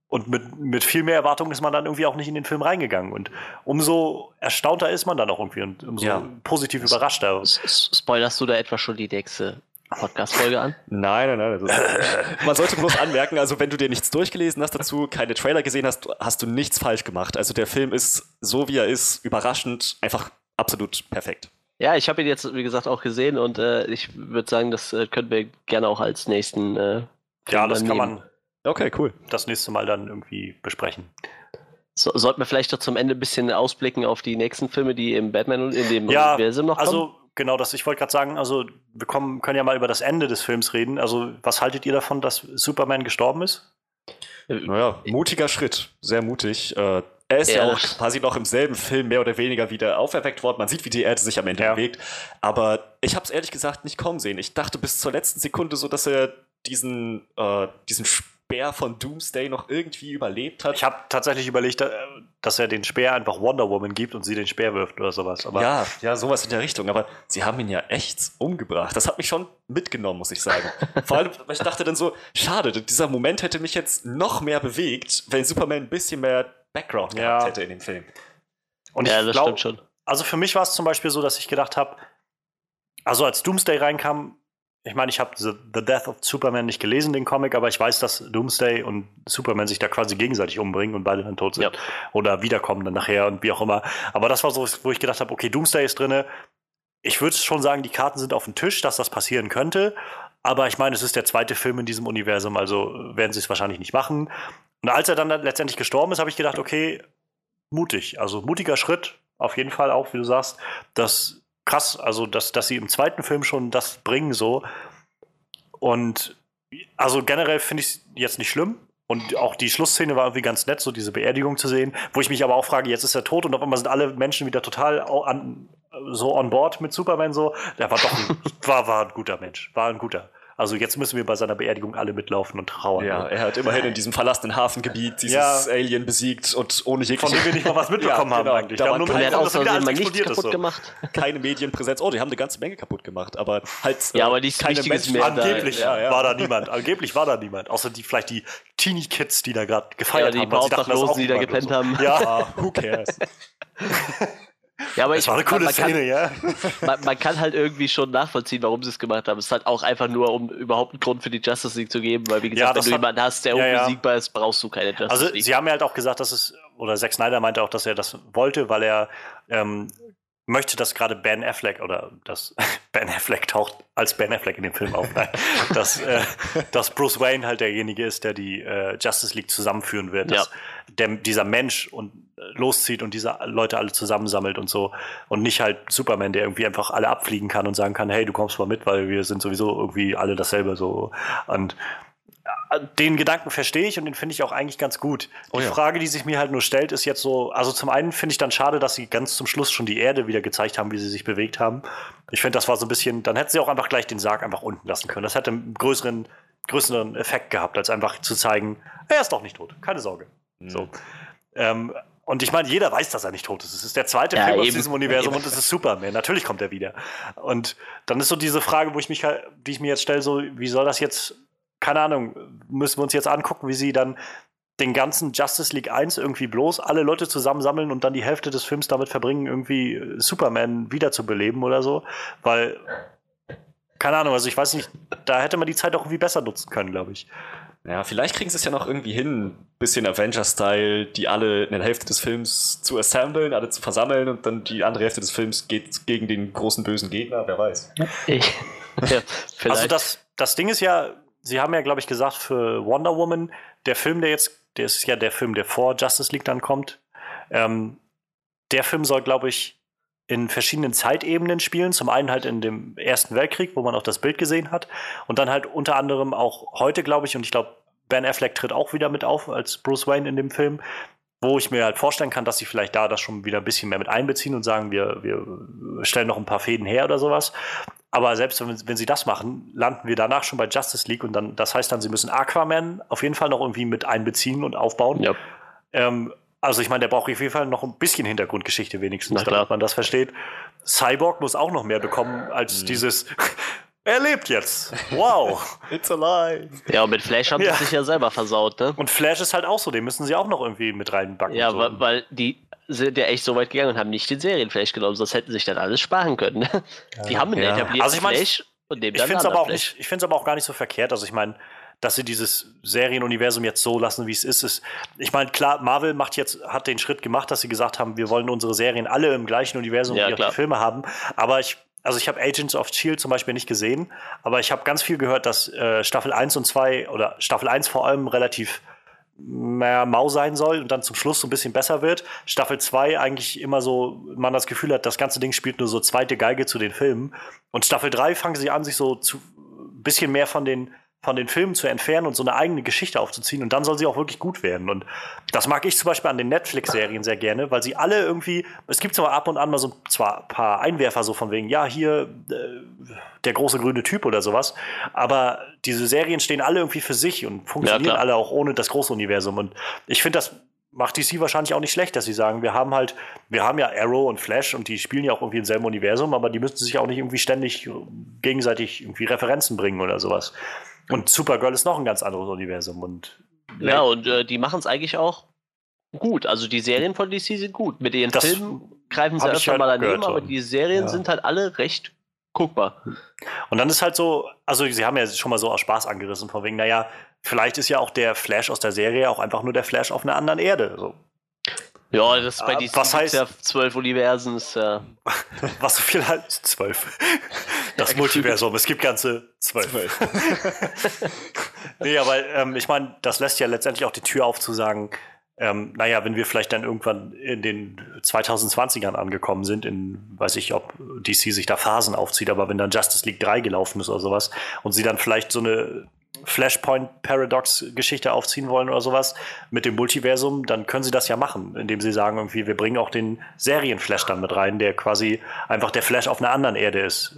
Und mit, mit viel mehr Erwartung ist man dann irgendwie auch nicht in den Film reingegangen. Und umso erstaunter ist man dann auch irgendwie und umso Ja. positiv überraschter. Spoilerst du da etwa schon die nächste Podcast-Folge an? Nein, nein, nein. Das ist, man sollte bloß anmerken, also wenn du dir nichts durchgelesen hast dazu, keine Trailer gesehen hast, hast du nichts falsch gemacht. Also der Film ist so, wie er ist, überraschend, einfach absolut perfekt. Ja, ich habe ihn jetzt, wie gesagt, auch gesehen und äh, ich würde sagen, das äh, können wir gerne auch als nächsten. Äh, Ja, das kann nehmen. man Okay, cool. das nächste Mal dann irgendwie besprechen. So, sollten wir vielleicht noch zum Ende ein bisschen ausblicken auf die nächsten Filme, die im Batman und in dem Ja, Universum noch kommen? Also, genau, das, ich wollte gerade sagen, also wir kommen, können ja mal über das Ende des Films reden. Also, was haltet ihr davon, dass Superman gestorben ist? Naja, mutiger Schritt, sehr mutig. Äh, er ist ja, Ja, auch quasi noch im selben Film mehr oder weniger wieder auferweckt worden. Man sieht, wie die Erde sich am Ende Ja. bewegt. Aber ich habe es ehrlich gesagt nicht kommen sehen. Ich dachte bis zur letzten Sekunde so, dass er diesen, äh, diesen Speer von Doomsday noch irgendwie überlebt hat. Ich habe tatsächlich überlegt, äh, dass er den Speer einfach Wonder Woman gibt und sie den Speer wirft oder sowas. Aber ja, ja, sowas in der Richtung. Aber sie haben ihn ja echt umgebracht. Das hat mich schon mitgenommen, muss ich sagen. Vor allem, weil ich dachte dann so, schade, dieser Moment hätte mich jetzt noch mehr bewegt, wenn Superman ein bisschen mehr Background Ja. gehabt hätte in dem Film. und ja, das glaub, stimmt schon. Also für mich war es zum Beispiel so, dass ich gedacht habe, also als Doomsday reinkam, ich meine, ich habe The, The Death of Superman nicht gelesen, den Comic, aber ich weiß, dass Doomsday und Superman sich da quasi gegenseitig umbringen und beide dann tot sind. Ja. Oder wiederkommen dann nachher und wie auch immer. Aber das war so, wo ich gedacht habe, okay, Doomsday ist drinne. Ich würde schon sagen, die Karten sind auf dem Tisch, dass das passieren könnte. Aber ich meine, es ist der zweite Film in diesem Universum, also werden sie es wahrscheinlich nicht machen. Und als er dann letztendlich gestorben ist, habe ich gedacht, okay, mutig. Also mutiger Schritt, auf jeden Fall auch, wie du sagst. Das krass, also dass, dass sie im zweiten Film schon das bringen so. Und also generell finde ich es jetzt nicht schlimm. Und auch die Schlussszene war irgendwie ganz nett, so diese Beerdigung zu sehen, wo ich mich aber auch frage, jetzt ist er tot und auf einmal sind alle Menschen wieder total an, so on board mit Superman so. Der war doch ein, war, war ein guter Mensch, war ein guter. Also jetzt müssen wir bei seiner Beerdigung alle mitlaufen und trauern. Ja, er hat immerhin in diesem verlassenen Hafengebiet dieses Ja. Alien besiegt und ohne Von jegliche dem wir nicht mal was mitbekommen Ja, haben genau. eigentlich. Da haben nur mitbekommen, aus dass wieder alles kaputt so. gemacht. keine Medienpräsenz. Oh, die haben eine ganze Menge kaputt gemacht, aber halt Ja, äh, aber nichts keine Menschen- mehr. Angeblich da, ja, ja. war da niemand. Angeblich war da niemand. Außer die vielleicht die Teenie-Kids, die da gerade Ja, gefeiert die haben. paar weil sie dachten, das ist auch Obdachlosen, die da gepennt und haben. so. Ja, Ah, who cares? Ja, aber das war eine man- coole man kann, Szene, ja. man, man kann halt irgendwie schon nachvollziehen, warum sie es gemacht haben. Es ist halt auch einfach nur, um überhaupt einen Grund für die Justice League zu geben, weil wie Ja, gesagt, das wenn du hat- jemanden hast, der ja, ja. unbesiegbar ist, brauchst du keine Justice Also League. sie haben ja halt auch gesagt, dass es, oder Zack Snyder meinte auch, dass er das wollte, weil er ähm, möchte, dass gerade Ben Affleck oder dass Ben Affleck taucht als Ben Affleck in dem Film auf, nein, dass, äh, dass Bruce Wayne halt derjenige ist, der die äh, Justice League zusammenführen wird, dass der, dieser Mensch und äh, loszieht und diese Leute alle zusammensammelt und so. Und nicht halt Superman, der irgendwie einfach alle abfliegen kann und sagen kann, hey, du kommst mal mit, weil wir sind sowieso irgendwie alle dasselbe so. Und den Gedanken verstehe ich und den finde ich auch eigentlich ganz gut. Oh die ja. Frage, die sich mir halt nur stellt, ist jetzt so, also zum einen finde ich dann schade, dass sie ganz zum Schluss schon die Erde wieder gezeigt haben, wie sie sich bewegt haben. Ich finde, das war so ein bisschen, dann hätten sie auch einfach gleich den Sarg einfach unten lassen können. Das hätte einen größeren, größeren Effekt gehabt, als einfach zu zeigen, er ist doch nicht tot, keine Sorge. Mhm. So. Ähm, und ich meine, jeder weiß, dass er nicht tot ist. Es ist der zweite Ja, Film aus diesem Universum Eben. und es ist Superman. Natürlich kommt er wieder. Und dann ist so diese Frage, wo ich mich halt, die ich mir jetzt stelle, so, wie soll das jetzt, keine Ahnung, müssen wir uns jetzt angucken, wie sie dann den ganzen Justice League 1 irgendwie bloß alle Leute zusammensammeln und dann die Hälfte des Films damit verbringen, irgendwie äh, Superman wiederzubeleben oder so. Weil, keine Ahnung, also ich weiß nicht, da hätte man die Zeit auch irgendwie besser nutzen können, glaube ich. Ja, vielleicht kriegen sie es ja noch irgendwie hin, bisschen Avenger-Style, die alle in der Hälfte des Films zu assemblen, alle zu versammeln und dann die andere Hälfte des Films geht gegen den großen bösen Gegner, wer weiß. Ich, ja. Also das, das Ding ist ja, Sie haben ja, glaube ich, gesagt, für Wonder Woman, der Film, der jetzt, der ist ja der Film, der vor Justice League dann kommt, ähm, der Film soll, glaube ich, in verschiedenen Zeitebenen spielen. Zum einen halt in dem Ersten Weltkrieg, wo man auch das Bild gesehen hat. Und dann halt unter anderem auch heute, glaube ich, und ich glaube, Ben Affleck tritt auch wieder mit auf als Bruce Wayne in dem Film, wo ich mir halt vorstellen kann, dass sie vielleicht da das schon wieder ein bisschen mehr mit einbeziehen und sagen, wir, wir stellen noch ein paar Fäden her oder sowas. Aber selbst wenn, wenn sie das machen, landen wir danach schon bei Justice League und dann, das heißt dann, sie müssen Aquaman auf jeden Fall noch irgendwie mit einbeziehen und aufbauen. Ja. Ähm, also ich meine, der braucht auf jeden Fall noch ein bisschen Hintergrundgeschichte wenigstens, damit man das versteht. Cyborg muss auch noch mehr bekommen als dieses Er lebt jetzt. Wow. It's alive. ja, und mit Flash haben Ja. sie sich ja selber versaut, ne? Und Flash ist halt auch so, den müssen sie auch noch irgendwie mit reinbacken. Ja, so. weil, weil die sind ja echt so weit gegangen und haben nicht den Serienflash genommen, sonst hätten sie sich dann alles sparen können. Ne? die haben einen Ja. etablierten Also ich mein, Flash und nehmen Ich dann finde es einen aber, auch nicht- ich find's aber auch gar nicht so verkehrt. Also ich meine, dass sie dieses Serienuniversum jetzt so lassen, wie es ist, ist. Ich meine, klar, Marvel macht jetzt, hat den Schritt gemacht, dass sie gesagt haben, wir wollen unsere Serien alle im gleichen Universum Ja, wie auch klar. die Filme haben. Aber ich, also ich habe Agents of Shield zum Beispiel nicht gesehen, aber ich habe ganz viel gehört, dass äh, Staffel 1 und 2 oder Staffel 1 vor allem relativ mehr mau sein soll und dann zum Schluss so ein bisschen besser wird. Staffel 2 eigentlich immer so, man das Gefühl hat, das ganze Ding spielt nur so zweite Geige zu den Filmen. Und Staffel 3 fangen sie an, sich so zu ein bisschen mehr von den, von den Filmen zu entfernen und so eine eigene Geschichte aufzuziehen. Und dann soll sie auch wirklich gut werden. Und das mag ich zum Beispiel an den Netflix-Serien sehr gerne, weil sie alle irgendwie, es gibt zwar ab und an mal so zwar ein paar Einwerfer so von wegen, ja, hier äh, der große grüne Typ oder sowas, aber diese Serien stehen alle irgendwie für sich und funktionieren klar. alle auch ohne das große Universum. Und ich finde, das macht DC wahrscheinlich auch nicht schlecht, dass sie sagen, wir haben halt, wir haben ja Arrow und Flash und die spielen ja auch irgendwie im selben Universum, aber die müssen sich auch nicht irgendwie ständig gegenseitig irgendwie Referenzen bringen oder sowas. Und Supergirl ist noch ein ganz anderes Universum und Ja, und äh, die machen es eigentlich auch gut. Also die Serien von DC sind gut. Mit ihren Das Filmen greifen sie öfter halt mal daneben, aber die Serien ja. sind halt alle recht guckbar. Und dann ist halt so, also sie haben ja schon mal so aus Spaß angerissen, von wegen, naja, vielleicht ist ja auch der Flash aus der Serie auch einfach nur der Flash auf einer anderen Erde. So. Ja, das ist bei Ah, DC was heißt- ja zwölf Universen. Ist, ja Was so viel halt? Zwölf. Das Multiversum, es gibt ganze zwölf. nee, aber ähm, ich meine, das lässt ja letztendlich auch die Tür auf zu sagen, ähm, naja, wenn wir vielleicht dann irgendwann in den 2020ern angekommen sind, in, weiß ich, ob DC sich da Phasen aufzieht, aber wenn dann Justice League 3 gelaufen ist oder sowas und sie dann vielleicht so eine Flashpoint-Paradox-Geschichte aufziehen wollen oder sowas mit dem Multiversum, dann können sie das ja machen, indem sie sagen, irgendwie, wir bringen auch den Serien-Flash dann mit rein, der quasi einfach der Flash auf einer anderen Erde ist.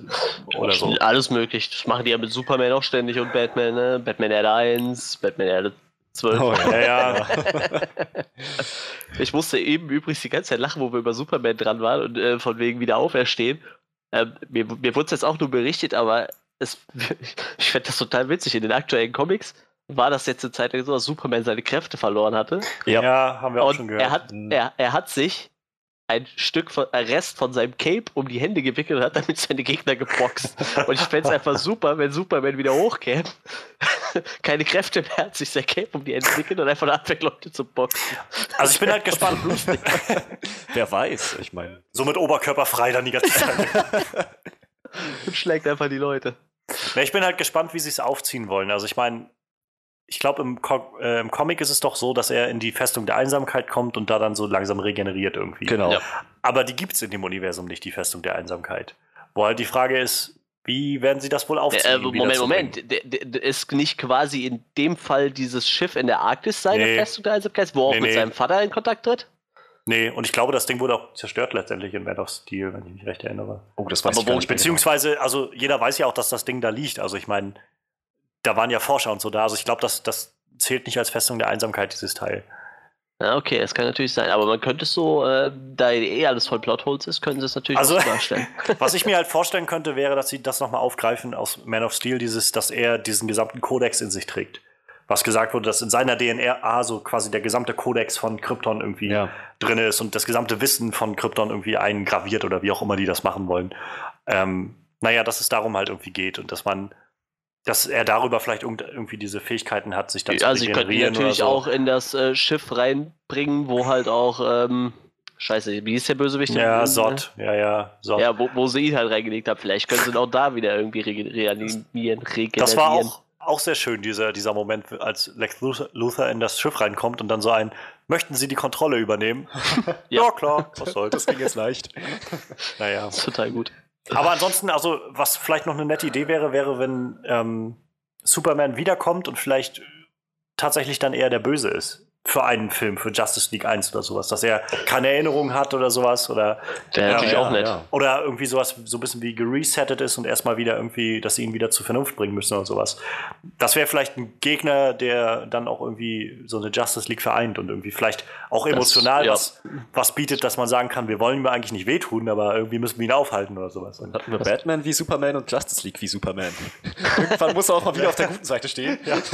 Oder so. Alles möglich. Das machen die ja mit Superman auch ständig und Batman, ne? Batman Erde 1, Batman Erde 12. Oh, ja. Ja, ja. Ich musste eben übrigens die ganze Zeit lachen, wo wir über Superman dran waren und äh, von wegen wieder auferstehen. Ähm, mir mir wurde es jetzt auch nur berichtet, aber es, ich fände das total witzig. In den aktuellen Comics war das jetzt eine Zeit lang so, dass Superman seine Kräfte verloren hatte. Ja. ja, haben wir auch schon Und gehört. er hat, Mhm. er, er hat sich ein Stück von, ein Rest von seinem Cape um die Hände gewickelt und hat damit seine Gegner geboxt. Und ich fände es einfach super, wenn Superman wieder hochkäme, keine Kräfte mehr hat, sich sein Cape um die Hände wickelt und einfach anfängt, Leute zu boxen. Also ich bin halt gespannt. Wer weiß, ich meine. so mit Oberkörper frei dann die ganze Zeit. Und schlägt einfach die Leute. Ja, ich bin halt gespannt, wie sie es aufziehen wollen. Also ich meine, ich glaube, im, Co äh, im Comic ist es doch so, dass er in die Festung der Einsamkeit kommt und da dann so langsam regeneriert irgendwie. Genau. Ja. Aber die gibt es in dem Universum nicht, die Festung der Einsamkeit. Wo halt die Frage ist, wie werden sie das wohl aufziehen? Äh, Moment? Moment. D- Ist nicht quasi in dem Fall dieses Schiff in der Arktis seine Nee. Festung der Einsamkeit, wo er auch Nee, mit nee. seinem Vater in Kontakt tritt? Nee, und ich glaube, das Ding wurde auch zerstört letztendlich in Man of Steel, wenn ich mich recht erinnere. Oh, das weiß Aber ich gar wo- nicht mehr Beziehungsweise, also jeder weiß ja auch, dass das Ding da liegt. Also ich meine, da waren ja Forscher und so da. Also ich glaube, das, das zählt nicht als Festung der Einsamkeit, dieses Teil. Ja, okay, das kann natürlich sein. Aber man könnte es so, äh, da eh alles voll Plotholes ist, können sie es natürlich Also- auch so darstellen. Was ich mir halt vorstellen könnte, wäre, dass sie das nochmal aufgreifen aus Man of Steel, dieses, dass er diesen gesamten Kodex in sich trägt. Was gesagt wurde, dass in seiner DNA so quasi der gesamte Kodex von Krypton irgendwie Ja. drin ist und das gesamte Wissen von Krypton irgendwie eingraviert oder wie auch immer die das machen wollen. Ähm, naja, dass es darum halt irgendwie geht und dass man dass er darüber vielleicht irgendwie diese Fähigkeiten hat, sich dann zu Also ich könnte ihn natürlich so. auch in das äh, Schiff reinbringen, wo halt auch ähm, Scheiße, wie ist der Bösewicht? Ja, Sot. Ja, ja, Sot. Ja, wo, wo sie ihn halt reingelegt haben. Vielleicht können sie ihn auch da wieder irgendwie regenerieren. Das war auch, auch sehr schön, dieser, dieser Moment, als Lex Luthor in das Schiff reinkommt und dann so ein, möchten Sie die Kontrolle übernehmen? ja. ja. klar, was soll das ging jetzt leicht. naja. Das ist total gut. Aber ansonsten, also, was vielleicht noch eine nette Idee wäre, wäre, wenn ähm, Superman wiederkommt und vielleicht tatsächlich dann eher der Böse ist für einen Film, für Justice League 1 oder sowas, dass er keine Erinnerung hat oder sowas oder der natürlich ja, auch nett. Ja. Oder irgendwie sowas so ein bisschen wie geresettet ist und erstmal wieder irgendwie, dass sie ihn wieder zur Vernunft bringen müssen oder sowas. Das wäre vielleicht ein Gegner, der dann auch irgendwie so eine Justice League vereint und irgendwie vielleicht auch emotional das, ja. was, was bietet, dass man sagen kann, wir wollen ihm eigentlich nicht wehtun, aber irgendwie müssen wir ihn aufhalten oder sowas. Dann hatten wir Batman wie Superman und Justice League wie Superman. Irgendwann muss er auch mal wieder auf der guten Seite stehen. Ja.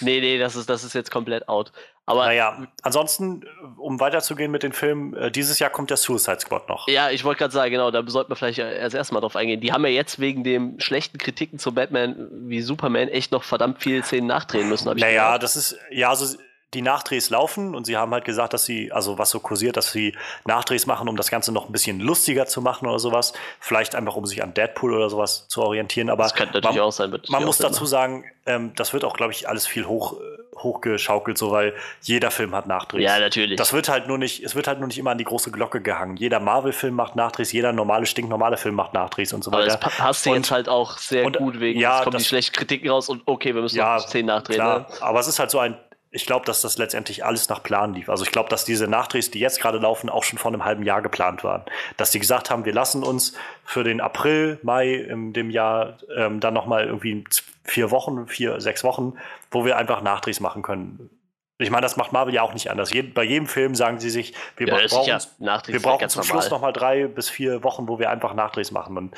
Nee, nee, das ist, das ist jetzt komplett out. Aber naja, ansonsten, um weiterzugehen mit den Filmen, äh, dieses Jahr kommt der Suicide Squad noch. Ja, ich wollte gerade sagen, genau, da sollten wir vielleicht erst erstmal drauf eingehen. Die haben ja jetzt wegen den schlechten Kritiken zu Batman wie Superman echt noch verdammt viele Szenen nachdrehen müssen. Hab ich naja, gehört. das ist, ja, also die Nachdrehs laufen und sie haben halt gesagt, dass sie, also was so kursiert, dass sie Nachdrehs machen, um das Ganze noch ein bisschen lustiger zu machen oder sowas. Vielleicht einfach, um sich an Deadpool oder sowas zu orientieren. Aber das könnte natürlich man, auch sein. Man muss dazu sagen, ähm, das wird auch, glaube ich, alles viel hoch, äh, hochgeschaukelt, so weil jeder Film hat Nachdrehs. Ja, natürlich. Das wird halt nur nicht, es wird halt nur nicht immer an die große Glocke gehangen. Jeder Marvel-Film macht Nachdrehs, jeder normale, stinknormale Film macht Nachdrehs und so weiter. Aber das passt und, jetzt halt auch sehr und, gut wegen, ja, es kommen das, die schlechten Kritiken raus und okay, wir müssen ja, noch 10 nachdrehen. Klar, ne? aber es ist halt so ein ich glaube, dass das letztendlich alles nach Plan lief. Also ich glaube, dass diese Nachdrehs, die jetzt gerade laufen, auch schon vor einem halben Jahr geplant waren. Dass die gesagt haben, wir lassen uns für den April, Mai in dem Jahr ähm, dann nochmal irgendwie vier Wochen, vier, sechs Wochen, wo wir einfach Nachdrehs machen können. Ich meine, das macht Marvel ja auch nicht anders. Je, bei jedem Film sagen sie sich, wir ja, brauchen, wir brauchen zum normal. Schluss nochmal drei bis vier Wochen, wo wir einfach Nachdrehs machen. Und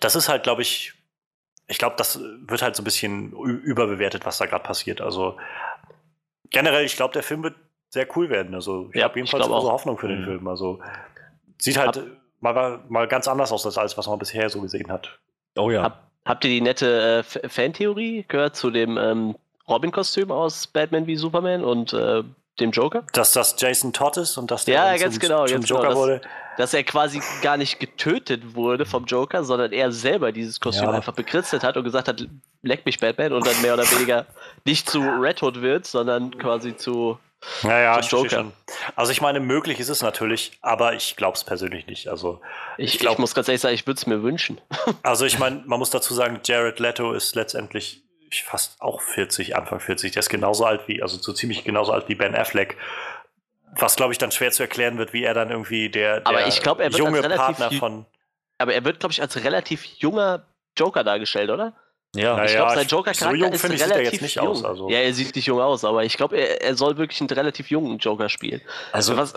das ist halt, glaube ich, ich glaube, das wird halt so ein bisschen überbewertet, was da gerade passiert. Also generell, ich glaube, der Film wird sehr cool werden. Also ich ja, habe jedenfalls große Hoffnung für den mhm. Film. Also sieht halt mal, mal ganz anders aus als alles, was man bisher so gesehen hat. Oh ja. Hab, habt ihr die nette äh, Fantheorie gehört zu dem ähm, Robin-Kostüm aus Batman wie Superman und äh, dem Joker? Dass das Jason Todd ist und dass der ja, ganz zum, genau, zum ganz Joker genau, wurde. Dass, dass, er quasi gar nicht getötet wurde vom Joker, sondern er selber dieses Kostüm ja. einfach bekritzelt hat und gesagt hat, leck mich Batman und dann mehr oder weniger nicht zu Red Hood wird, sondern quasi zu naja, Joker. Also ich meine, möglich ist es natürlich, aber ich glaube es persönlich nicht. Also ich, ich, glaub, ich muss ganz ehrlich sagen, ich würde es mir wünschen. Also ich meine, man muss dazu sagen, Jared Leto ist letztendlich fast auch 40, Anfang 40. Der ist genauso alt wie, also so ziemlich genauso alt wie Ben Affleck. Was, glaube ich, dann schwer zu erklären wird, wie er dann irgendwie der, der aber ich glaub, er wird junge Partner von. Aber er wird, glaube ich, als relativ junger Joker dargestellt, oder? Ja, naja, ich glaube, sein Joker-Charakter so ist relativ er jetzt nicht jung. aus. Also. Ja, er sieht nicht jung aus, aber ich glaube, er, er, soll wirklich einen relativ jungen Joker spielen. Also, was,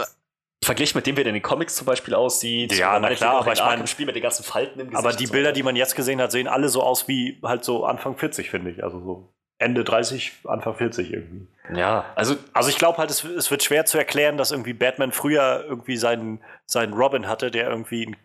verglichen mit dem, wie der in den Comics zum Beispiel aussieht. Ja, na klar, aber ich meine, im Spiel mit den ganzen Falten im Gesicht. Aber die Bilder, die man jetzt gesehen hat, sehen alle so aus wie halt so Anfang 40, finde ich. Also so Ende 30, Anfang 40 irgendwie. Ja, also, also ich glaube halt, es, es, wird schwer zu erklären, dass irgendwie Batman früher irgendwie seinen, seinen Robin hatte, der irgendwie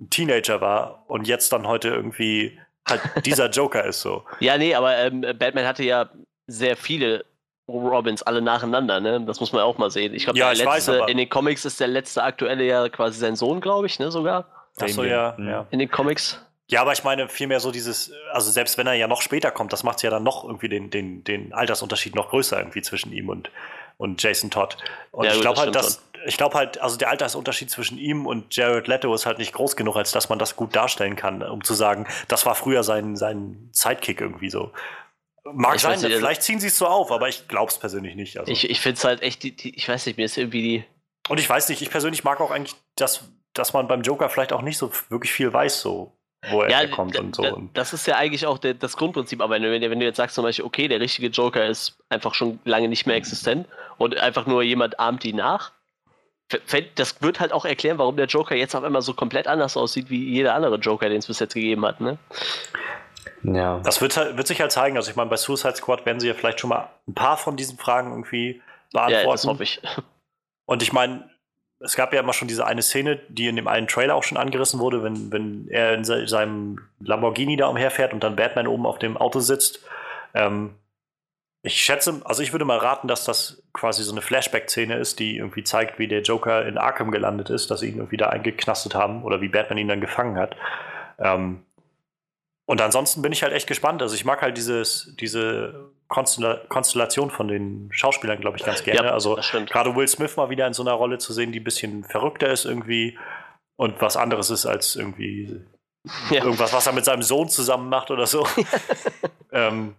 ein Teenager war und jetzt dann heute irgendwie halt dieser Joker ist so. Ja, nee, aber ähm, Batman hatte ja sehr viele Robins alle nacheinander, ne? Das muss man auch mal sehen. Ich glaube, ja, ich in den Comics ist der letzte aktuelle ja quasi sein Sohn, glaube ich, ne, sogar. Achso, ja, ja. In den Comics. Ja, aber ich meine vielmehr so dieses, also selbst wenn er ja noch später kommt, das macht ja dann noch irgendwie den, den, den Altersunterschied noch größer irgendwie zwischen ihm und, und Jason Todd. Und ja, ich glaube halt, dass, ich glaube halt, also der Altersunterschied zwischen ihm und Jared Leto ist halt nicht groß genug, als dass man das gut darstellen kann, um zu sagen, das war früher sein, sein Sidekick irgendwie so. Mag ich sein, nicht, vielleicht ziehen sie es so auf, aber ich glaube es persönlich nicht. Also. Ich, ich finde es halt echt, die, die, ich weiß nicht, mir ist irgendwie die. Und ich weiß nicht, ich persönlich mag auch eigentlich, dass, dass man beim Joker vielleicht auch nicht so wirklich viel weiß, so wo er ja, kommt und so. Das ist ja eigentlich auch der, das Grundprinzip, aber wenn wenn du jetzt sagst zum Beispiel, okay, der richtige Joker ist einfach schon lange nicht mehr existent und einfach nur jemand ahmt ihn nach, das wird halt auch erklären, warum der Joker jetzt auf einmal so komplett anders aussieht wie jeder andere Joker, den es bis jetzt gegeben hat, ne? Ja. Das wird, halt, wird sich halt zeigen. Also ich meine, bei Suicide Squad werden sie ja vielleicht schon mal ein paar von diesen Fragen irgendwie beantworten. Ja, das hoffe ich. Und ich meine, es gab ja immer schon diese eine Szene, die in dem einen Trailer auch schon angerissen wurde, wenn, wenn er in se seinem Lamborghini da umherfährt und dann Batman oben auf dem Auto sitzt. Ähm, ich schätze, also ich würde mal raten, dass das quasi so eine Flashback-Szene ist, die irgendwie zeigt, wie der Joker in Arkham gelandet ist, dass sie ihn irgendwie da eingeknastet haben oder wie Batman ihn dann gefangen hat. Ähm, und ansonsten bin ich halt echt gespannt. Also ich mag halt dieses, diese Konstella Konstellation von den Schauspielern, glaube ich, ganz gerne. Ja, also gerade Will Smith mal wieder in so einer Rolle zu sehen, die ein bisschen verrückter ist irgendwie und was anderes ist als irgendwie Ja. irgendwas, was er mit seinem Sohn zusammen macht oder so. ähm,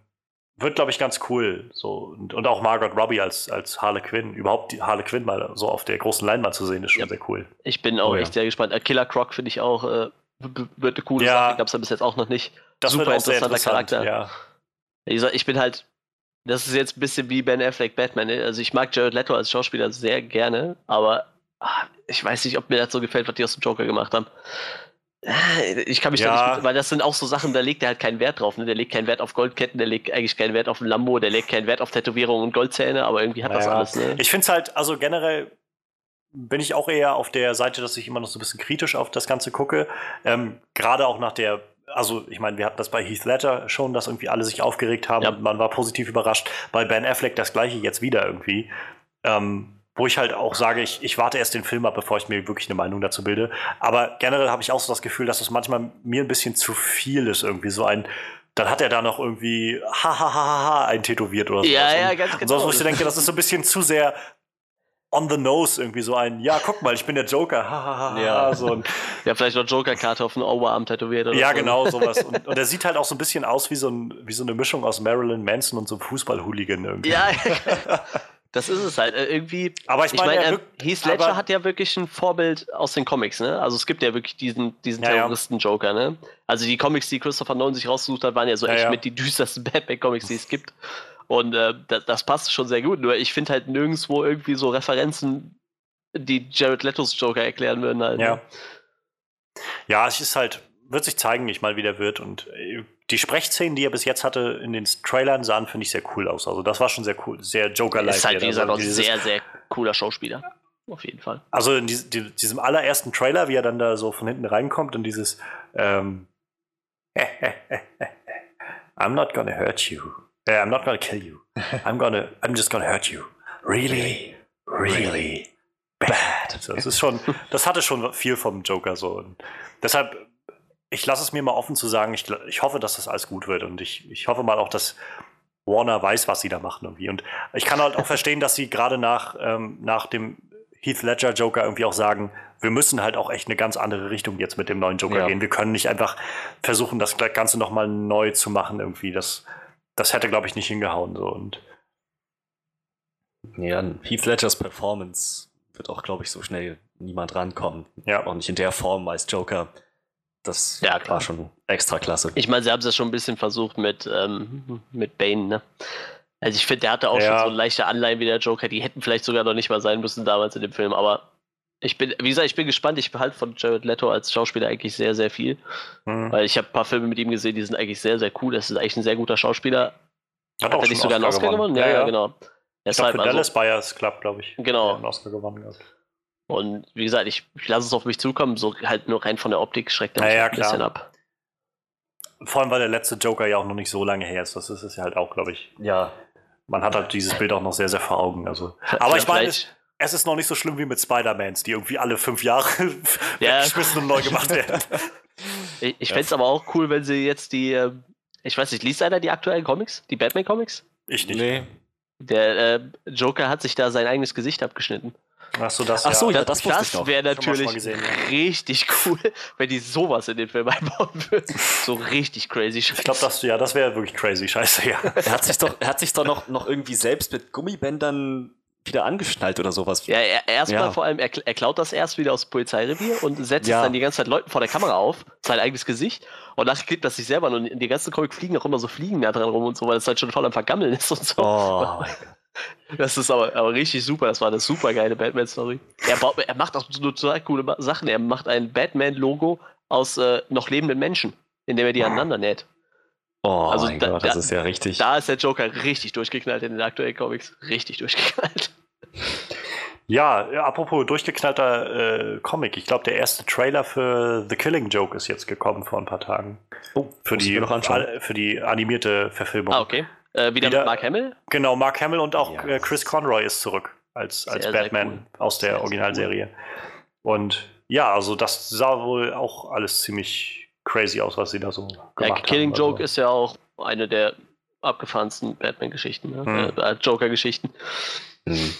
wird, glaube ich, ganz cool. So. Und, und auch Margot Robbie als, als Harley Quinn. Überhaupt die Harley Quinn mal so auf der großen Leinwand zu sehen, ist schon Ja. sehr cool. Ich bin auch Oh ja. echt sehr gespannt. Äh, Killer Croc finde ich auch, äh, wird eine coole Ja. Sache. Gab es ja bis jetzt auch noch nicht. Das Super wird auch sehr interessanter interessant. Charakter. Ja. Wie gesagt, ich bin halt, das ist jetzt ein bisschen wie Ben Affleck Batman. ne? Also ich mag Jared Leto als Schauspieler sehr gerne, aber ah, ich weiß nicht, ob mir das so gefällt, was die aus dem Joker gemacht haben. Äh, Ich kann mich da Ja. nicht, mit- weil das sind auch so Sachen, da legt er halt keinen Wert drauf. Ne? Der legt keinen Wert auf Goldketten, der legt eigentlich keinen Wert auf ein Lambo, der legt keinen Wert auf Tätowierungen und Goldzähne, aber irgendwie hat das Naja. alles. Ne? Ich finde es halt, also generell bin ich auch eher auf der Seite, dass ich immer noch so ein bisschen kritisch auf das Ganze gucke. Ähm, Gerade auch nach der, also ich meine, wir hatten das bei Heath Ledger schon, dass irgendwie alle sich aufgeregt haben Ja. und man war positiv überrascht. Bei Ben Affleck das gleiche jetzt wieder irgendwie. Ähm, wo ich halt auch sage, ich, ich warte erst den Film ab, bevor ich mir wirklich eine Meinung dazu bilde. Aber generell habe ich auch so das Gefühl, dass das manchmal mir ein bisschen zu viel ist, irgendwie so ein. Dann hat er da noch irgendwie ha ha ha ha ha eintätowiert oder so. Ja, und, ja, ganz und genau. sonst, wo ich denke, das ist so ein bisschen zu sehr on the nose irgendwie so ein, ja, guck mal, ich bin der Joker, ha, ha, ha, Ja. ja. so ein, Ja, vielleicht noch Joker-Karte auf den Oberarm tätowiert oder ja, so. genau, sowas. Und, und er sieht halt auch so ein bisschen aus wie so, ein, wie so eine Mischung aus Marilyn Manson und so einem Fußball-Hooligan irgendwie. Ja, das ist es halt. Äh, Irgendwie. Aber ich Ich meine, er äh, Heath Ledger hat ja wirklich ein Vorbild aus den Comics, ne? Also es gibt ja wirklich diesen, diesen Ja. Terroristen-Joker, ne? Also die Comics, die Christopher Nolan sich rausgesucht hat, waren ja so Ja, echt ja. mit die düstersten Batman-Comics, die es gibt. Und äh, das, das passt schon sehr gut. Nur ich finde halt nirgendwo irgendwie so Referenzen, die Jared Letos Joker erklären würden. Halt, Ja. ne? Ja, es ist halt, wird sich zeigen, nicht mal wie der wird. Und äh, die Sprechszenen, die er bis jetzt hatte in den Trailern, sahen, finde ich, sehr cool aus. Also das war schon sehr cool, sehr Joker-like. Ist halt, wie Also gesagt, auch dieses- sehr, sehr cooler Schauspieler. Auf jeden Fall. Also in dies- die, diesem allerersten Trailer, wie er dann da so von hinten reinkommt und dieses ähm, I'm not gonna hurt you. Uh, I'm not gonna kill you. I'm gonna I'm just gonna hurt you. Really, really bad. So, das ist schon, das hatte schon viel vom Joker so. Und deshalb, ich lasse es mir mal offen zu sagen, ich, ich hoffe, dass das alles gut wird. Und ich, ich hoffe mal auch, dass Warner weiß, was sie da machen irgendwie. Und ich kann halt auch verstehen, dass sie gerade nach, ähm, nach dem Heath Ledger Joker irgendwie auch sagen, wir müssen halt auch echt eine ganz andere Richtung jetzt mit dem neuen Joker Ja. gehen. Wir können nicht einfach versuchen, das Ganze nochmal neu zu machen irgendwie. Das, das hätte, glaube ich, nicht hingehauen. So. Und Ja, Heath Ledgers Performance wird auch, glaube ich, so schnell niemand rankommen. ja, Auch nicht in der Form als Joker. Das Ja, klar. war schon extra klasse. Ich meine, sie haben es ja schon ein bisschen versucht mit, ähm, mit Bane, ne? Also ich finde, der hatte auch Ja. schon so leichte Anleihen wie der Joker, die hätten vielleicht sogar noch nicht mal sein müssen damals in dem Film, aber ich bin, wie gesagt, ich bin gespannt, ich behalte von Jared Leto als Schauspieler eigentlich sehr, sehr viel, hm. weil ich habe ein paar Filme mit ihm gesehen, die sind eigentlich sehr, sehr cool, das ist eigentlich ein sehr guter Schauspieler. Hat, Hat er nicht sogar einen Oscar gewonnen? Ja, ja, genau. Ich glaube, Deshalb, für also, Dallas Buyers Club, glaube ich. Genau. einen Oscar gewonnen gehabt. Und wie gesagt, ich, ich lasse es auf mich zukommen, so halt nur rein von der Optik schreckt er Ja, mich ja, ein bisschen klar. ab. Vor allem, weil der letzte Joker ja auch noch nicht so lange her ist. Das ist es ja halt auch, glaube ich. Ja, Man hat halt dieses Bild auch noch sehr, sehr vor Augen. Also. Aber ich meine, es, es ist noch nicht so schlimm wie mit Spider-Mans, die irgendwie alle fünf Jahre Ja. weggeschmissen und neu gemacht werden. Ich, ich fände es aber auch cool, wenn sie jetzt die, ähm, ich weiß nicht, liest einer die aktuellen Comics? Die Batman-Comics? Ich nicht. nee. Der äh, Joker hat sich da sein eigenes Gesicht abgeschnitten. Ach so, das, Ach so, ja, das das noch. wäre natürlich gesehen, ja. richtig cool, wenn die sowas in den Film einbauen würden. So richtig crazy Ich glaube, das, ja, das wäre wirklich crazy. Scheiße, ja. Er hat sich doch, er hat sich doch noch, noch irgendwie selbst mit Gummibändern wieder angeschnallt oder sowas. Ja, er, erstmal Ja. vor allem, er, er klaut das erst wieder aus dem Polizeirevier und setzt Ja. es dann die ganze Zeit Leuten vor der Kamera auf, sein eigenes Gesicht. Und nachher klebt das sich selber und in die ganzen Comic fliegen auch immer so Fliegen da dran rum und so, weil es halt schon voll am Vergammeln ist und so. Oh, Das ist aber, aber richtig super. Das war eine super geile Batman-Story. Er, baut- er macht auch so total coole Sachen. Er macht ein Batman-Logo aus äh, noch lebenden Menschen, indem er die aneinander näht. oh Also mein da- Gott, das da- ist ja richtig. Da ist der Joker richtig durchgeknallt in den aktuellen Comics. Richtig durchgeknallt. Ja, apropos durchgeknallter äh, Comic. Ich glaube, der erste Trailer für The Killing Joke ist jetzt gekommen vor ein paar Tagen. Oh, Für die, noch anschauen. für die animierte Verfilmung. Ah, okay. Äh, wieder, Wieder- mit Mark Hamill? Genau, Mark Hamill und auch Ja. äh, Chris Conroy ist zurück als, als Sehr, sehr Batman cool. aus der Sehr, sehr Originalserie. Und ja, also das sah wohl auch alles ziemlich crazy aus, was sie da so gemacht Ja, haben. Killing Also, Joke ist ja auch eine der abgefahrensten Batman-Geschichten, ne? Hm. äh, Joker-Geschichten. Hm.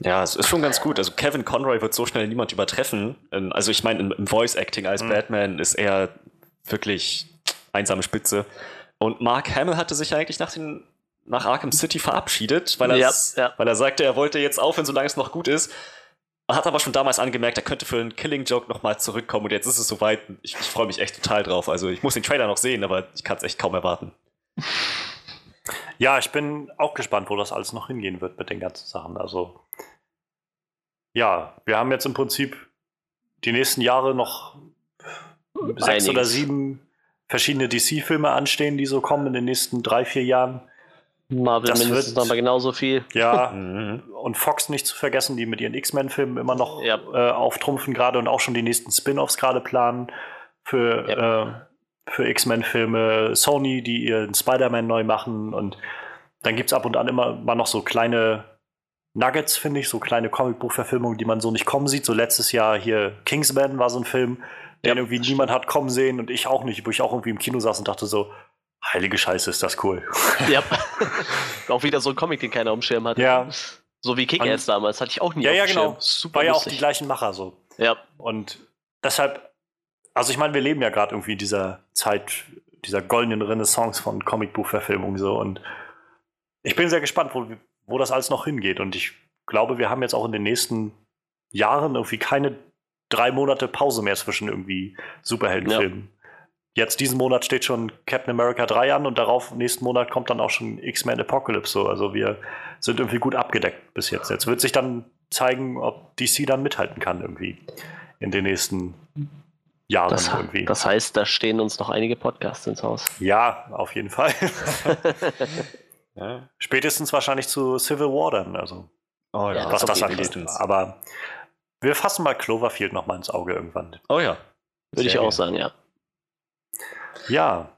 Ja, es ist schon ganz gut. Also Kevin Conroy wird so schnell niemand übertreffen. Ähm, Also ich meine, im, Voice-Acting als Mhm. Batman ist er wirklich einsame Spitze. Und Mark Hamill hatte sich eigentlich nach, den, nach Arkham City verabschiedet, weil, Ja, ja. weil er sagte, er wollte jetzt aufhören, solange es noch gut ist. Hat aber schon damals angemerkt, er könnte für einen Killing Joke nochmal zurückkommen und jetzt ist es soweit. Ich, ich freue mich echt total drauf. Also ich muss den Trailer noch sehen, aber ich kann es echt kaum erwarten. Ja, ich bin auch gespannt, wo das alles noch hingehen wird mit den ganzen Sachen. Also, ja, wir haben jetzt im Prinzip die nächsten Jahre noch sechs Einiges. oder sieben verschiedene DC-Filme anstehen, die so kommen in den nächsten drei, vier Jahren. Marvel Das mindestens wird- noch mal genauso viel. Ja, und Fox nicht zu vergessen, die mit ihren X-Men-Filmen immer noch Ja. äh, auftrumpfen gerade und auch schon die nächsten Spin-offs gerade planen für, äh, für X-Men-Filme. Sony, die ihren Spider-Man neu machen und dann gibt es ab und an immer mal noch so kleine Nuggets, finde ich, so kleine Comicbuchverfilmungen, die man so nicht kommen sieht. So letztes Jahr hier Kingsman war so ein Film, den Ja, irgendwie niemand hat kommen sehen und ich auch nicht, wo ich auch irgendwie im Kino saß und dachte so, heilige Scheiße, ist das cool. Ja. auch wieder so ein Comic, den keiner auf dem Schirm hat. Ja. So wie Kick-Ass damals, hatte ich auch nie Ja, auf ja, dem genau. Schirm. Super War ja auch die gleichen Macher so. Ja, Und deshalb, also ich meine, wir leben ja gerade irgendwie in dieser Zeit, dieser goldenen Renaissance von Comicbuchverfilmung so und ich bin sehr gespannt, wo, wo das alles noch hingeht und ich glaube, wir haben jetzt auch in den nächsten Jahren irgendwie keine drei Monate Pause mehr zwischen irgendwie Superheldenfilmen. Jetzt diesen Monat steht schon Captain America 3 an und darauf nächsten Monat kommt dann auch schon X-Men Apocalypse so. Also wir sind irgendwie gut abgedeckt bis jetzt. Jetzt wird sich dann zeigen, ob DC dann mithalten kann irgendwie in den nächsten Jahren das, irgendwie. das heißt, da stehen uns noch einige Podcasts ins Haus. ja, auf jeden Fall. Ja. Spätestens wahrscheinlich zu Civil War dann, also Oh Ja, was das angeht. Aber wir fassen mal Cloverfield noch mal ins Auge irgendwann. Oh ja. Würde ich Sehr auch gerne. sagen, ja. Ja,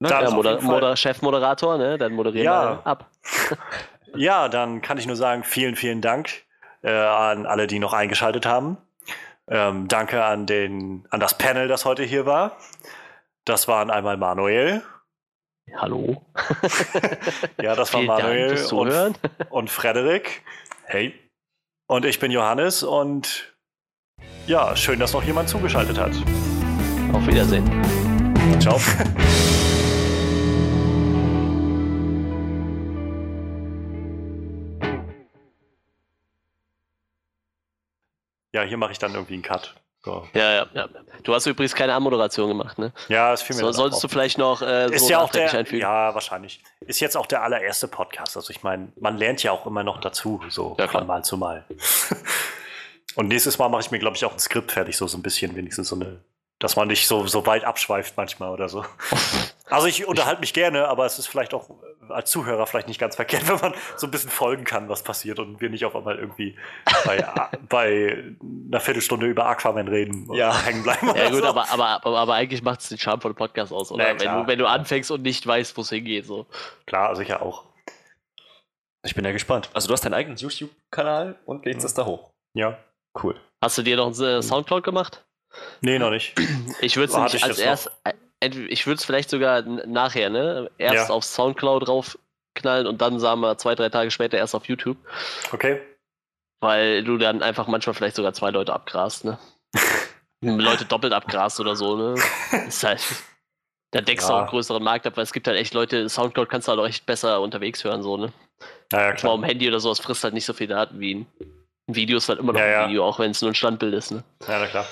Na, Dann ja Moder. Moder Chefmoderator, ne? Dann moderieren Ja. wir ab. ja, dann kann ich nur sagen, vielen, vielen Dank äh, an alle, die noch eingeschaltet haben. Ähm, danke an, den, an das Panel, das heute hier war. Das waren einmal Manuel. Hallo. Ja, das war Dank Manuel fürs Zuhören. und, und Frederik. Hey. Und ich bin Johannes und ja, schön, dass noch jemand zugeschaltet hat. Auf Wiedersehen. Ciao. Ja, hier mache ich dann irgendwie einen Cut. So. Ja, ja, ja. Du hast übrigens keine Anmoderation gemacht, ne? Ja, es fiel mir So, solltest du auf. vielleicht noch äh, Ist so ja auch der, einfügen. ja, wahrscheinlich. Ist jetzt auch der allererste Podcast. Also ich meine, man lernt ja auch immer noch dazu, so Ja, von Mal zu Mal. Und nächstes Mal mache ich mir, glaube ich, auch ein Skript fertig, so, so ein bisschen wenigstens so eine, dass man nicht so, so weit abschweift manchmal oder so. Also ich unterhalte mich gerne, aber es ist vielleicht auch äh, als Zuhörer vielleicht nicht ganz verkehrt, wenn man so ein bisschen folgen kann, was passiert und wir nicht auf einmal irgendwie bei, bei einer Viertelstunde über Aquaman reden und Ja. hängen bleiben. Ja oder gut, so. aber, aber, aber, aber eigentlich macht es den Charme von Podcast aus, oder? Na wenn, du, wenn du anfängst und nicht weißt, wo es hingeht. So. Klar, sicher auch. Ich bin ja gespannt. Also du hast deinen eigenen YouTube-Kanal und lädst Mhm. es da hoch. Ja. Cool. Hast du dir noch ein äh, Soundcloud gemacht? Nee, noch nicht. Ich würde es nämlich ich als jetzt erst, äh, ich würde es vielleicht sogar nachher, ne? Erst Ja. auf Soundcloud draufknallen und dann sagen wir zwei, drei Tage später erst auf YouTube. Okay. Weil du dann einfach manchmal vielleicht sogar zwei Leute abgrast, ne? Leute doppelt abgrast oder so, ne? ist halt. Da deckst du Ja. auch einen größeren Markt ab, weil es gibt halt echt Leute, Soundcloud kannst du halt auch echt besser unterwegs hören, so, ne? Naja, Mal klar. am Handy oder so, es frisst halt nicht so viel Daten wie ein Video ist halt immer noch Ja, ja. ein Video, auch wenn es nur ein Standbild ist, ne? Ja, na klar.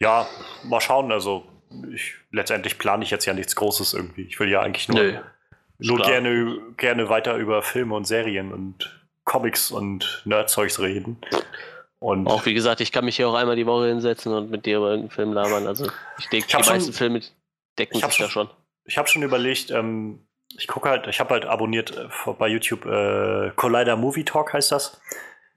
Ja, mal schauen. Also, ich, letztendlich plane ich jetzt ja nichts Großes irgendwie. Ich will ja eigentlich nur, Nö. nur klar. gerne, gerne weiter über Filme und Serien und Comics und Nerdzeugs reden. Und Auch wie gesagt, ich kann mich hier auch einmal die Woche hinsetzen und mit dir über irgendeinen Film labern. Also ich denke, die schon- meisten Filme decken sich da schon. ich habe schon überlegt, ähm, ich gucke halt, ich habe halt abonniert äh, bei YouTube äh, Collider Movie Talk heißt das.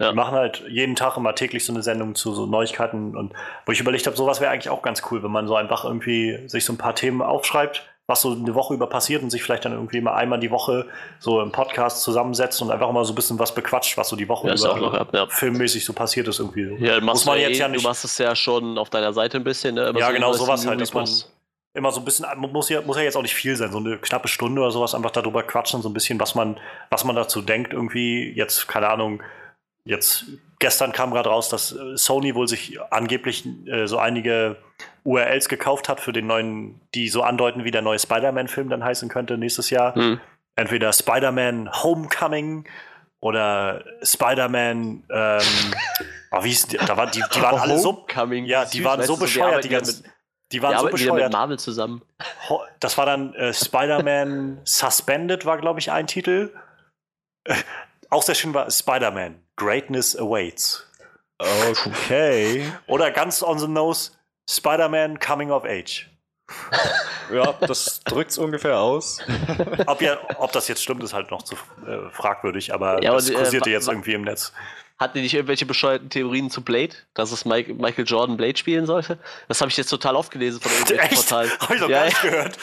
Ja. Die machen halt jeden Tag immer täglich so eine Sendung zu so Neuigkeiten und wo ich überlegt habe, sowas wäre eigentlich auch ganz cool, wenn man so einfach irgendwie sich so ein paar Themen aufschreibt, was so eine Woche über passiert und sich vielleicht dann irgendwie mal einmal die Woche so im Podcast zusammensetzt und einfach mal so ein bisschen was bequatscht, was so die Woche Ja, über noch ja. filmmäßig so passiert ist irgendwie. Ja, Muss man du, ja jetzt eh, ja du nicht- machst es ja schon auf deiner Seite ein bisschen, ne? Ja, so genau, sowas halt, dass man immer so ein bisschen, muss ja, muss ja jetzt auch nicht viel sein, so eine knappe Stunde oder sowas, einfach darüber quatschen, so ein bisschen, was man, was man dazu denkt, irgendwie, jetzt, keine Ahnung, jetzt, gestern kam gerade raus, dass äh, Sony wohl sich angeblich äh, so einige URLs gekauft hat für den neuen, die so andeuten, wie der neue Spider-Man-Film dann heißen könnte nächstes Jahr. Hm. Entweder Spider-Man Homecoming oder Spider-Man, ähm, oh, wie hieß die, da war, die, die waren alle so, Homecoming, ja, die süß, waren so die bescheuert, die ganzen, die waren so wieder mit bescheuert. Marvel zusammen. Das war dann äh, Spider-Man Suspended, war, glaube ich, ein Titel. Äh, auch sehr schön war Spider-Man Greatness Awaits. Okay. Oder ganz on the nose Spider-Man Coming of Age. Ja, das drückt's ungefähr aus. Ob, ja, ob das jetzt stimmt, ist halt noch zu äh, fragwürdig, aber Ja, das und, äh, kursierte wa- jetzt irgendwie im Netz. Hatten die nicht irgendwelche bescheuerten Theorien zu Blade, dass es Mike, Michael Jordan Blade spielen sollte? Das habe ich jetzt total aufgelesen von irgendwelchen Echt? Portalen. Habe ich noch ja, gar nicht gehört.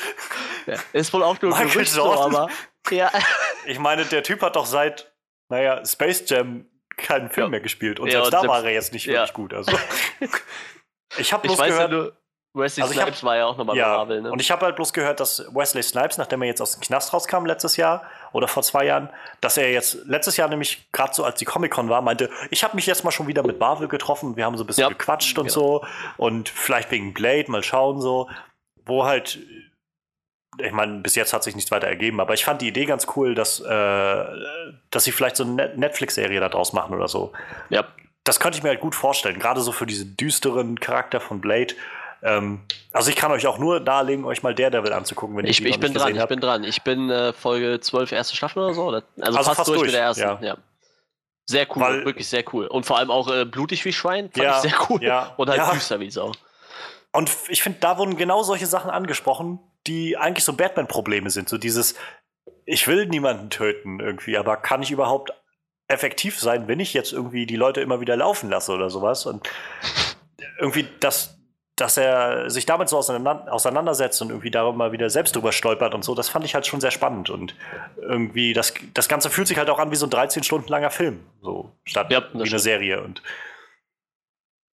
ja. Ist wohl auch nur ein Michael Gerücht so, Jordan? aber. Ja. Ich meine, der Typ hat doch seit, naja, Space Jam keinen Film Ja. mehr gespielt. Und selbst und da war er jetzt nicht wirklich gut. Also. Ich habe Ich bloß weiß gehört, nur, Wesley Also ich hab- Snipes war ja auch nochmal bei Ja, Marvel, ne? und ich habe halt bloß gehört, dass Wesley Snipes, nachdem er jetzt aus dem Knast rauskam letztes Jahr oder vor zwei Jahren, dass er jetzt letztes Jahr nämlich gerade so als die Comic-Con war, meinte, ich habe mich jetzt mal schon wieder mit Marvel getroffen, wir haben so ein bisschen Ja. gequatscht und Ja. so und vielleicht wegen Blade, mal schauen so, wo halt ich meine, bis jetzt hat sich nichts weiter ergeben, aber ich fand die Idee ganz cool, dass, äh, dass sie vielleicht so eine Net- Netflix-Serie daraus machen oder so. ja. Das könnte ich mir halt gut vorstellen, gerade so für diesen düsteren Charakter von Blade. Ähm, also ich kann euch auch nur nahelegen, euch mal Daredevil anzugucken, wenn Ich, noch ich bin dran, ich bin dran. Ich bin äh, Folge 12, erste Staffel oder so. Oder? Also, Also fast, fast durch, durch, mit der ersten. ja. Ja. Sehr cool, Weil- wirklich sehr cool. Und vor allem auch äh, blutig wie Schwein, fand Ja, ich sehr cool. ja, Und halt düster wie Sau. Und ich finde, da wurden genau solche Sachen angesprochen, die eigentlich so Batman-Probleme sind. So dieses, ich will niemanden töten irgendwie, aber kann ich überhaupt effektiv sein, wenn ich jetzt irgendwie die Leute immer wieder laufen lasse oder sowas? Und irgendwie, dass, dass er sich damit so auseinander, auseinandersetzt und irgendwie darüber mal wieder selbst drüber stolpert und so, das fand ich halt schon sehr spannend. Und irgendwie, das, das Ganze fühlt sich halt auch an wie so ein 13 Stunden langer Film, so statt Ja, wie das eine stimmt. Serie. Und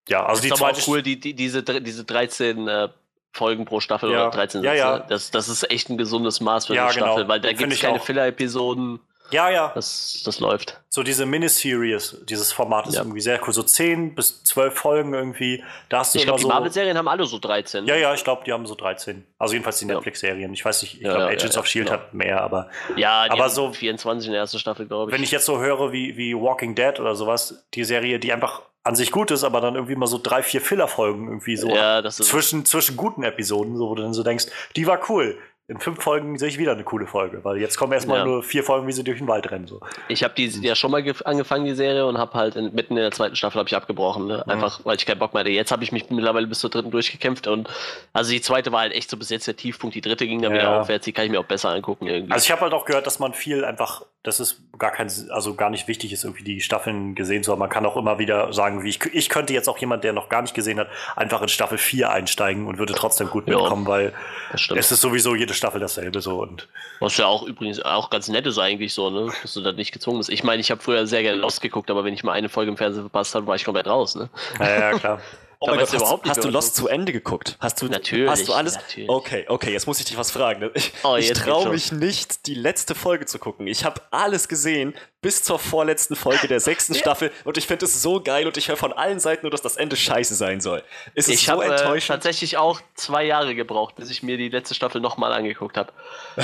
ja, also die ist aber zweite auch cool, die, die, diese, diese 13 äh, Folgen pro Staffel Ja. oder 13 Ja, Sätze. ja. Das, das ist echt ein gesundes Maß für Ja, eine genau. Staffel, weil da gibt es keine. Filler-Episoden. Ja, ja. Das, das läuft. So diese Miniseries, dieses Format ist Ja. irgendwie sehr cool. So 10 bis 12 Folgen irgendwie. Da hast du Ich glaube, die so. Marvel-Serien haben alle so 13. ja, ja, ich glaube, die haben so 13. Also jedenfalls die Ja. Netflix-Serien. Ich weiß nicht, ich Ja, glaube, Agents of Shield genau. hat mehr, aber ja die Aber haben so- 24 in der ersten Staffel, glaube ich. wenn ich jetzt so höre wie, wie Walking Dead oder sowas, die Serie, die einfach an sich gut ist, aber dann irgendwie mal so drei, vier Filler-Folgen irgendwie so ja, das ist zwischen, zwischen guten Episoden, so, wo du dann so denkst, die war cool. In fünf Folgen sehe ich wieder eine coole Folge, weil jetzt kommen erstmal Ja. nur vier Folgen, wie sie durch den Wald rennen. So. Ich habe die ja schon mal gef- angefangen, die Serie, und habe halt in, mitten in der zweiten Staffel habe ich abgebrochen. Ne? Mhm. Einfach, weil ich keinen Bock mehr hatte. Jetzt habe ich mich mittlerweile bis zur dritten durchgekämpft und also die zweite war halt echt so bis jetzt der Tiefpunkt. Die dritte ging dann Ja. wieder aufwärts. Die kann ich mir auch besser angucken irgendwie. Also ich habe halt auch gehört, dass man viel einfach, das ist gar kein, also gar nicht wichtig ist, irgendwie die Staffeln gesehen zu haben. Man kann auch immer wieder sagen, wie ich, ich könnte jetzt auch jemand, der noch gar nicht gesehen hat, einfach in Staffel 4 einsteigen und würde trotzdem gut Ja. mitkommen, weil das stimmt. es ist sowieso jede Staffel dasselbe so und Was ja auch übrigens auch ganz nett ist eigentlich so, ne? Dass du da nicht gezwungen bist. Ich meine, ich habe früher sehr gerne Lost geguckt, aber wenn ich mal eine Folge im Fernsehen verpasst habe, war ich komplett raus, ne? ja, ja klar. Oh mein Gott, hast, überhaupt nicht, hast du Lost zu Ende geguckt? Hast du, Natürlich, Hast du alles? natürlich. Okay, okay, jetzt muss ich dich was fragen. Ich, Oh, ich traue mich nicht, die letzte Folge zu gucken. Ich habe alles gesehen bis zur vorletzten Folge der sechsten Staffel und ich finde es so geil und ich höre von allen Seiten nur, dass das Ende scheiße sein soll. Ist es Ich so habe äh, tatsächlich auch zwei Jahre gebraucht, bis ich mir die letzte Staffel nochmal angeguckt habe.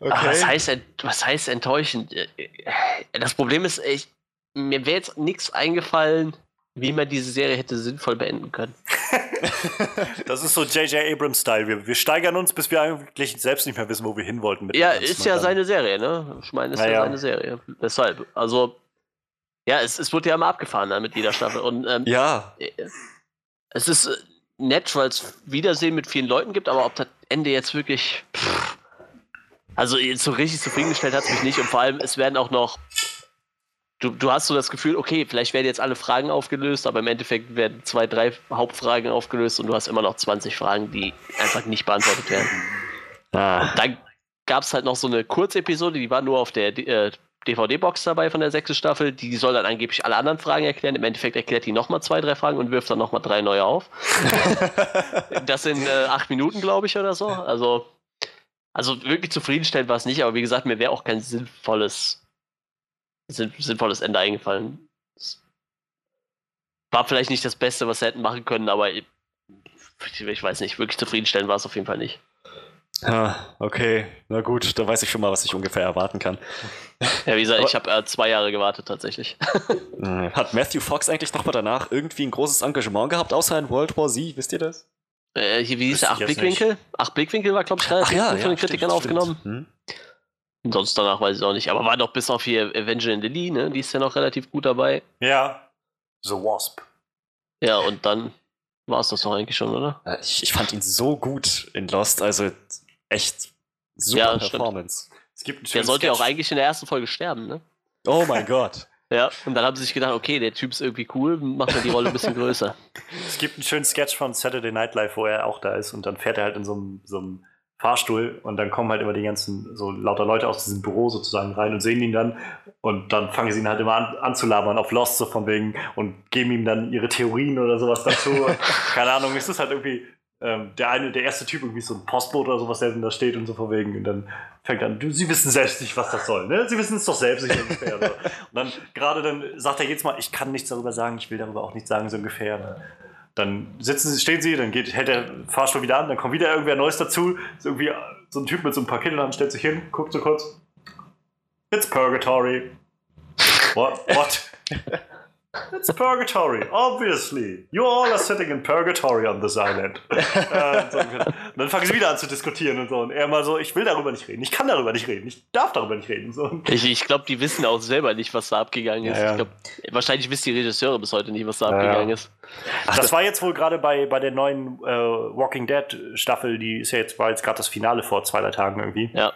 Aber was heißt, was heißt enttäuschend? Äh, äh, Das Problem ist, ich, mir wäre jetzt nichts eingefallen, wie man diese Serie hätte sinnvoll beenden können. Das ist so J.J. Abrams-Style. Wir, wir steigern uns, bis wir eigentlich selbst nicht mehr wissen, wo wir hin wollten. mit dem Ja, ist ja dann- seine Serie, ne? Ich meine, ist ja, Naja. seine Serie. Deshalb. Also, ja, es, es wird ja immer abgefahren ne, mit jeder Staffel. Und ähm, Ja, äh, es ist äh, nett, weil es Wiedersehen mit vielen Leuten gibt, aber ob das Ende jetzt wirklich. Pff, Also so richtig zufriedengestellt hat es mich nicht und vor allem, es werden auch noch. Du, du hast so das Gefühl, okay, vielleicht werden jetzt alle Fragen aufgelöst, aber im Endeffekt werden zwei, drei Hauptfragen aufgelöst und du hast immer noch 20 Fragen, die einfach nicht beantwortet werden. Ah, Dann gab es halt noch so eine Kurzepisode, die war nur auf der äh, DVD-Box dabei von der sechsten Staffel. Die soll dann angeblich alle anderen Fragen erklären. Im Endeffekt erklärt die nochmal zwei, drei Fragen und wirft dann nochmal drei neue auf. das sind äh, acht Minuten, glaube ich, oder so. Also, also wirklich zufriedenstellend war es nicht, aber wie gesagt, mir wäre auch kein sinnvolles, sinn, sinnvolles Ende eingefallen. Es war vielleicht nicht das Beste, was sie hätten machen können, aber ich, ich weiß nicht, wirklich zufriedenstellend war es auf jeden Fall nicht. ah, okay. Na gut, da weiß ich schon mal, was ich ungefähr erwarten kann. Ja, wie gesagt, Aber- ich habe äh, zwei Jahre gewartet tatsächlich. Äh, Hat Matthew Fox eigentlich nochmal danach irgendwie ein großes Engagement gehabt, außer in World War Z? Wisst ihr das? Äh, hier, wie hieß der? Acht jetzt Blickwinkel? Acht Blickwinkel war, glaube ich, relativ gut von den Kritikern stimmt, aufgenommen. stimmt. Hm? Und sonst danach weiß ich auch nicht. Aber war doch bis auf hier Avenger Lily, ne? Die ist ja noch relativ gut dabei. Ja. The Wasp. Ja, und dann war es das doch eigentlich schon, oder? Äh, Ich, ich fand ihn so gut in Lost, also echt super Ja, stimmt. Performance. Es gibt einen Der sollte ja auch eigentlich in der ersten Folge sterben, ne? Oh mein Gott. Ja. Und dann haben sie sich gedacht, okay, der Typ ist irgendwie cool, machen wir die Rolle ein bisschen größer. Es gibt einen schönen Sketch von Saturday Night Live, wo er auch da ist und dann fährt er halt in so einem, so einem Fahrstuhl und dann kommen halt immer die ganzen, so lauter Leute aus diesem Büro sozusagen rein und sehen ihn dann und dann fangen sie ihn halt immer an, anzulabern auf Lost, so von wegen und geben ihm dann ihre Theorien oder sowas dazu. Keine Ahnung, es ist halt irgendwie ähm, der eine, der erste Typ irgendwie so ein Postbote oder sowas, der dann da steht und so von wegen und dann fängt an, du, sie wissen selbst nicht, was das soll, ne? Sie wissen es doch selbst nicht ungefähr. So. Und dann gerade dann sagt er jedes Mal, ich kann nichts darüber sagen, ich will darüber auch nichts sagen, so ungefähr. Ne? Dann sitzen sie, stehen sie, dann geht, hält der Fahrstuhl wieder an, dann kommt wieder irgendwer Neues dazu. Ist irgendwie so ein Typ mit so ein paar Kindern, stellt sich hin, guckt so kurz. It's purgatory. What? What? It's purgatory, obviously. You all are sitting in purgatory on this island. äh, so, und dann fangen sie wieder an zu diskutieren und so. Und er mal so, ich will darüber nicht reden, ich kann darüber nicht reden, ich darf darüber nicht reden. So. Ich, ich glaube, die wissen auch selber nicht, was da abgegangen ist. Ja, ja. Ich glaub, wahrscheinlich wissen die Regisseure bis heute nicht, was da Ja, abgegangen ist. das war jetzt wohl gerade bei, bei der neuen äh, Walking Dead Staffel, die ist ja jetzt, war jetzt gerade das Finale vor zwei, drei Tagen irgendwie. Ja.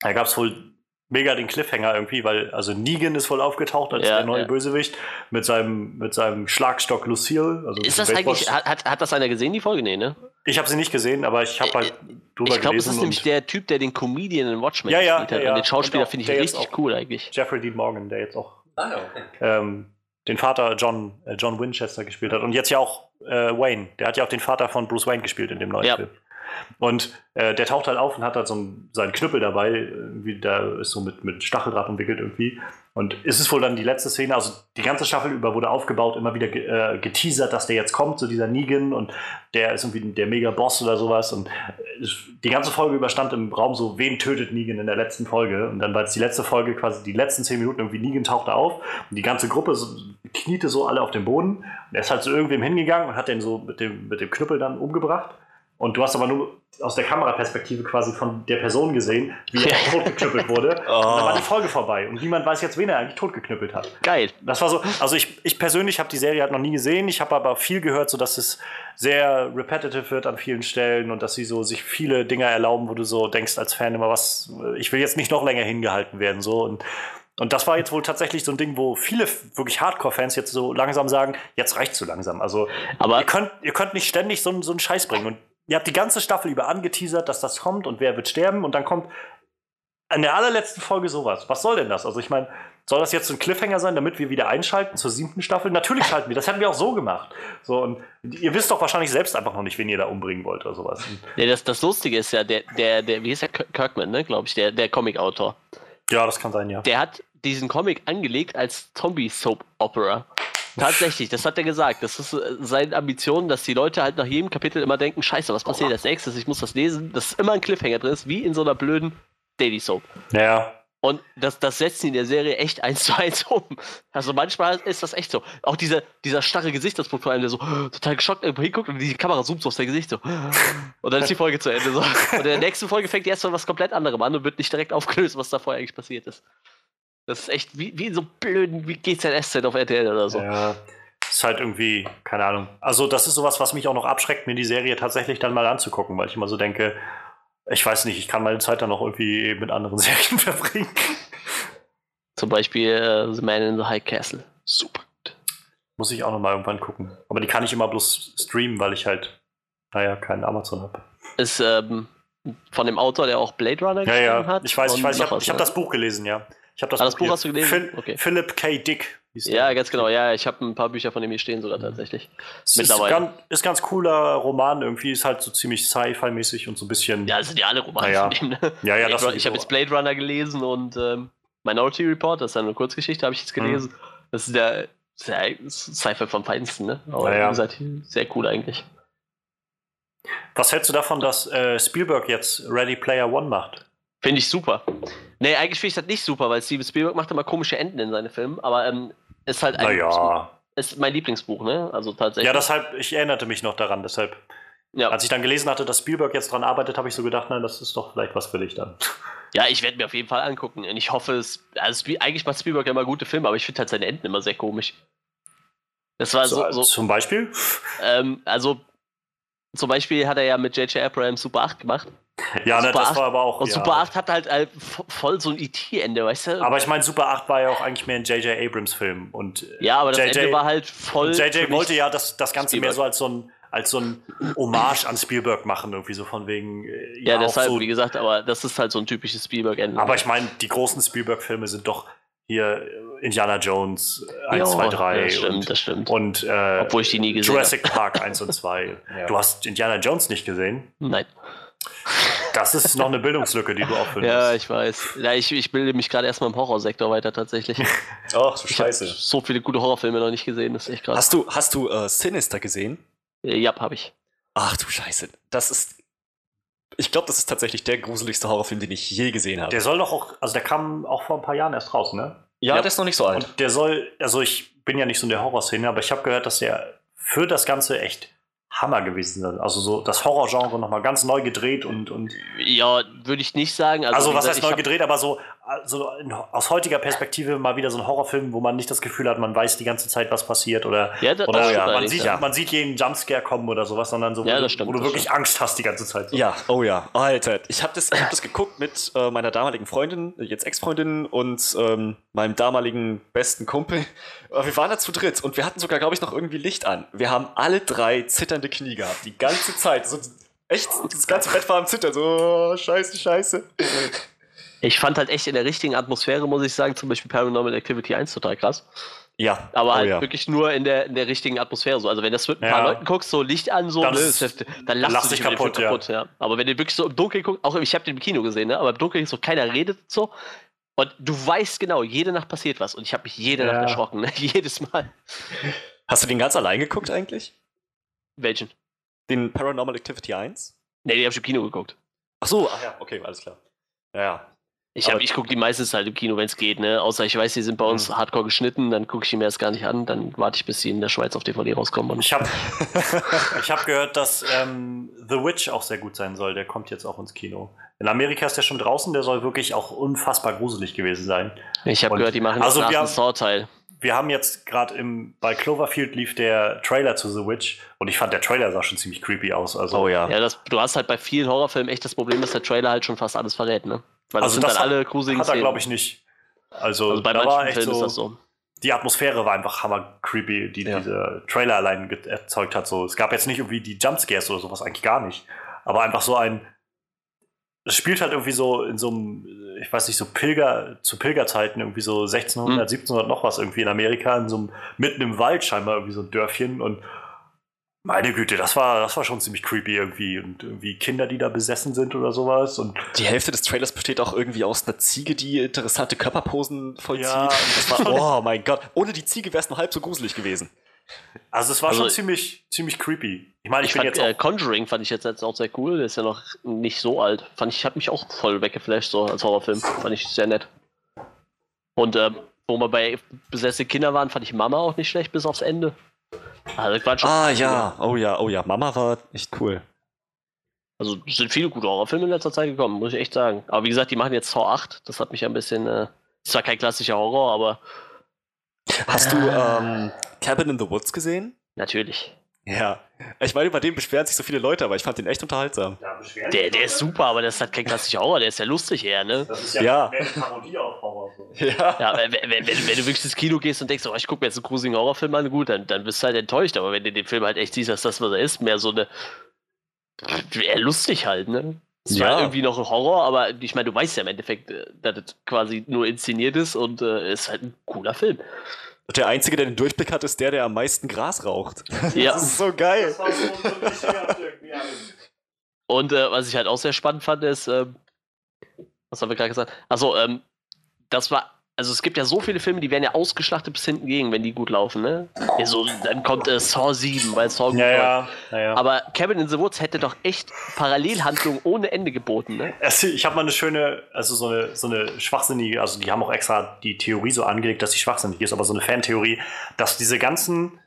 Da gab es wohl mega den Cliffhanger irgendwie, weil also Negan ist wohl aufgetaucht als Ja, der neue ja. Bösewicht mit seinem, mit seinem Schlagstock Lucille. Also Ist das eigentlich, hat, hat, das einer gesehen, die Folge? Nee, ne? Ich habe sie nicht gesehen, aber ich habe halt drüber Ich glaube, es gelesen. ist nämlich der Typ, der den Comedian in Watchmen Ja, ja, gespielt hat. ja, ja. Und den Schauspieler finde ich richtig cool eigentlich. Jeffrey Dean Morgan, der jetzt auch Ah, okay. ähm, den Vater John, äh, John Winchester gespielt hat. Und jetzt ja auch äh, Wayne. Der hat ja auch den Vater von Bruce Wayne gespielt in dem neuen Ja. Film. Und äh, der taucht halt auf und hat halt so einen, seinen Knüppel dabei. Irgendwie, der ist so mit, mit Stacheldraht umwickelt irgendwie. Und es ist wohl dann die letzte Szene, also die ganze Staffel über wurde aufgebaut, immer wieder ge äh, geteasert, dass der jetzt kommt, so dieser Negan und der ist irgendwie der Mega-Boss oder sowas. Und äh, die ganze Folge über stand im Raum so, wen tötet Negan in der letzten Folge? Und dann war es die letzte Folge, quasi die letzten zehn Minuten, irgendwie Negan tauchte auf und die ganze Gruppe so, kniete so alle auf dem Boden. Und er ist halt zu irgendwem hingegangen und hat den so mit dem, mit dem Knüppel dann umgebracht. Und du hast aber nur aus der Kameraperspektive quasi von der Person gesehen, wie er totgeknüppelt wurde. Und dann war die Folge vorbei. Und niemand weiß jetzt, wen er eigentlich totgeknüppelt hat. Geil. Das war so, also ich, ich persönlich habe die Serie halt noch nie gesehen. Ich habe aber viel gehört, so dass es sehr repetitive wird an vielen Stellen und dass sie so sich viele Dinge erlauben, wo du so denkst als Fan immer, was, ich will jetzt nicht noch länger hingehalten werden, so und und das war jetzt wohl tatsächlich so ein Ding, wo viele wirklich Hardcore-Fans jetzt so langsam sagen, jetzt reicht's so langsam. Also Aber ihr könnt, ihr könnt nicht ständig so, einen- so einen Scheiß bringen. Und ihr habt die ganze Staffel über angeteasert, dass das kommt und wer wird sterben. Und dann kommt in der allerletzten Folge sowas. Was soll denn das? Also ich meine, soll das jetzt so ein Cliffhanger sein, damit wir wieder einschalten zur siebten Staffel? Natürlich schalten wir. Das hätten wir auch so gemacht. So, und ihr wisst doch wahrscheinlich selbst einfach noch nicht, wen ihr da umbringen wollt oder sowas. Nee, das, das Lustige ist ja, der, der, der, wie ist der Kirkman, ne, glaube ich, der, der Comic-Autor. ja, das kann sein, ja. Der hat diesen Comic angelegt als Zombie-Soap-Opera. Tatsächlich, das hat er gesagt. Das ist äh, seine Ambition, dass die Leute halt nach jedem Kapitel immer denken: Scheiße, was passiert als nächstes? Ich muss das lesen. Dass immer ein Cliffhanger drin ist, wie in so einer blöden Daily Soap. Ja. Und das, das setzen die in der Serie echt eins zu eins um. Also manchmal ist das echt so. Auch dieser, dieser starre Gesichtsausdruck vor allem, der so total geschockt irgendwo hinguckt und die Kamera zoomt so auf sein Gesicht so. Und dann ist die Folge zu Ende. So. Und in der nächsten Folge fängt die erst mal was komplett anderem an und wird nicht direkt aufgelöst, was da vorher eigentlich passiert ist. Das ist echt wie, wie so blöden wie GZSZ auf RTL oder so. Ja. Ist halt irgendwie, keine Ahnung. Also, das ist sowas, was mich auch noch abschreckt, mir die Serie tatsächlich dann mal anzugucken, weil ich immer so denke, ich weiß nicht, ich kann meine Zeit dann noch irgendwie mit anderen Serien verbringen. Zum Beispiel äh, The Man in the High Castle. Super gut. Muss ich auch noch mal irgendwann gucken. Aber die kann ich immer bloß streamen, weil ich halt, naja, keinen Amazon habe. Ist ähm, von dem Autor, der auch Blade Runner Ja, geschrieben ja, hat. ich weiß, ich weiß, ich habe hab das Buch gelesen, ja. Ich habe das, Ah, das Buch hast du gelesen? Phil, Okay. Philip K. Dick. der. Ja, ganz genau. Ja, ich habe ein paar Bücher von ihm hier stehen sogar tatsächlich. Es ist ganz, ist ganz cooler Roman, irgendwie ist halt so ziemlich Sci-Fi-mäßig und so ein bisschen. Ja, das sind ja alle Romane Naja. von ihm. Ne? ja, ja, ich das ich habe jetzt Blade Runner gelesen und ähm, Minority Report, das ist eine Kurzgeschichte, habe ich jetzt gelesen. Das ist der, der Sci-Fi vom Feinsten, ne? Aber Ja, ja. gesagt, sehr cool eigentlich. Was hältst du davon, dass äh, Spielberg jetzt Ready Player One macht? Finde ich super. Nee, eigentlich finde ich das nicht super, weil Steven Spielberg macht immer komische Enden in seine Filme, aber ähm, ist halt ein, Naja. ist mein Lieblingsbuch, ne? Also tatsächlich. Ja, deshalb, ich erinnerte mich noch daran, deshalb. ja. Als ich dann gelesen hatte, dass Spielberg jetzt dran arbeitet, habe ich so gedacht, nein, das ist doch vielleicht was für dich dann. Ja, ich werde mir auf jeden Fall angucken. Und ich hoffe, es. Also eigentlich macht Spielberg ja immer gute Filme, aber ich finde halt seine Enden immer sehr komisch. Das war so. so Zum Beispiel? ähm, also, zum Beispiel hat er ja mit J.J. Abrams Super 8 gemacht. Ja, ne, Super das 8 war aber auch. Und ja. Super 8 hat halt äh, vo- voll so ein E.T.-Ende, weißt du? Aber ich meine, Super 8 war ja auch eigentlich mehr ein J.J. Abrams-Film. Und äh, ja, aber das JJ Ende war halt voll. J.J. wollte ja das, das Ganze Spielberg. mehr so als so ein als so ein Hommage an Spielberg machen, irgendwie so von wegen. äh, Ja, auch deshalb, so, wie gesagt, aber das ist halt so ein typisches Spielberg-Ende. Aber ich meine, die großen Spielberg-Filme sind doch hier äh, Indiana Jones äh, 1, Ja, 2, 3 Das stimmt, und, das stimmt. und äh, Obwohl ich die nie gesehen Jurassic Park 1 und 2. Ja. Du hast Indiana Jones nicht gesehen. Nein. Das ist noch eine Bildungslücke, die du auffüllen Ja, musst. ich weiß. Ja, ich, ich bilde mich gerade erstmal im Horrorsektor weiter tatsächlich. Ach du Ich habe Scheiße. so viele gute Horrorfilme noch nicht gesehen, das ist echt krass. Hast du, hast du äh, Sinister gesehen? Äh, Ja, habe ich. Ach du Scheiße. Das ist. Ich glaube, das ist tatsächlich der gruseligste Horrorfilm, den ich je gesehen habe. Der soll doch auch, also der kam auch vor ein paar Jahren erst raus, ne? ja, Ja. der ist noch nicht so alt. Und der soll, also ich bin ja nicht so in der Horrorszene, aber ich habe gehört, dass der für das Ganze echt Hammer gewesen ist. Also so das Horrorgenre nochmal ganz neu gedreht und, und Ja, würde ich nicht sagen. Also, also, was gesagt, heißt neu gedreht, aber so also in, aus heutiger Perspektive mal wieder so ein Horrorfilm, wo man nicht das Gefühl hat, man weiß die ganze Zeit, was passiert oder, Ja, das- oder das stimmt man, sieht, ja. man sieht jeden Jumpscare kommen oder sowas, sondern so, Ja, wo, du- stimmt, wo du wirklich stimmt. Angst hast die ganze Zeit. So. Ja, oh ja. Alter, ich habe das, ich hab das geguckt mit äh, meiner damaligen Freundin, jetzt Ex-Freundin und ähm, meinem damaligen besten Kumpel. Äh, Wir waren da zu dritt und wir hatten sogar, glaube ich, noch irgendwie Licht an. Wir haben alle drei zitternde Knie gehabt, die ganze Zeit. So, echt, das ganze Bett war am Zittern. So, oh, scheiße, scheiße. Ich fand halt echt in der richtigen Atmosphäre, muss ich sagen, zum Beispiel Paranormal Activity 1 total krass. Ja, Aber oh halt ja. wirklich nur in der, in der richtigen Atmosphäre. So. Also wenn das mit ein Ja. paar Leuten guckst, so Licht an, so, Dann ne, dann lachst lachst du dich den kaputt, ja. kaputt. Ja. Aber wenn du wirklich so im Dunkeln guckst, auch ich habe den im Kino gesehen, ne? aber im Dunkeln so keiner redet so. Und du weißt genau, jede Nacht passiert was. Und ich habe mich jede Ja. Nacht erschrocken, ne? jedes Mal. Hast du den ganz allein geguckt eigentlich? Welchen? Den Paranormal Activity 1? Ne, die habe ich im Kino geguckt. Ach so, ach ja, okay, alles klar. Ja, ja. Ich, hab- ich gucke die meistens halt im Kino, wenn es geht, ne? Außer ich weiß, die sind bei uns Mhm. hardcore geschnitten, dann gucke ich die mir erst gar nicht an, dann warte ich, bis sie in der Schweiz auf DVD rauskommen. Und Ich habe ich hab gehört, dass ähm, The Witch auch sehr gut sein soll. Der kommt jetzt auch ins Kino. In Amerika ist der schon draußen, der soll wirklich auch unfassbar gruselig gewesen sein. ich habe gehört, die machen also haben- Saw-Teil. Wir haben jetzt gerade im bei Cloverfield lief der Trailer zu The Witch und ich fand der Trailer sah schon ziemlich creepy aus. Also Oh ja. Ja, das, du hast halt bei vielen Horrorfilmen echt das Problem, dass der Trailer halt schon fast alles verrät, ne? Weil das Also sind das dann hat- alle gruseligen hat er glaube ich nicht. Also, Also bei manchen echt Filmen so, ist das so. die Atmosphäre war einfach hammer creepy, die Ja. dieser Trailer allein erzeugt hat. So, es gab jetzt nicht irgendwie die Jumpscares oder sowas, eigentlich gar nicht. Aber einfach so ein. Es spielt halt irgendwie so in so einem, ich weiß nicht, so Pilger, zu Pilgerzeiten, irgendwie so 1600, Hm. 1700 noch was irgendwie in Amerika, in so einem, mitten im Wald scheinbar irgendwie so ein Dörfchen und meine Güte, das war, das war schon ziemlich creepy irgendwie und irgendwie Kinder, die da besessen sind oder sowas und Die Hälfte des Trailers besteht auch irgendwie aus einer Ziege, die interessante Körperposen vollzieht. Ja. Und das war, oh mein Gott. Ohne die Ziege wäre es nur halb so gruselig gewesen. also es war Also- schon ziemlich, ziemlich creepy. Ich meine, ich, Ich bin fand jetzt äh, auch, Conjuring fand ich jetzt, jetzt auch sehr cool, der ist ja noch nicht so alt. Fand ich, hat mich auch voll weggeflasht, so als Horrorfilm. Fand ich sehr nett. Und ähm, wo wir bei besessene Kinder waren, fand ich Mama auch nicht schlecht bis aufs Ende. Also, Ah ja, oh ja, oh ja. Mama war echt cool. Also sind viele gute Horrorfilme in letzter Zeit gekommen, muss ich echt sagen. Aber wie gesagt, die machen jetzt Saw 8. Das hat mich ein bisschen. Äh, ist zwar kein klassischer Horror, aber Hast du ähm, Cabin in the Woods gesehen? natürlich. Ja. Ich meine, über den beschweren sich so viele Leute, aber ich fand den echt unterhaltsam. Ja, Der, der ist super, aber das hat kein klassischer Horror, der ist ja lustig eher, ne? Das ist ja, Ja. mehr eine Parodie auf Horror. So. Ja. Ja, wenn, wenn, wenn, wenn du wirklich ins Kino gehst und denkst, oh, ich gucke mir jetzt einen gruseligen Horrorfilm an, gut, dann, dann bist du halt enttäuscht. Aber wenn du den Film halt echt siehst, dass das, was er ist, mehr so eine. eher lustig halt, ne? Es war Ja. irgendwie noch ein Horror, aber ich meine, du weißt ja im Endeffekt, äh, dass das quasi nur inszeniert ist und äh, ist halt ein cooler Film. Der Einzige, der den Durchblick hat, ist der, der am meisten Gras raucht. Ja. Das ist so geil. war so. Und äh, was ich halt auch sehr spannend fand, ist, ähm, was haben wir gerade gesagt? Also, ähm, das war, also es gibt ja so viele Filme, die werden ja ausgeschlachtet bis hinten gegen, wenn die gut laufen, ne? Ja, so, dann kommt äh, Saw 7, weil Saw gut Ja, ja, ja, ja. Aber Cabin in the Woods hätte doch echt Parallelhandlungen ohne Ende geboten, ne? Es, ich habe mal eine schöne, also so eine, so eine schwachsinnige, also die haben auch extra die Theorie so angelegt, dass sie schwachsinnig ist, aber so eine Fantheorie, dass diese ganzen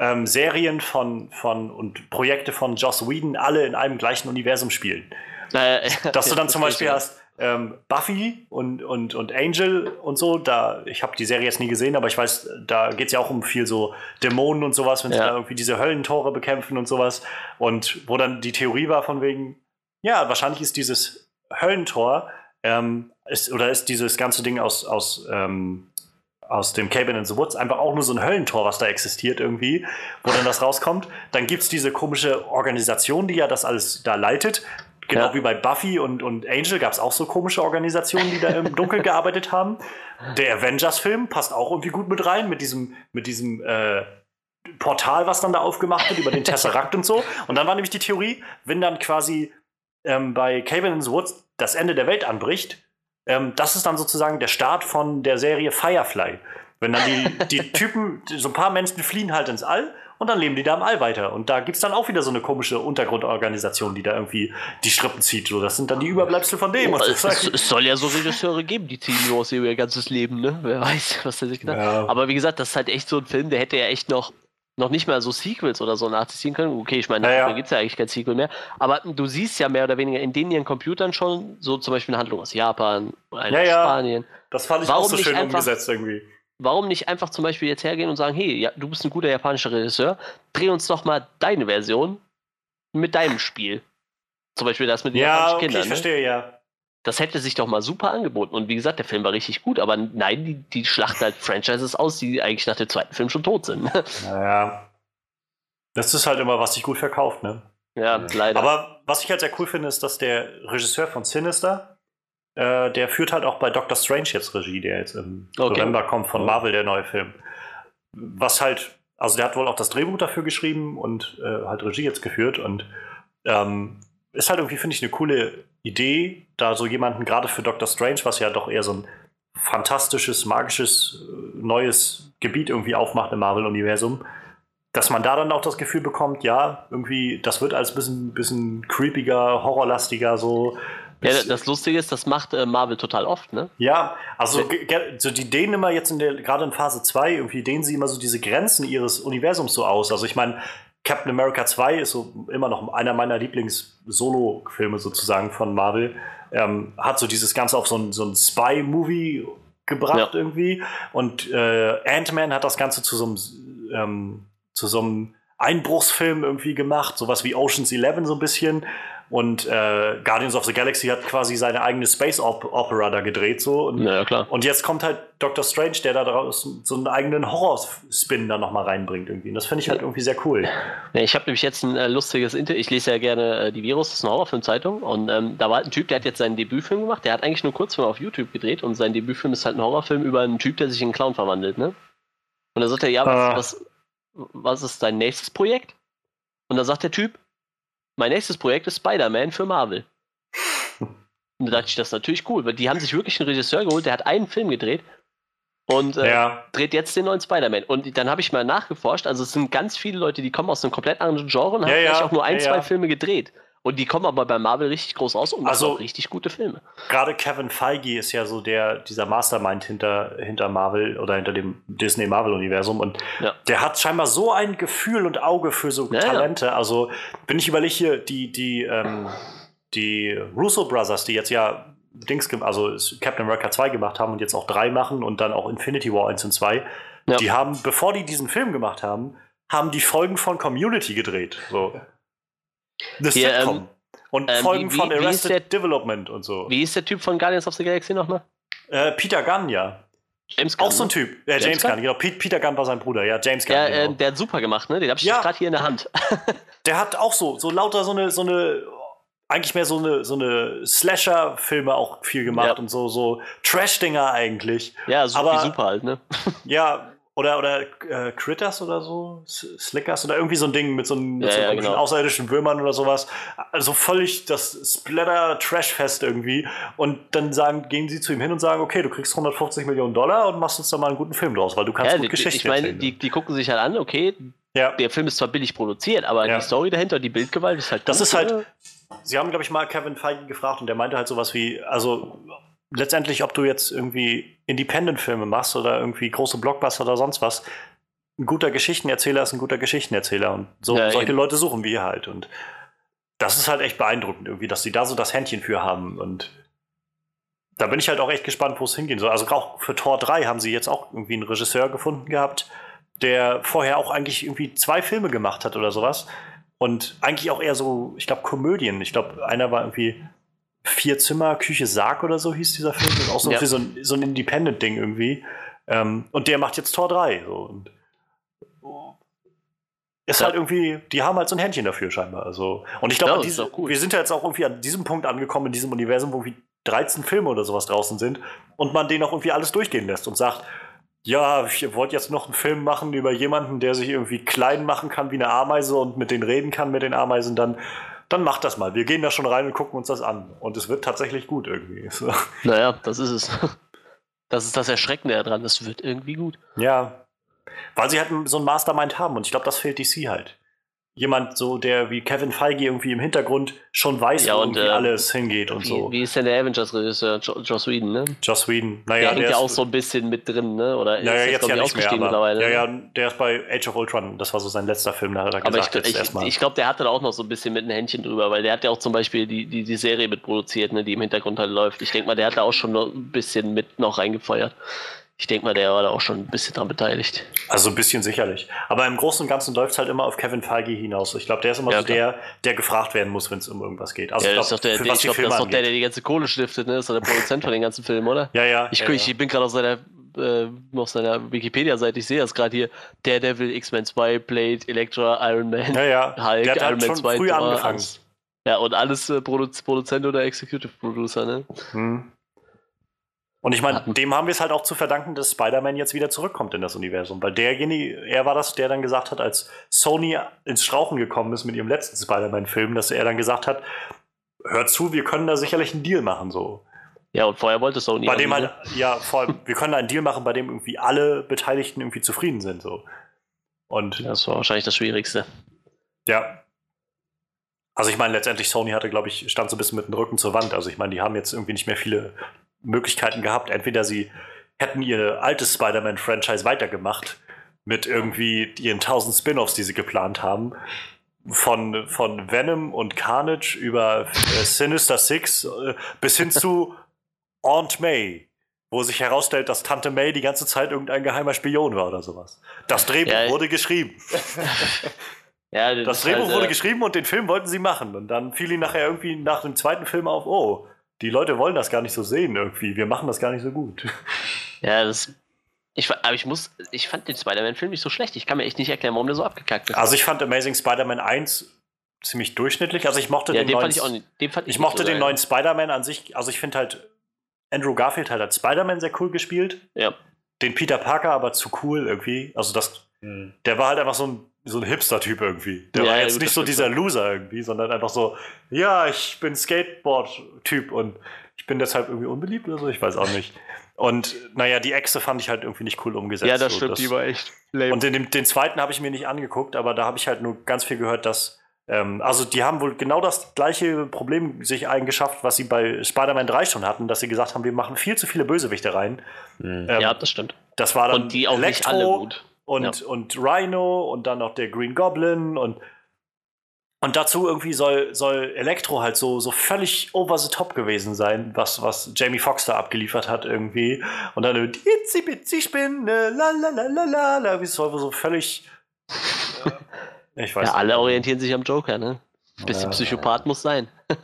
ähm, Serien von, von und Projekte von Joss Whedon alle in einem gleichen Universum spielen. Äh, Dass du dann zum Beispiel hast ähm, Buffy und, und, und Angel und so, da, ich habe die Serie jetzt nie gesehen, aber ich weiß, da geht es ja auch um viel so Dämonen und sowas, wenn sie Ja. da irgendwie diese Höllentore bekämpfen und sowas. Und wo dann die Theorie war von wegen, ja, wahrscheinlich ist dieses Höllentor, ähm, ist, oder ist dieses ganze Ding aus, aus, ähm, aus dem Cabin in the Woods einfach auch nur so ein Höllentor, was da existiert irgendwie, wo dann das rauskommt. Dann gibt es diese komische Organisation, die ja das alles da leitet. Genau Ja. wie bei Buffy und, und Angel gab es auch so komische Organisationen, die da im Dunkeln gearbeitet haben. Der Avengers-Film passt auch irgendwie gut mit rein, mit diesem, mit diesem äh, Portal, was dann da aufgemacht wird, über den Tesseract und so. Und dann war nämlich die Theorie, wenn dann quasi ähm, bei Cabin in the Woods das Ende der Welt anbricht, ähm, das ist dann sozusagen der Start von der Serie Firefly. Wenn dann die, die Typen, so ein paar Menschen fliehen halt ins All und dann leben die da im All weiter. Und da gibt es dann auch wieder so eine komische Untergrundorganisation, die da irgendwie die Strippen zieht. So, das sind dann die Überbleibsel von dem. Und Es, es, es soll ja so Regisseure geben, die ziehen aus ihr ganzes Leben, ne? Wer weiß, was der sich gedacht hat. Ja. Aber wie gesagt, das ist halt echt so ein Film, der hätte ja echt noch, noch nicht mal so Sequels oder so nachziehen können. Okay, ich meine, Naja. da gibt es ja eigentlich kein Sequel mehr. Aber du siehst ja mehr oder weniger in den ihren Computern schon so zum Beispiel eine Handlung aus Japan, eine Ja, aus ja. Spanien. das fand ich Warum auch so schön umgesetzt irgendwie. Warum nicht einfach zum Beispiel jetzt hergehen und sagen, hey, ja, du bist ein guter japanischer Regisseur, dreh uns doch mal deine Version mit deinem Spiel. Zum Beispiel das mit den Ja, japanischen okay, Kindern. ich ne? verstehe, ja. Das hätte sich doch mal super angeboten. Und wie gesagt, der Film war richtig gut, aber nein, die, die schlachten halt Franchises aus, die eigentlich nach dem zweiten Film schon tot sind. Naja. Das ist halt immer, was sich gut verkauft, ne? ja, leider. Aber was ich halt sehr cool finde, ist, dass der Regisseur von Sinister, äh, der führt halt auch bei Doctor Strange jetzt Regie, der jetzt im Okay. November kommt von Marvel, der neue Film. Was halt, also der hat wohl auch das Drehbuch dafür geschrieben und äh, halt Regie jetzt geführt und ähm, ist halt irgendwie, finde ich, eine coole Idee, da so jemanden gerade für Doctor Strange, was ja doch eher so ein fantastisches, magisches, äh, neues Gebiet irgendwie aufmacht im Marvel-Universum, dass man da dann auch das Gefühl bekommt, ja, irgendwie, das wird als bisschen, bisschen creepiger, horrorlastiger, so. Ja, das Lustige ist, das macht äh, Marvel total oft, ne? Ja, also so die dehnen immer jetzt in der, gerade in Phase 2, irgendwie dehnen sie immer so diese Grenzen ihres Universums so aus. Also ich meine, Captain America 2 ist so immer noch einer meiner Lieblings-Solo-Filme sozusagen von Marvel. Ähm, hat so dieses Ganze auf so ein, so ein Spy-Movie gebracht Ja. irgendwie. Und äh, Ant-Man hat das Ganze zu so einem, ähm, zu so einem Einbruchsfilm irgendwie gemacht, sowas wie Ocean's Eleven so ein bisschen. Und äh, Guardians of the Galaxy hat quasi seine eigene Space Op Opera da gedreht so. Und, Ja, klar. und jetzt kommt halt Doctor Strange, der da draus so einen eigenen Horror-Spin da nochmal reinbringt irgendwie. Und das finde ich halt irgendwie sehr cool. Ja, ich habe nämlich jetzt ein äh, lustiges Interview. Ich lese ja gerne äh, die Virus, das ist eine Horrorfilmzeitung. Und ähm, da war halt ein Typ, der hat jetzt seinen Debütfilm gemacht. Der hat eigentlich nur einen Kurzfilm auf YouTube gedreht. Und sein Debütfilm ist halt ein Horrorfilm über einen Typ, der sich in einen Clown verwandelt. Ne? Und da sagt er, ja, Ah. was, was, was ist dein nächstes Projekt? Und da sagt der Typ, mein nächstes Projekt ist Spider-Man für Marvel. Und da dachte ich, das ist natürlich cool, weil die haben sich wirklich einen Regisseur geholt, der hat einen Film gedreht und äh, Ja. dreht jetzt den neuen Spider-Man. Und dann habe ich mal nachgeforscht, also es sind ganz viele Leute, die kommen aus einem komplett anderen Genre und haben Ja, vielleicht auch nur ein, zwei. Filme gedreht. Und die kommen aber bei Marvel richtig groß raus und Also- machen auch richtig gute Filme. Gerade Kevin Feige ist ja so der, dieser Mastermind hinter, hinter Marvel oder hinter dem Disney-Marvel-Universum. Und Ja. der hat scheinbar so ein Gefühl und Auge für so Ja, ja. Talente. Also, wenn ich überlege, hier, die, die, ähm, die Russo Brothers, die jetzt ja Dings, also Captain America 2 gemacht haben und jetzt auch 3 machen und dann auch Infinity War 1 und 2, Ja. die haben, bevor die diesen Film gemacht haben, haben die Folgen von Community gedreht. So. Das Hier, Sitcom. ähm, und ähm, Folgen wie- von wie- wie ist Arrested der- Development und so. Wie ist der Typ von Guardians of the Galaxy nochmal? Äh, Peter Gunn, ja. James Gunn. Auch so ein ne? Typ. Äh, James, James Gunn, Gunn? genau. Pete, Peter Gunn war sein Bruder, ja. James Gunn. Ja, genau. äh, der hat super gemacht, ne? Den hab ich Ja. gerade hier in der Hand. Der hat auch so, so lauter so eine, so eine, eigentlich mehr so eine, so eine Slasher-Filme auch viel gemacht Ja. und so, so Trash-Dinger eigentlich. Ja, super, Aber- super halt, ne? Ja, oder, oder äh, Critters oder so, Slickers oder irgendwie so ein Ding mit so, einem, mit Ja, so ja, genau. außerirdischen Würmern oder sowas. Also völlig das Splatter-Trash-Fest irgendwie. Und dann sagen, gehen sie zu ihm hin und sagen, okay, du kriegst 150 Millionen Dollar und machst uns da mal einen guten Film draus, weil du kannst Ja, gut die, Geschichten ich meine, die, die gucken sich halt an, okay, ja. der Film ist zwar billig produziert, aber Ja. die Story dahinter, die Bildgewalt ist halt Das ist halt- ne? Sie haben, glaube ich, mal Kevin Feige gefragt und der meinte halt sowas wie, also letztendlich, ob du jetzt irgendwie Independent-Filme machst oder irgendwie große Blockbuster oder sonst was, ein guter Geschichtenerzähler ist ein guter Geschichtenerzähler und so Ja, solche eben. Leute suchen wir halt und das ist halt echt beeindruckend irgendwie, dass sie da so das Händchen für haben und da bin ich halt auch echt gespannt, wo es hingehen soll. Also auch für Tor 3 haben sie jetzt auch irgendwie einen Regisseur gefunden gehabt, der vorher auch eigentlich irgendwie zwei Filme gemacht hat oder sowas. Und eigentlich auch eher so, ich glaube, Komödien. Ich glaube, einer war irgendwie Vier Zimmer, Küche, Sarg oder so hieß dieser Film. Das ist auch so, Ja. so ein, so ein Independent-Ding irgendwie. Ähm, und der macht jetzt Tor 3. So. Und ist Ja. halt irgendwie, die haben halt so ein Händchen dafür scheinbar. Also, und ich glaube, Ja, wir sind ja jetzt auch irgendwie an diesem Punkt angekommen, in diesem Universum, wo irgendwie 13 Filme oder sowas draußen sind und man denen auch irgendwie alles durchgehen lässt und sagt, ja, ich wollte jetzt noch einen Film machen über jemanden, der sich irgendwie klein machen kann wie eine Ameise und mit denen reden kann mit den Ameisen, dann, dann macht das mal. Wir gehen da schon rein und gucken uns das an. Und es wird tatsächlich gut irgendwie. So. Naja, das ist es. Das ist das Erschreckende daran. Das wird irgendwie gut. Ja. Weil sie halt so einen Mastermind haben und ich glaube, das fehlt DC halt. Jemand so, der wie Kevin Feige irgendwie im Hintergrund schon weiß, Ja, wo und, irgendwie äh, alles hingeht und Wie, so. wie ist denn der Avengers-Regisseur? Jo Joss Whedon, ne? Joss Whedon. Der Naja, hängt ja auch ist- so ein bisschen mit drin, ne? Oder ist Naja, jetzt glaub ja ich, nicht mehr, aber, mittlerweile. ja, ja, der ist bei Age of Ultron. Das war so sein letzter Film, da hat er Aber ich, gesagt, jetzt ich, ich glaube, der hatte da auch noch so ein bisschen mit ein Händchen drüber, weil der hat ja auch zum Beispiel die, die, die Serie mitproduziert, ne, die im Hintergrund halt läuft. Ich denke mal, der hat da auch schon noch ein bisschen mit noch reingefeuert. Ich denke mal, der war da auch schon ein bisschen dran beteiligt. Also ein bisschen sicherlich. Aber im Großen und Ganzen läuft es halt immer auf Kevin Feige hinaus. Ich glaube, der ist immer Ja, so der, der gefragt werden muss, wenn es um irgendwas geht. Also ja, ich glaube, der, der, ich die glaube, das ist doch der, der die ganze Kohle stiftet, ne? Das ist doch der Produzent von den ganzen Filmen, oder? Ja, ja. Ich, ja, ja. ich bin gerade auf seiner äh, auf seiner Wikipedia-Seite, ich sehe das gerade hier. Daredevil, X-Men 2, Blade, Elektra, Iron Man, Ja, ja. Hulk, der hat Iron halt Man schon 2, früh angefangen. alles. Ja, und alles äh, Produ Produzent oder Executive Producer, ne? Hm. Und ich meine, dem haben wir es halt auch zu verdanken, dass Spider-Man jetzt wieder zurückkommt in das Universum. Weil derjenige, er war das, der dann gesagt hat, als Sony ins Strauchen gekommen ist mit ihrem letzten Spider-Man-Film, dass er dann gesagt hat, hört zu, wir können da sicherlich einen Deal machen, so. Ja, und vorher wollte Sony. bei dem halt, ne? ja, vor allem, wir können da einen Deal machen, bei dem irgendwie alle Beteiligten irgendwie zufrieden sind, so. Und Ja, Das war wahrscheinlich das Schwierigste. Ja. Also ich meine, letztendlich Sony hatte, glaube ich, stand so ein bisschen mit dem Rücken zur Wand. Also ich meine, die haben jetzt irgendwie nicht mehr viele Möglichkeiten gehabt. Entweder sie hätten ihr altes Spider-Man-Franchise weitergemacht mit irgendwie ihren tausend Spin-offs, die sie geplant haben. Von, von Venom und Carnage über äh, Sinister Six äh, bis hin zu Aunt May, wo sich herausstellt, dass Tante May die ganze Zeit irgendein geheimer Spion war oder sowas. Das Drehbuch Ja, wurde geschrieben. Ja, Das ist Drehbuch halt, wurde äh, geschrieben und den Film wollten sie machen. Und dann fiel ihnen nachher irgendwie nach dem zweiten Film auf, oh, die Leute wollen das gar nicht so sehen irgendwie. Wir machen das gar nicht so gut. Ja, das. Ich, aber ich muss, ich fand den Spider-Man-Film nicht so schlecht. Ich kann mir echt nicht erklären, warum der so abgekackt ist. Also ich fand Amazing Spider-Man 1 ziemlich durchschnittlich. Also ich mochte ja, den den neuen, fand ich auch nicht. Den fand ich ich mochte so den neuen Spider-Man an sich. Also ich finde halt, Andrew Garfield hat als Spider-Man sehr cool gespielt. Ja. Den Peter Parker aber zu cool irgendwie. Also das, der war halt einfach so ein, so ein Hipster-Typ irgendwie. Der Ja, war ja, jetzt gut, nicht so dieser. Loser irgendwie, sondern einfach so, ja, ich bin Skateboard-Typ und ich bin deshalb irgendwie unbeliebt oder so, ich weiß auch nicht. Und naja, die Echse fand ich halt irgendwie nicht cool umgesetzt. Ja, das so, stimmt, die war echt lame. und den, den, den zweiten habe ich mir nicht angeguckt, aber da habe ich halt nur ganz viel gehört, dass. Ähm, also, die haben wohl genau das gleiche Problem sich eingeschafft, was sie bei Spider-Man 3 schon hatten, dass sie gesagt haben, wir machen viel zu viele Bösewichte rein. Mhm. Ähm, ja, das stimmt. das war dann Und die auch nicht alle Elektro gut. Und, und Rhino und dann noch der Green Goblin und. Und dazu irgendwie soll, soll Elektro halt so, so völlig over the top gewesen sein, was, was Jamie Foxx da abgeliefert hat irgendwie. Und dann Itzy Bitsy Spinne, la la la la la la, wie es soll so völlig Ich weiß Ja, alle nicht. orientieren sich am Joker, ne? Bisschen Ja. Psychopath muss sein.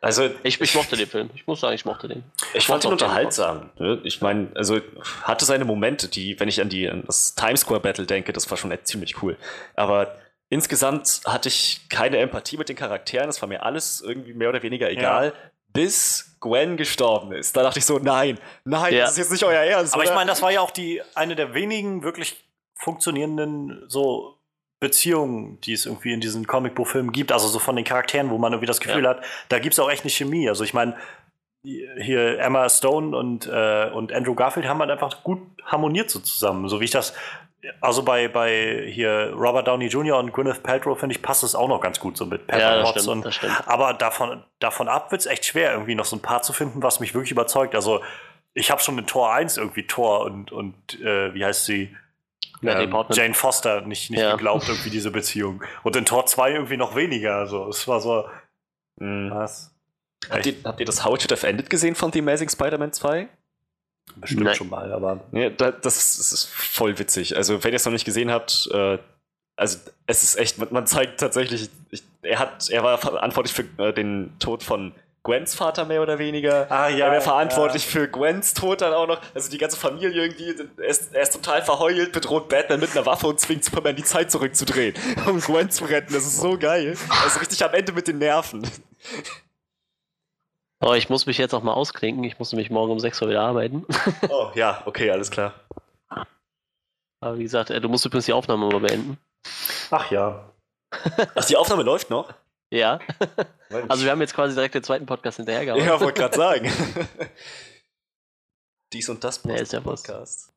Also, Ich, ich mochte den Film. Ich muss sagen, ich mochte den. Ich fand ihn unterhaltsam. Ne? Ich meine, also hatte seine Momente, die, wenn ich an die an das Times Square Battle denke, das war schon echt ziemlich cool. Aber insgesamt hatte ich keine Empathie mit den Charakteren. Es war mir alles irgendwie mehr oder weniger egal, bis Gwen gestorben ist. Da dachte ich so, nein, nein, Ja. das ist jetzt nicht euer Ernst. Aber ich oder? meine, das war ja auch die eine der wenigen wirklich funktionierenden so Beziehungen, die es irgendwie in diesen Comicbuchfilmen gibt, also so von den Charakteren, wo man irgendwie das Gefühl hat, da gibt es auch echt eine Chemie. Also ich meine, hier Emma Stone und, äh, und Andrew Garfield haben halt einfach gut harmoniert so zusammen. So wie ich das, also bei, bei hier Robert Downey Jr. und Gwyneth Paltrow, finde ich, passt es auch noch ganz gut so mit Pepper Ja, Potts stimmt, und aber davon, davon ab wird es echt schwer, irgendwie noch so ein Paar zu finden, was mich wirklich überzeugt. Also, ich habe schon in Tor 1 irgendwie Tor und, und äh, wie heißt sie? Natalie Ähm. Jane Foster nicht, nicht Ja. geglaubt, irgendwie diese Beziehung. Und in Tor 2 irgendwie noch weniger. Also, es war so. Hm. Was? Habt ihr, habt ihr das How It Should Have Ended gesehen von The Amazing Spider-Man 2? Bestimmt Nein. schon mal, aber. Ja, da, das, ist, das ist voll witzig. Also, wenn ihr es noch nicht gesehen habt, äh, also es ist echt, man, man zeigt tatsächlich, ich, er hat, er war verantwortlich für äh, den Tod von Gwens Vater mehr oder weniger. Ah, ja, er wäre verantwortlich ja. für Gwens Tod dann auch noch. Also die ganze Familie irgendwie, er ist, er ist total verheult, bedroht Batman mit einer Waffe und zwingt Superman die Zeit zurückzudrehen, um Gwen zu retten. Das ist so geil. Also richtig am Ende mit den Nerven. Oh, ich muss mich jetzt auch mal ausklinken. Ich muss nämlich morgen um 6 Uhr wieder arbeiten. Oh ja, okay, alles klar. Aber wie gesagt, äh, du musst übrigens die Aufnahme mal beenden. Ach ja. Ach, die Aufnahme läuft noch? Ja. Also wir haben jetzt quasi direkt den zweiten Podcast hinterhergehauen. Ja, wollte gerade sagen. Dies und das ist ja was. Podcast.